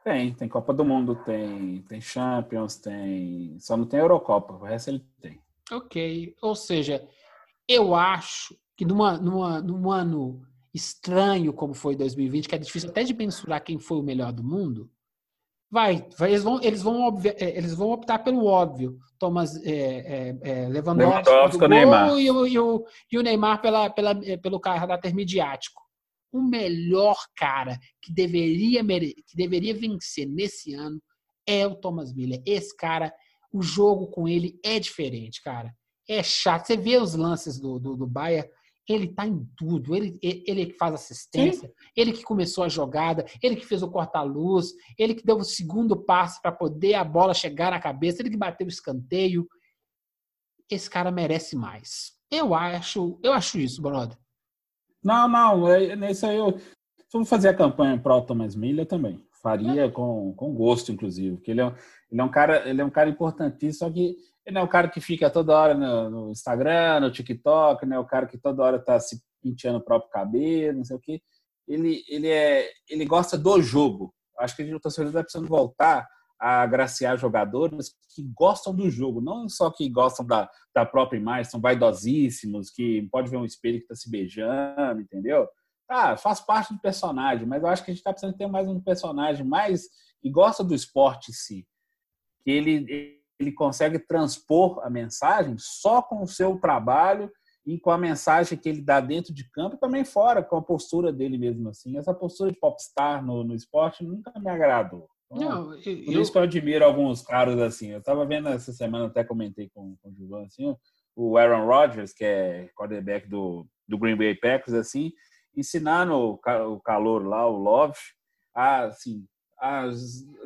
[SPEAKER 2] Tem, tem Copa do Mundo, tem, tem Champions, tem. Só não tem Eurocopa, o resto ele tem.
[SPEAKER 1] Ok. Ou seja, eu acho que numa, numa, num ano estranho como foi 2020, que é difícil até de mensurar quem foi o melhor do mundo, vai, vai- eles, vão, eles, vão, eh, eles vão optar pelo óbvio. Thomas é, é, é, Lewandowski,
[SPEAKER 2] Lewandowski,
[SPEAKER 1] do
[SPEAKER 2] o Neymar.
[SPEAKER 1] E, o, e, o, e o Neymar pela, pela, eh, pelo caráter midiático. O melhor cara que deveria, que deveria vencer nesse ano é o Thomas Miller. Esse cara, o jogo com ele é diferente, cara. É chato. Você vê os lances do, do, do Bayern, ele tá em tudo. Ele, ele ele que faz assistência, ele que começou a jogada, ele que fez o corta-luz, ele que deu o segundo passe para poder a bola chegar na cabeça, ele que bateu o escanteio. Esse cara merece mais. Eu acho, eu acho isso, brother.
[SPEAKER 2] Não, não, é, nesse aí eu. Vamos fazer a campanha pro Thomas Miller também. Faria com, com gosto, inclusive. Porque ele é, um- ele é um cara, ele é um cara importantíssimo, só que não é o cara que fica toda hora no, no Instagram, no TikTok, não é o cara que toda hora tá se penteando o próprio cabelo, não sei o quê. Ele, ele, é, ele gosta do jogo. Acho que o torcedor está precisando voltar a agraciar jogadores que gostam do jogo, não só que gostam da, da própria imagem, são vaidosíssimos, que pode ver um espelho que está se beijando, entendeu? Ah, faz parte do personagem, mas eu acho que a gente está precisando ter mais um personagem mais que gosta do esporte em si, que ele, ele consegue transpor a mensagem só com o seu trabalho e com a mensagem que ele dá dentro de campo e também fora, com a postura dele mesmo assim. Essa postura de popstar no, no esporte nunca me agradou. Então, Não, eu, por isso que eu admiro alguns caras assim. Eu estava vendo essa semana, até comentei com, com o Gilvan, assim, o Aaron Rodgers, que é quarterback do, do Green Bay Packers, assim, ensinando o, o calor lá, o Love, a, assim, a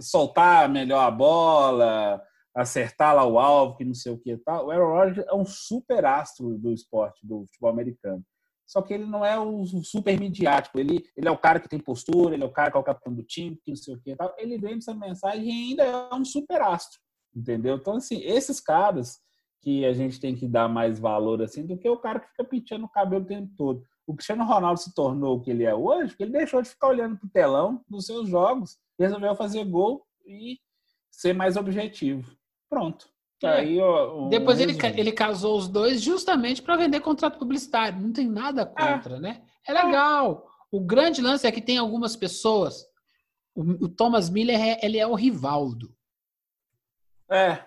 [SPEAKER 2] soltar melhor a bola, acertar lá o alvo, que não sei o que tal. O Aaron Rodgers é um super astro do esporte, do futebol americano. Só que ele não é o super midiático. Ele, ele é o cara que tem postura, ele é o cara que é o capitão do time, que não sei o que tal. Ele vem essa mensagem e ainda é um super astro, entendeu? Então, assim, esses caras que a gente tem que dar mais valor, assim, do que o cara que fica pintando o cabelo o tempo todo. O Cristiano Ronaldo se tornou o que ele é hoje, porque ele deixou de ficar olhando pro telão dos seus jogos, resolveu fazer gol e ser mais objetivo. Pronto.
[SPEAKER 1] É. Aí, ó, Depois ele, ele casou os dois justamente para vender contrato publicitário. Não tem nada contra, é. né? É legal. O grande lance é que tem algumas pessoas. O, o Thomas Miller é, ele é o Rivaldo.
[SPEAKER 2] É.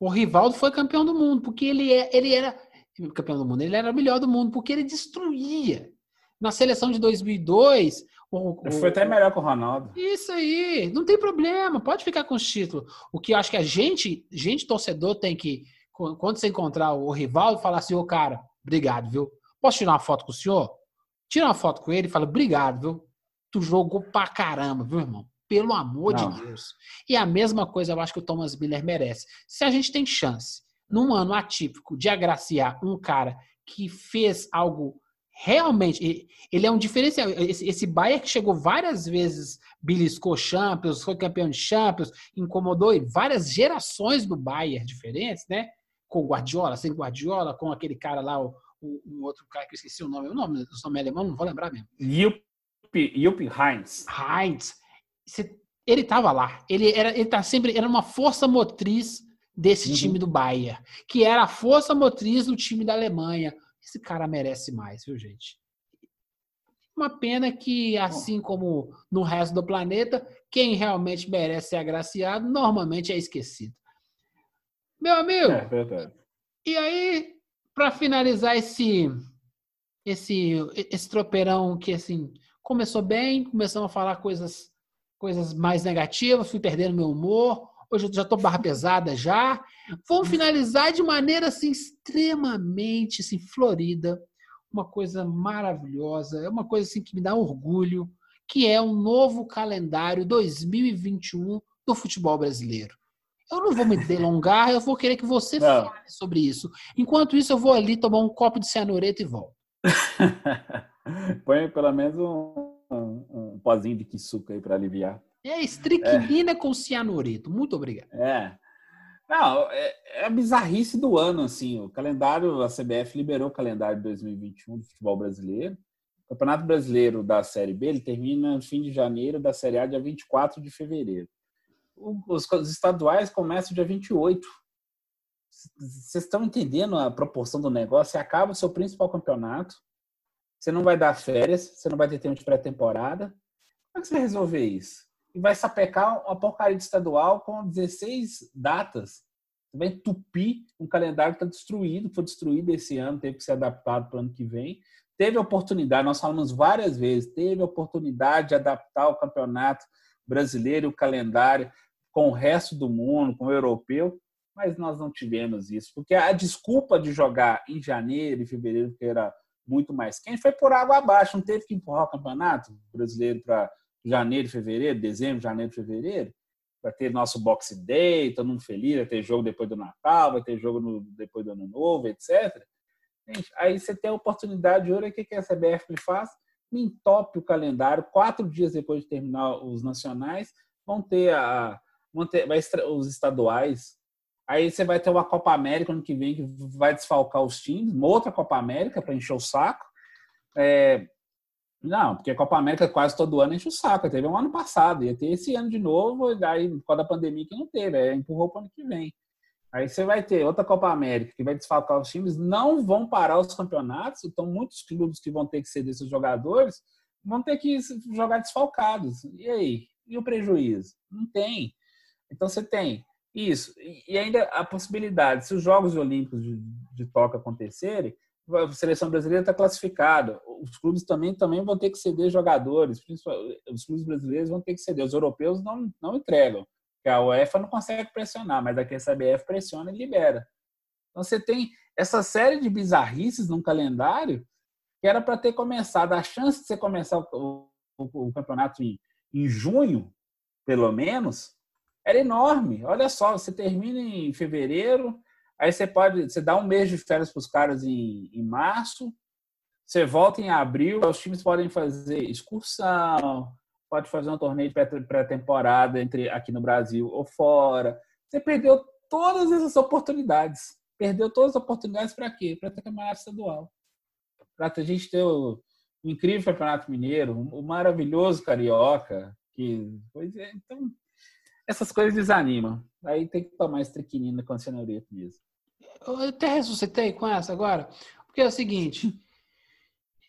[SPEAKER 1] O Rivaldo foi campeão do mundo porque ele, é, ele era campeão do mundo. Ele era o melhor do mundo porque ele destruía. Na seleção de 2002,
[SPEAKER 2] o, o, foi até melhor que o Ronaldo.
[SPEAKER 1] Isso aí, não tem problema, pode ficar com os títulos. O que eu acho que a gente, gente torcedor, tem que, quando você encontrar o rival, falar assim: ô cara, obrigado, viu? Posso tirar uma foto com o senhor? Tira uma foto com ele e fala: obrigado, viu? Tu jogou pra caramba, viu, irmão? Pelo amor não. de Deus. E a mesma coisa eu acho que o Thomas Miller merece. Se a gente tem chance, num ano atípico, de agraciar um cara que fez algo realmente, ele é um diferencial. Esse, esse Bayern que chegou várias vezes, beliscou Champions, foi campeão de Champions, incomodou várias gerações do Bayern diferentes, né? Com Guardiola, sem Guardiola, com aquele cara lá, o, o, um outro cara que eu esqueci o nome, o nome, o nome alemão, não vou lembrar mesmo.
[SPEAKER 2] Jupp, Jupp Heinz.
[SPEAKER 1] Heinz. Ele estava lá. Ele era, ele tá sempre, era uma força motriz desse uhum. time do Bayern, que era a força motriz do time da Alemanha, esse cara merece mais, viu, gente? Uma pena que, assim como no resto do planeta, quem realmente merece ser agraciado normalmente é esquecido. Meu amigo, é verdade. e aí, para finalizar esse, esse, esse tropeirão que assim começou bem, começamos a falar coisas, coisas mais negativas, fui perdendo meu humor, Hoje eu já estou barra pesada já. Vamos finalizar de maneira assim extremamente assim, florida, uma coisa maravilhosa, é uma coisa assim que me dá orgulho, que é um novo calendário 2021 do futebol brasileiro. Eu não vou me delongar, eu vou querer que você não. fale sobre isso. Enquanto isso, eu vou ali tomar um copo de cianureto e volto.
[SPEAKER 2] Põe pelo menos um, um, um pozinho de quisuca aí para aliviar.
[SPEAKER 1] É estricnina é. com cianureto. Muito obrigado.
[SPEAKER 2] É. Não, é, é, a bizarrice do ano, assim. O calendário, a CBF liberou o calendário de 2021 do futebol brasileiro. O Campeonato Brasileiro da Série B ele termina no fim de janeiro, da Série A, dia 24 de fevereiro. Os, os estaduais começam dia 28. Vocês estão entendendo a proporção do negócio? Você acaba o seu principal campeonato, você não vai dar férias, você não vai ter tempo de pré-temporada. Como é que você vai resolver isso? E vai sapecar uma porcaria de estadual com 16 datas. Vai entupir um calendário que está destruído, foi destruído esse ano, teve que ser adaptado para o ano que vem. Teve oportunidade, nós falamos várias vezes, teve oportunidade de adaptar o campeonato brasileiro o calendário com o resto do mundo, com o europeu, mas nós não tivemos isso, porque a desculpa de jogar em janeiro e fevereiro, que era muito mais quente, foi por água abaixo, não teve que empurrar o campeonato brasileiro para janeiro, fevereiro, dezembro, janeiro, fevereiro. Vai ter nosso Boxe Day, todo mundo feliz, vai ter jogo depois do Natal, vai ter jogo no, depois do Ano Novo, etc. Gente, aí você tem a oportunidade de hoje, o que, que a CBF faz? Me entope o calendário, quatro dias depois de terminar os nacionais, vão ter, a, vão ter vai, os estaduais. Aí você vai ter uma Copa América ano que vem que vai desfalcar os times, uma outra Copa América para encher o saco. É, não, porque a Copa América quase todo ano enche o saco. Teve um ano passado, ia ter esse ano de novo, e aí, por causa da pandemia que não teve, aí empurrou para o ano que vem. Aí você vai ter outra Copa América que vai desfalcar os times, não vão parar os campeonatos, então muitos clubes que vão ter que ceder seus jogadores vão ter que jogar desfalcados. E aí? E o prejuízo? Não tem. Então você tem isso. E ainda a possibilidade, se os Jogos Olímpicos de, de acontecerem, a seleção brasileira está classificada. Os clubes também, também vão ter que ceder jogadores. Os clubes brasileiros vão ter que ceder. Os europeus não, não entregam. A UEFA não consegue pressionar, mas aqui a CBF pressiona e libera. Então você tem essa série de bizarrices num calendário que era para ter começado. A chance de você começar o, o, o campeonato em, em junho, pelo menos, era enorme. Olha só, você termina em fevereiro, aí você pode, você dá um mês de férias para os caras em, em março, você volta em abril, os times podem fazer excursão, pode fazer um torneio de pré-temporada entre aqui no Brasil ou fora. Você perdeu todas essas oportunidades. Perdeu todas as oportunidades para quê? Para ter campeonato estadual. Para a gente ter o, incrível campeonato mineiro, o maravilhoso carioca, que pois é, então essas coisas desanimam. Aí tem que tomar estriquinina com a cenoureto mesmo.
[SPEAKER 1] Eu até ressuscitei com essa agora, porque é o seguinte.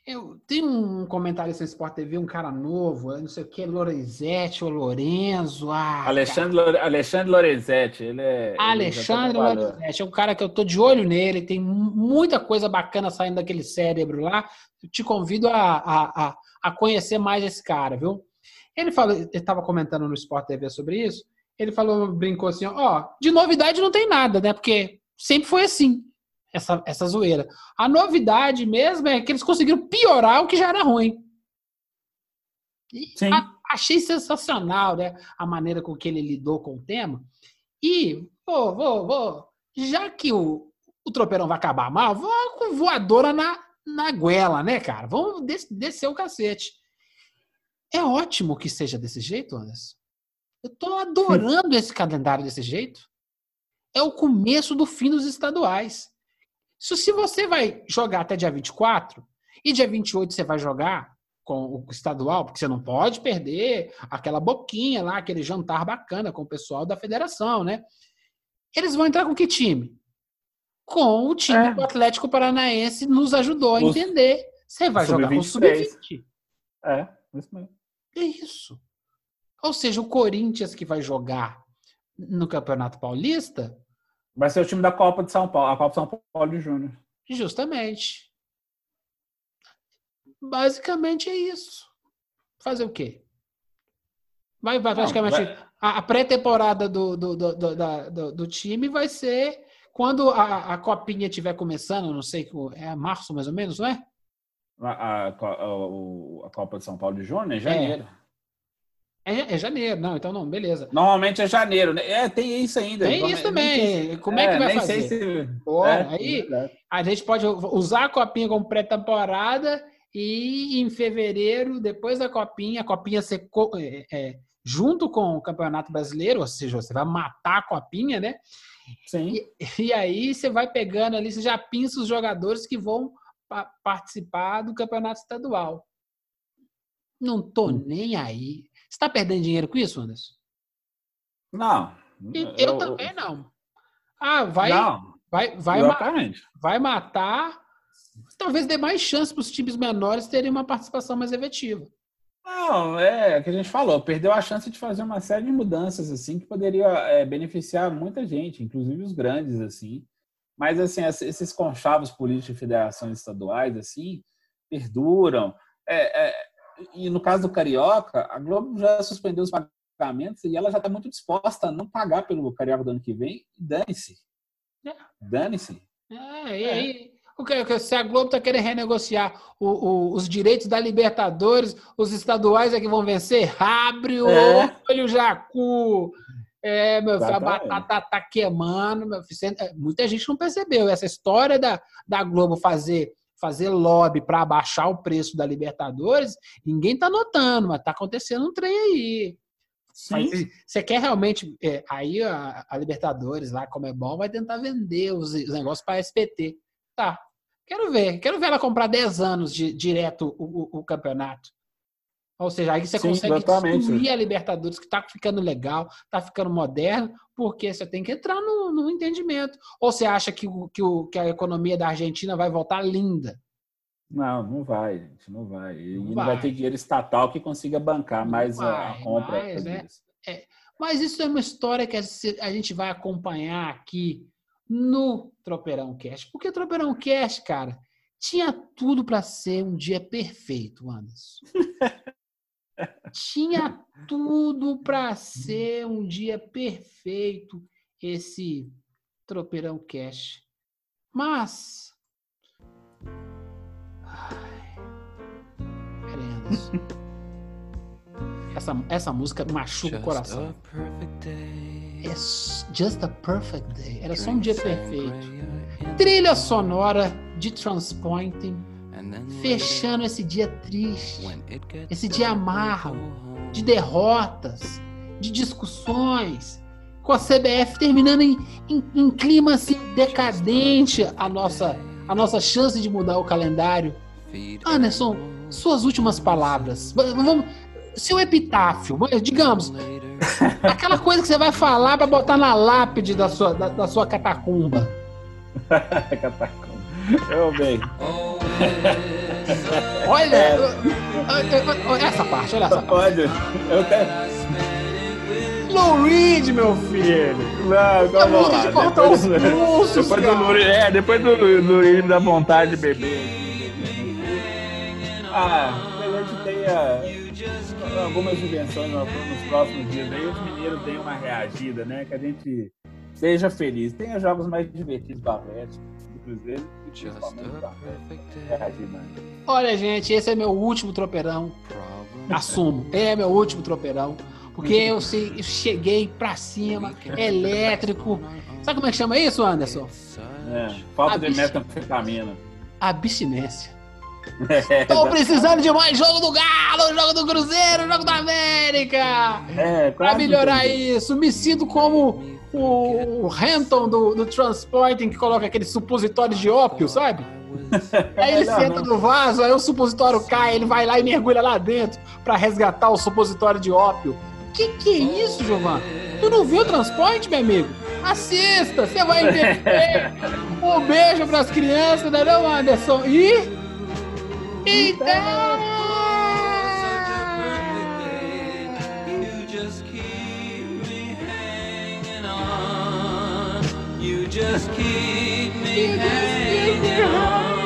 [SPEAKER 1] Eu tenho um comentário no Sport TV, um cara novo, não sei o que, Lorenzetti ou Lorenzo. Ah,
[SPEAKER 2] Alexandre, Alexandre Lorenzetti, ele é.
[SPEAKER 1] Alexandre ele Lorenzetti, é um cara que eu tô de olho nele, tem muita coisa bacana saindo daquele cérebro lá. Eu te convido a, a, a, a conhecer mais esse cara, viu? Ele falou, ele estava comentando no Sport TV sobre isso. Ele falou, brincou assim, ó, de novidade não tem nada, né? Porque sempre foi assim, essa, essa zoeira. A novidade mesmo é que eles conseguiram piorar o que já era ruim. A, achei sensacional, né? A maneira com que ele lidou com o tema. E, vou, vou, vou. Já que o, o tropeirão vai acabar mal, vou com voadora na, na goela, né, cara? Vamos des, descer o cacete. É ótimo que seja desse jeito, Anderson. Eu estou adorando esse calendário desse jeito. É o começo do fim dos estaduais. Se você vai jogar até dia 24 e dia 28 você vai jogar com o estadual, porque você não pode perder aquela boquinha lá, aquele jantar bacana com o pessoal da federação, né? Eles vão entrar com que time? Com o time é. do Atlético Paranaense nos ajudou a entender. Você vai jogar com o sub-20.
[SPEAKER 2] É, isso mesmo.
[SPEAKER 1] É isso. Ou seja, o Corinthians que vai jogar no Campeonato Paulista.
[SPEAKER 2] Vai ser o time da Copa de São Paulo, a Copa de São Paulo de Júnior.
[SPEAKER 1] Justamente. Basicamente é isso. Fazer o quê? Vai, vai praticamente. Vai... A, pré-temporada do, do, do, do, do, time vai ser quando a, a copinha estiver começando, não sei, é março mais ou menos, não é?
[SPEAKER 2] A, a, a, Copa de São Paulo de Júnior é janeiro.
[SPEAKER 1] É. é. é. janeiro, não, então não, beleza.
[SPEAKER 2] Normalmente é janeiro, né? É, tem isso ainda.
[SPEAKER 1] Tem isso também. Como é, é que vai fazer? Se... Pô, é, aí a gente pode usar a copinha como pré-temporada e em fevereiro, depois da copinha, a copinha ser é, é, junto com o Campeonato Brasileiro, ou seja, você vai matar a copinha, né?
[SPEAKER 2] Sim.
[SPEAKER 1] E, e aí você vai pegando ali, você já pinça os jogadores que vão participar do campeonato estadual. Não tô hum. nem aí. Você está perdendo dinheiro com isso, Anderson?
[SPEAKER 2] Não.
[SPEAKER 1] Eu, eu também não. Ah, vai, não, vai, vai, ma vai matar. Talvez dê mais chance para os times menores terem uma participação mais efetiva.
[SPEAKER 2] Não, é o que a gente falou, perdeu a chance de fazer uma série de mudanças assim que poderia é, beneficiar muita gente, inclusive os grandes assim. Mas, assim, esses conchavos políticos de federações estaduais, assim, perduram. É, é, e no caso do Carioca, a Globo já suspendeu os pagamentos e ela já está muito disposta a não pagar pelo Carioca do ano que vem. Dane-se. É. Dane-se.
[SPEAKER 1] É, e aí, o que, se a Globo está querendo renegociar o, o, os direitos da Libertadores, os estaduais é que vão vencer? Abre o é. olho, Jacu! É, meu filho, a batata tá queimando. Meu filho, é, muita gente não percebeu. Essa história da, da Globo fazer, fazer lobby para abaixar o preço da Libertadores, ninguém tá notando, mas tá acontecendo um trem aí. Sim. você quer realmente. É, aí a, a, Libertadores lá, como é bom, vai tentar vender os, os negócios para SPT. Tá. Quero ver. Quero ver ela comprar 10 anos de, direto o, o, o campeonato. Ou seja, aí você Sim, consegue exatamente. destruir a Libertadores, que está ficando legal, está ficando moderno, porque você tem que entrar no, no entendimento. Ou você acha que, que, o, que a economia da Argentina vai voltar linda?
[SPEAKER 2] Não, não vai, gente, não vai. E não, vai. vai ter dinheiro estatal que consiga bancar não mais vai, a compra.
[SPEAKER 1] Mais, né? é, mas isso é uma história que a gente vai acompanhar aqui no Tropeirão Cast. Porque Tropeirão Cast, cara, Tinha tudo para ser um dia perfeito, Anderson. Tinha tudo para ser um dia perfeito esse tropeirão cash. Mas. Ai. Essa, essa música machuca o coração. É Just a Perfect Day. Era só um dia perfeito. Trilha sonora de Transpointing, fechando esse dia triste, esse dia amargo, de derrotas, de discussões, com a CBF terminando em, em, em clima assim, decadente a nossa, a nossa chance de mudar o calendário. Anderson, suas últimas palavras. Vamos, seu epitáfio, digamos, aquela coisa que você vai falar para botar na lápide da sua, da, da sua catacumba.
[SPEAKER 2] catacumba. Eu bem.
[SPEAKER 1] olha, essa parte, olha essa parte.
[SPEAKER 2] Pode. Eu quero.
[SPEAKER 1] Lou Reed, meu filho.
[SPEAKER 2] Não, calma lá. De
[SPEAKER 1] cortar depois, os pulsos,
[SPEAKER 2] depois do Lou é, depois do Reed dá vontade de beber. Ah, que a gente tenha algumas invenções nos próximos dias aí, os mineiros deem uma reagida, né? Que a gente seja feliz. Tenha jogos mais divertidos do Atlético, e principalmente do Atlético.
[SPEAKER 1] Olha, gente, esse é meu último tropeirão. Assumo, é meu último tropeirão. Porque eu, cheguei pra cima, elétrico. Sabe como é que chama isso, Anderson?
[SPEAKER 2] É, falta Abs... de metanfetamina.
[SPEAKER 1] Abstinência. Estou precisando de mais jogo do Galo, jogo do Cruzeiro, jogo da América. É, pra melhorar isso. Me sinto como o, Renton do, do Transporting que coloca aquele supositório de ópio, sabe? Aí ele senta no vaso, aí o supositório cai, ele vai lá e mergulha lá dentro para resgatar o supositório de ópio. Que que é isso, Giovanni? Tu não viu o transporte, meu amigo? Assista, você vai entender. um beijo pras crianças, não é não, Anderson? E... Então... just keep me hanging on.